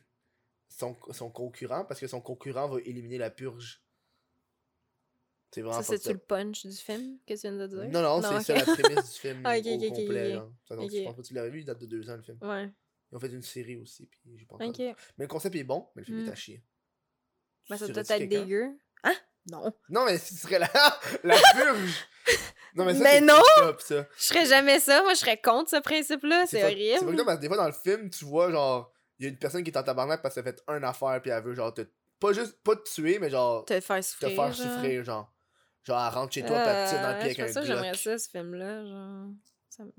son, son concurrent parce que son concurrent va éliminer la purge. C'est vraiment Ça, c'est-tu le punch du film que tu viens de dire? Non, non, c'est ok. ça la prémisse du film Ah, ok, au ok, ok, complet. ok. là. Ça, donc, Ok. Je pense pas que tu l'avais vu, il date de deux ans le film. Ouais. Ils ont fait une série aussi, puis j'ai pas encore. Mais le concept est bon, mais le film Mm. est à chier. Ben, ça doit être dégueu. Hein? Non. Non, mais si tu serais la, la purge! Non, mais ça, Mais c'est non! up, ça. Je ferais jamais ça. Moi, je serais contre ce principe-là. C'est C'est horrible. up parce que des fois, dans le film, tu vois, genre, il y a une personne qui est en tabarnak parce qu'elle a fait une affaire, puis elle veut, genre, te... pas juste, pas te tuer, mais genre, Te faire te souffrir. faire genre. souffrir, genre. Genre, elle rentre chez toi, puis elle te tire dans le Euh, pied avec un ça, j'aimerais ça, ce film-là. Genre. Ça, me-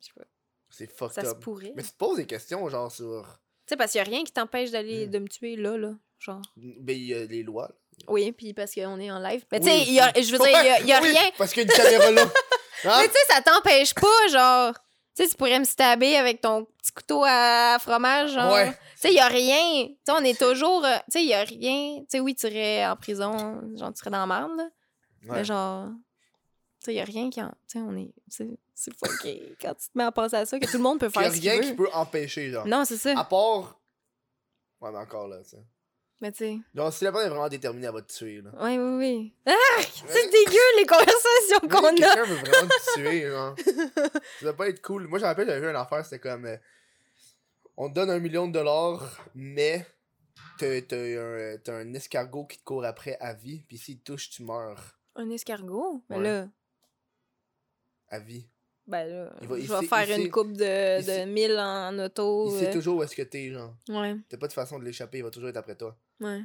je sais pas. C'est fucked ça se up. pourrait. Mais tu te poses des questions, genre, sur. Tu sais, parce qu'il y a rien qui t'empêche d'aller Mm. de me tuer là, là. Genre. Ben, il y a les lois. là. Oui, puis parce qu'on est en live. Mais tu sais, je veux dire, il y a, il y a Oui, rien. Parce qu'il y a une caméra là. Hein? Mais tu sais, ça t'empêche pas, genre. Tu sais, tu pourrais me stabber avec ton petit couteau à fromage, genre. Ouais. Tu sais, il a rien. Tu sais, on est toujours. euh, Tu sais, il a rien. Tu sais, oui, tu irais en prison, genre, tu serais dans la merde, là. Ouais. Mais genre. Tu sais, il a rien qui. en- Tu sais, on est. C'est c'est fucké quand tu te mets à penser à ça, que tout le monde peut Il y a faire rien qui peut empêcher, genre. Non, c'est ça. À part. Ouais, mais encore là, tu sais. Mais tu sais. Genre, si la personne est vraiment déterminée, elle va te tuer, là. Oui, oui, oui. Ah! C'est dégueu, les conversations qu'on a. Quelqu'un veut vraiment te tuer, genre. Ça doit pas être cool. Moi, je me rappelle, j'avais vu une affaire, c'était comme. euh, on te donne un million de dollars, mais t'as un, t'as un escargot qui te court après à vie, puis s'il te touche, tu meurs. Un escargot? Mais Ouais. là. À vie. Ben là, Il va- je vais faire il une sait- coupe de, de 1000 en auto. Il sait euh, toujours où est-ce que t'es, genre. Ouais, T'as pas de façon de l'échapper, il va toujours être après toi. Ouais.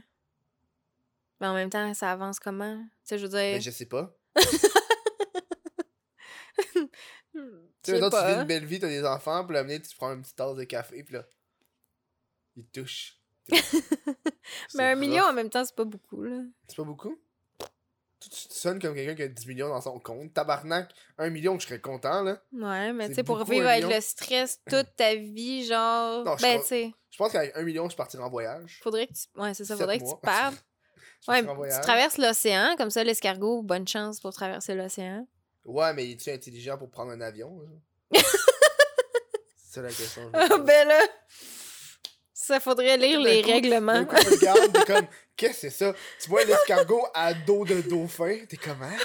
Mais en même temps, ça avance comment? Tu sais, je veux dire. Mais je sais pas. Tu sais tu vis une belle vie, t'as des enfants, puis là, tu prends une petite tasse de café, puis là, il te touche. Mais un million en même temps, c'est pas beaucoup, là. C'est pas beaucoup? Tu, tu sonnes comme quelqu'un qui a 10 millions dans son compte. Tabarnak, un million, je serais content, là. Ouais, mais tu sais, pour vivre avec le stress toute ta vie, genre. Non, je ben, tu sais, Je pense qu'avec un million, je partirais en voyage. faudrait que tu. Ouais, c'est ça, faudrait que tu partes. Ouais, tu traverses l'océan, comme ça, l'escargot, bonne chance pour traverser l'océan. Ouais, mais es-tu intelligent pour prendre un avion? C'est ça la question. je ben là. Ça faudrait lire les coup- règlements. Coup, tu regardes, t'es comme, qu'est-ce que c'est ça? Tu vois l'escargot à dos de dauphin, t'es comme, hein?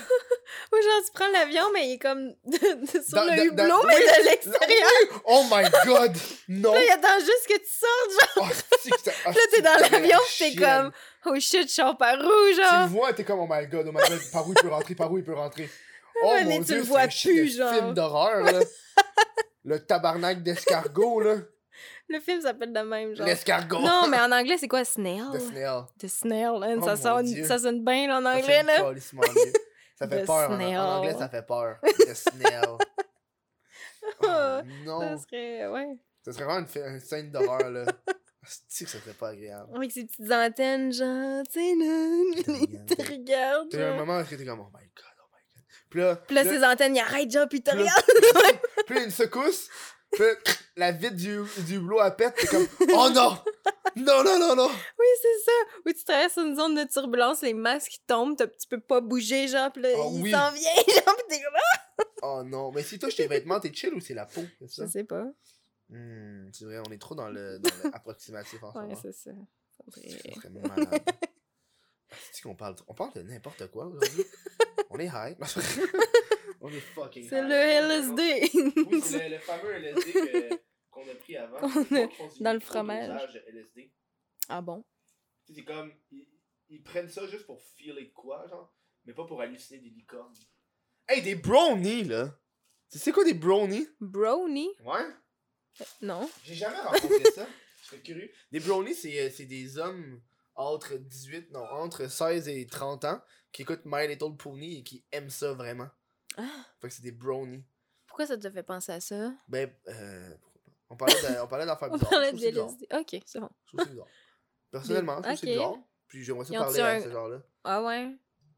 Ou genre, tu prends l'avion, mais il est comme sur Dans- le dans- hublot, dans- mais oui, de l'extérieur. oui! Oh my god! Non! Là, il attend juste que tu sortes, genre. Oh, ça- oh, Là, t'es dans l'avion, t'es comme, oh shit, je sors par où, Tu le genre. vois, t'es comme, oh my god, oh my god, par où il peut rentrer, par où il peut rentrer? Oh mais mon tu dieu, le vois plus, genre. film d'horreur, là. Le tabarnak d'escargot, là. Le film s'appelle de même, genre. L'escargot. Non, mais en anglais, c'est quoi, snail? The snail. The snail, hein, Oh ça, sonne, ça sonne bien, là, en Ça anglais, fait là. Ça fait The peur. En, snail. en anglais, ça fait peur. The snail. Oh, Ça non. serait, ouais. Ça serait vraiment une, une scène d'horreur, là. C'est que ça serait pas agréable. Avec ses petites antennes, genre, tu sais. Il te regarde, T'as un moment où t'es comme, oh my god, oh my god. Puis là, Puis là, là- ses antennes, il arrête, genre, puis il te regarde. puis une secousse. La vitre du, du hublot à pète. T'es comme, oh non! Non, non, non, non! Oui, c'est ça. Où tu traverses une zone de turbulence, les masques tombent, t'as- tu peux pas bouger, genre, pis là, il oui. s'en vient, genre, pis t'es comme, ah! Oh non. Mais si toi, tes vêtements, t'es chill ou c'est la peau? Ça? Je sais pas. Hmm, c'est vrai, on est trop dans le, dans le approximatif en ce Ouais, c'est ça. C'est vraiment malade. Qu'on parle, on parle de n'importe quoi aujourd'hui? on est high. On est fucking C'est le LSD. Oui, c'est le, le fameux LSD qu'on a pris avant. A dans le fromage. de LSD. ah bon? Tu sais, C'est comme, ils, ils prennent ça juste pour filer de quoi, genre, mais pas pour halluciner des licornes. Hey, des brownies, là! Tu sais quoi des brownies? Brownie? Ouais? Non. J'ai jamais rencontré ça. Je serais curieux. Des brownies, c'est euh, c'est des hommes entre 18, non, entre 16 et 30 ans qui écoutent My Little Pony et qui aiment ça vraiment. Ah, Fait que c'est des brownies. pourquoi ça te fait penser à ça? Ben, euh? On parlait on parlait d'affaires On bizarres. parlait Je de. LSD. Ok, c'est bon. Je trouve ça bizarre. Personnellement, je trouve ça Ok. bizarre. Puis j'aimerais ça Ils parler à un- ce genre-là. Ah ouais?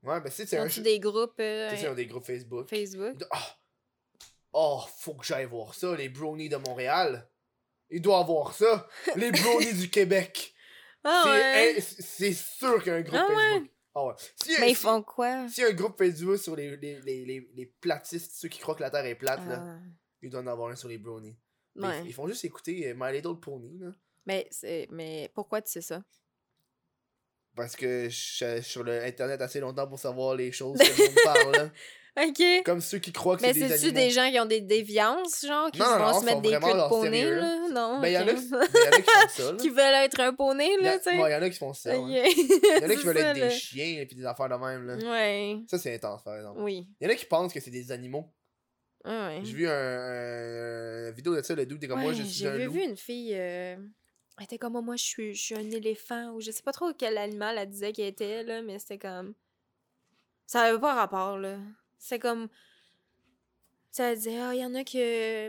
Ouais, ben c'est c'est un, des groupes euh, c'est un des groupes Facebook. Facebook? Ah! Oh, faut que j'aille voir ça, les brownies de Montréal. Il doit avoir ça, les brownies du Québec. Ah C'est- ouais? c'est c'est sûr qu'il y a un groupe Ah ouais? Ah ouais. Si, Mais ils si- font quoi? A un groupe Facebook sur les, les, les, les, platistes, ceux qui croient que la Terre est plate, là, Ah, il doit en avoir un sur les brownies. Ouais. ils, ils font juste écouter euh, My Little Pony, là. Mais, c'est- mais pourquoi tu sais ça? Parce que je suis sur le internet assez longtemps pour savoir les choses que le monde parle. Ok. Comme ceux qui croient que Mais c'est des c'est-tu animaux. des gens qui ont des déviances, genre, qui Non, non, vont non, se mettre des queues de poney, là? Non? Ben, il y, en a ok. qui- ben, y en a qui font ça, là. qui veulent être un poney, Il là, tu sais? ouais, y en a qui font ça. Il y en a qui veulent ça, être des chiens et puis des affaires de même, là. Ouais. Ça, c'est intense, par exemple. Oui. Il y en a qui pensent que c'est des animaux. Ouais. J'ai vu un, un- une vidéo de ça, le dude, t'es comme moi, je suis J'ai un vu, loup. vu une fille. euh, Elle était comme oh, moi, je suis, je suis un éléphant. Ou je sais pas trop quel animal elle disait qu'elle était, là, mais c'était comme. Ça avait pas rapport, là. C'est comme. Ça disait, ah, il y en a que.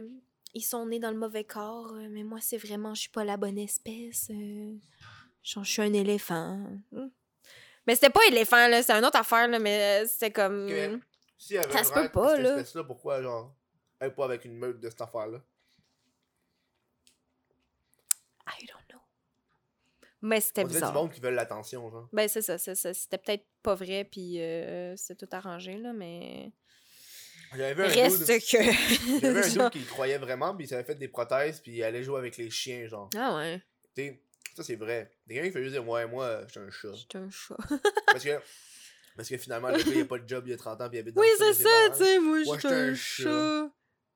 Ils sont nés dans le mauvais corps, euh, mais moi, c'est vraiment, je suis pas la bonne espèce. euh, Je suis un éléphant. Hmm. Mais c'était pas éléphant, là, c'était une autre affaire, là, mais c'était comme. Si elle Ça se peut pas, cette là. pourquoi, genre, elle est pas avec une meute de cette affaire-là? I don't know. Mais c'était bizarre. du monde qui veulent l'attention, genre. Ben, c'est ça, c'est ça. C'était peut-être pas vrai, puis euh, c'est tout arrangé, là, mais. J'avais vu un Reste que. j'avais vu un Genre- qui y croyait vraiment, puis il s'avait fait des prothèses, puis il allait jouer avec les chiens, genre. Ah ouais, Tu sais, ça c'est vrai. Des gars qui fait juste dire, ouais, moi, je suis un chat. j'étais un chat. Parce que, parce que finalement, le gars, il a pas de job, il a 30 ans, puis il habite dans oui, c'est ça, tu sais, moi, j'étais un chat.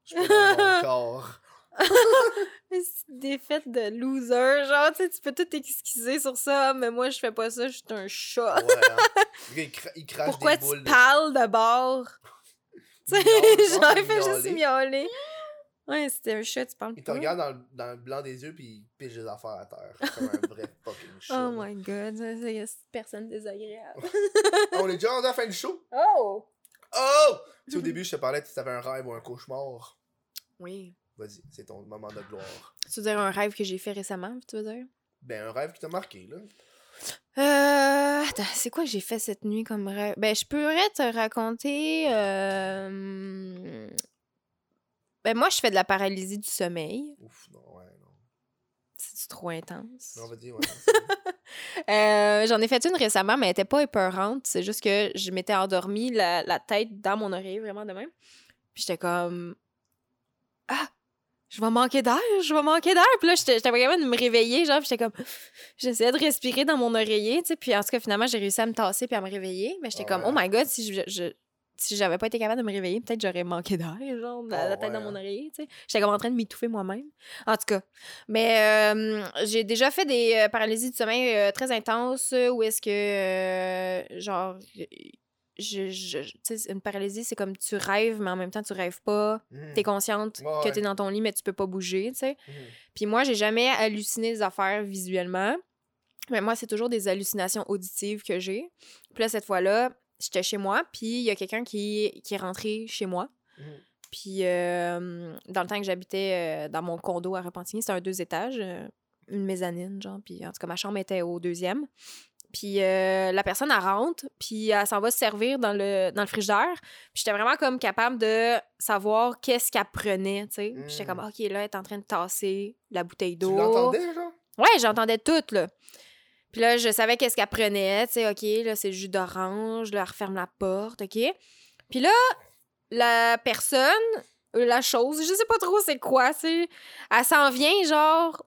Je suis pas dans mon corps. Fêtes de loser, genre, tu sais, tu peux tout excuser sur ça, mais moi, je fais pas ça, je suis un chat. Ouais, hein. Il, cra- il crache Pourquoi des tu boules. de- parles d'abord? Tu sais, genre, il fait juste miauler. Ouais, c'était un chat, tu parles Il te regarde dans, le- dans le blanc des yeux, puis il piche des affaires à terre. Comme un vrai fucking chat. Oh my god, c'est c'est personne désagréable. Ah, on est déjà rendu à la fin du show? Oh! Oh! Tu sais, au début, je te parlais si t'avais un rêve ou un cauchemar. Oui. Vas-y, c'est ton moment de gloire. Tu veux dire un rêve que j'ai fait récemment, tu veux dire? Ben, un rêve qui t'a marqué, là. Euh. Attends, c'est quoi que j'ai fait cette nuit comme rêve? Ben, je pourrais te raconter. euh, Ben, moi, je fais de la paralysie du sommeil. Ouf, non, ouais, non. C'est trop intense? Non, vas-y, ouais. Euh, J'en ai fait une récemment, mais elle était pas épeurante. C'est juste que je m'étais endormie la, la tête dans mon oreille, vraiment de même. Puis j'étais comme. Ah! Je vais manquer d'air, je vais manquer d'air. Puis là, j'étais capable de me réveiller, genre, puis j'étais comme. J'essayais de respirer dans mon oreiller, tu sais. Puis en tout cas, finalement, j'ai réussi à me tasser puis à me réveiller. Mais j'étais comme, Ouais. oh my god, si je. je- si j'avais pas été capable de me réveiller, peut-être j'aurais manqué d'air, genre, la, Oh, la tête dans mon oreiller, tu sais. J'étais comme en train de m'étouffer moi-même. En tout cas. Mais euh, j'ai déjà fait des euh, paralysies du sommeil euh, très intenses où est-ce que, euh, genre, je, tu une paralysie, c'est comme tu rêves, mais en même temps, tu rêves pas. Mhm. T'es consciente Ouais, que ouais. t'es dans ton lit, mais tu peux pas bouger, tu sais. Mhm. Puis moi, j'ai jamais halluciné des affaires visuellement. Mais moi, c'est toujours des hallucinations auditives que j'ai. Puis là, cette fois-là, j'étais chez moi, puis il y a quelqu'un qui, qui est rentré chez moi. Mhm. Puis euh, dans le temps que j'habitais euh, dans mon condo à Repentigny, c'était un deux étages, euh, une mezzanine, genre. Puis en tout cas, ma chambre était au deuxième. Puis euh, la personne, elle rentre, puis elle s'en va se servir dans le, dans le frigidaire. Puis j'étais vraiment comme capable de savoir qu'est-ce qu'elle prenait, tu sais. J'étais Mm. comme, OK, là, elle est en train de tasser la bouteille Tu d'eau. l'entendais, genre? Ouais, j'entendais tout, là. Puis là, je savais qu'est-ce qu'elle prenait, tu sais, OK, là, c'est le jus d'orange, là, elle referme la porte, OK. Puis là, la personne, la chose. Je sais pas trop c'est quoi, tu sais. Elle s'en vient, genre,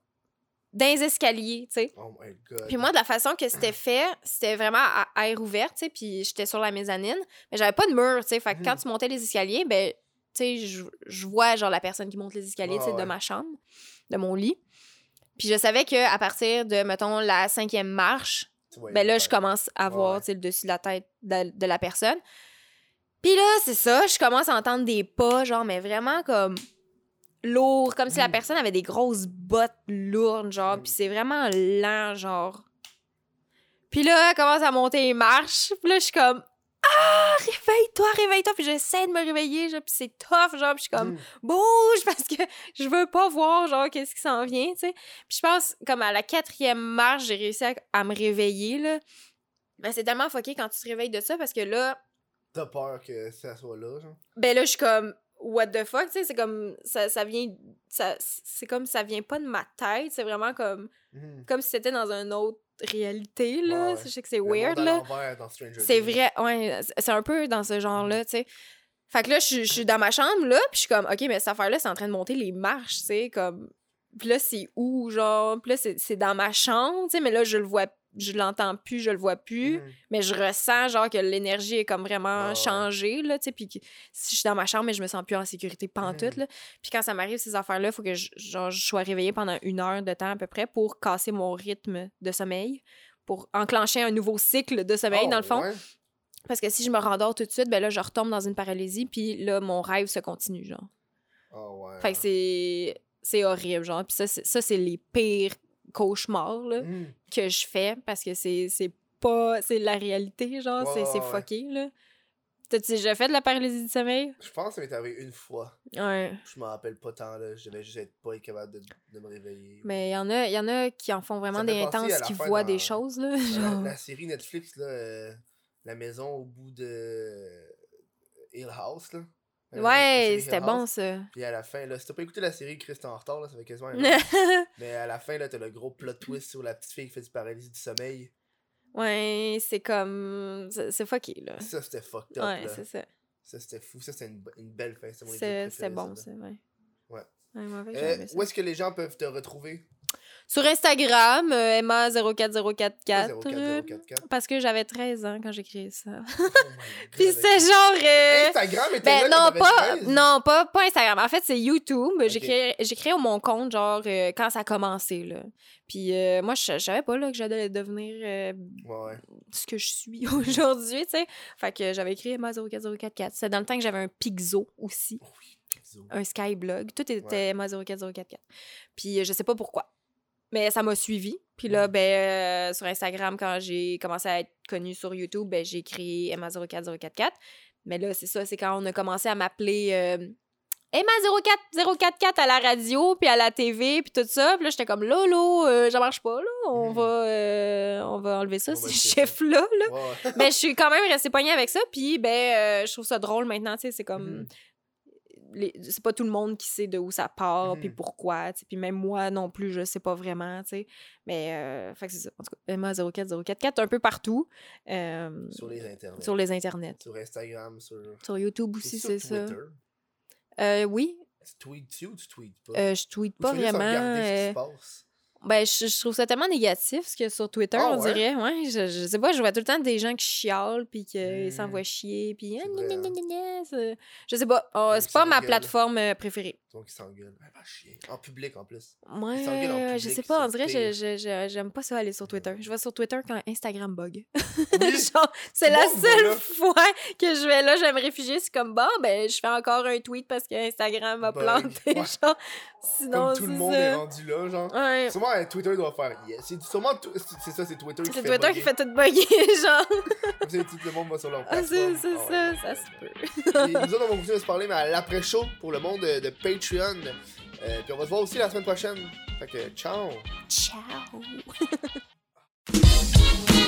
dans les escaliers, tu sais. Oh my god. Puis moi, de la façon que c'était fait, c'était vraiment à air ouvert, tu sais, puis j'étais sur la mezzanine, mais j'avais pas de mur, tu sais. Fait que quand Mhm. tu montais les escaliers, ben, tu sais, je- vois, genre, la personne qui monte les escaliers, tu sais, ouais. de ma chambre, de mon lit. Puis je savais que à partir de, mettons, la cinquième marche, Tu vois, ben là, ouais. je commence à Ouais, voir, ouais. tu sais, le dessus de la tête de, de la personne. Puis là, c'est ça, je commence à entendre des pas, genre, mais vraiment comme lourds, comme si la Mm. personne avait des grosses bottes lourdes, genre, puis c'est vraiment lent, genre. Puis là, elle commence à monter les marches, puis là, je suis comme Ah, réveille-toi, réveille-toi, puis j'essaie de me réveiller, genre, puis c'est tough, genre, puis je suis comme Mm. bouge parce que je veux pas voir genre qu'est-ce qui s'en vient, tu sais. Puis je pense comme à la quatrième marche, j'ai réussi à, à me réveiller là. Mais c'est tellement fucké quand tu te réveilles de ça parce que là, T'as peur que ça soit là, genre. ben là je suis comme what the fuck, tu sais, c'est comme ça, ça vient ça c'est comme ça vient pas de ma tête, c'est vraiment comme Mhm. comme si c'était dans une autre réalité là, Ouais, ouais. je sais que c'est weird là. C'est vrai, ouais, c'est un peu dans ce genre-là, tu sais. Fait que là, je suis- je suis dans ma chambre, là, puis je suis comme, OK, mais cette affaire-là, c'est en train de monter les marches, tu sais, comme... Puis là, c'est où, genre? Puis là, c'est c'est dans ma chambre, tu sais, mais là, je le vois, je l'entends plus, je le vois plus, Mhm. mais je ressens, genre, que l'énergie est comme vraiment ouais. changée, là, tu sais, puis si je suis dans ma chambre, mais je me sens plus en sécurité pantoute, Mhm. là. Puis quand ça m'arrive, ces affaires-là, il faut que je, genre, je sois réveillée pendant une heure de temps à peu près pour casser mon rythme de sommeil, pour enclencher un nouveau cycle de sommeil, Oh, dans le fond. ouais? Parce que si je me rendors tout de suite, ben là, je retombe dans une paralysie, puis là, mon rêve se continue, genre. Oh, ouais. Fait que c'est... C'est horrible, genre. Puis ça, c'est les pires cauchemars, là, Mhm. que je fais, parce que c'est, pas... C'est la réalité, genre. C'est, ouais, fucké, là. T'as-tu déjà fait de la paralysie du sommeil? Je pense que ça m'est arrivé une fois. Ouais. Je m'en rappelle pas tant, là. Je devais juste être pas capable de, de me réveiller. Mais il y, en a- y en a qui en font vraiment des intenses, qui voient dans- des choses, là. La, Genre... la série Netflix, là, euh, La maison au bout de Hill House, là. Euh, Ouais, c'était bon, ça. Puis à la fin, là, si t'as pas écouté la série Chris t'es en retard, là, ça fait quasiment un. Mais à la fin, là, t'as le gros plot twist sur la petite fille qui fait du paralysie du sommeil. ouais, c'est comme... C'est, fucké, là. Ça, c'était fucked up, Ouais, c'est ça. Ça, c'était fou. Ça, c'était une, une belle fin. Préféré, bon, ça, c'est vrai. Ouais. Ouais, moi, j'avais Euh, où est-ce que les gens peuvent te retrouver? Sur Instagram, euh, Emma04044. 04044. Parce que j'avais 13 ans quand j'ai créé ça. Oh Puis c'est genre. euh, Instagram était Ben là non, pas, 13? non pas, pas Instagram. En fait, c'est YouTube. J'ai créé, j'ai créé mon compte, genre, euh, quand ça a commencé, là. Puis moi, je je savais pas, là, que j'allais devenir Ouais, ce que je suis aujourd'hui, tu sais. Fait que j'avais écrit Emma04044. C'était dans le temps que j'avais un Pixo aussi. Oui, un Skyblog. Tout était Ouais. Emma 04044. Puis je sais pas pourquoi. Mais ça m'a suivi. Puis là, ben, euh, sur Instagram, quand j'ai commencé à être connue sur YouTube, ben, j'ai créé Emma 04044. Mais là, c'est ça, c'est quand on a commencé à m'appeler euh, Emma 04044 à la radio, puis à la TV, puis tout ça. Puis là, j'étais comme, Lolo, euh, ça marche pas, là. On, Mhm. va, euh, on va enlever ça, On va ces essayer ça. chefs-là. Là. Ouais, ouais. Mais je suis quand même restée poignée avec ça. Puis, ben, euh, je trouve ça drôle maintenant, tu sais. C'est comme. Mhm. C'est pas tout le monde qui sait de où ça part, Mhm. puis pourquoi, tu sais. Puis même moi non plus, je sais pas vraiment, tu sais. Mais, euh, fait que c'est ça. En tout cas, Emma 04044, un peu partout. euh, Sur les internets. sur les internets. Sur Instagram, sur. Sur YouTube aussi, c'est ça. Twitter? Euh, oui, Tu tweets-tu ou tu tweets pas? euh, je tweete pas juste vraiment. regarder ce qui se passe? Ben, je, je trouve ça tellement négatif ce que sur Twitter, Ah on ouais? dirait. Ouais, je, je sais pas, je vois tout le temps des gens qui chialent, puis qui Hmm. s'envoient chier, puis... Ah, vrai, gna, gna, hein. gna, Je sais pas, oh, c'est pas ma plateforme euh, préférée. Donc, ils s'engueulent. Ah, chier. En public, en plus. Moi, s'engueulent en je public, sais pas, on dirait je- je- j'aime pas ça aller sur Twitter. Je vais sur Twitter quand Instagram bug. Genre, c'est la seule fois que je vais là, je vais me réfugier. C'est comme, bon, ben, je fais encore un tweet parce que Instagram m'a planté. Ouais. Genre, sinon, Comme tout le monde ça. est rendu là, genre. Ouais. Twitter doit faire yes. C'est sûrement, c'est c'est ça, c'est Twitter qui C'est fait Twitter qui fait tout bugger, genre. Tout le monde va sur leur Ah, plateforme. c'est c'est Ah, ça, ouais, ça se peut. Nous autres, on va continuer à se parler, mais à l'après-show pour le monde de, de Patreon. Euh, puis on va se voir aussi la semaine prochaine. Fait que, ciao! Ciao.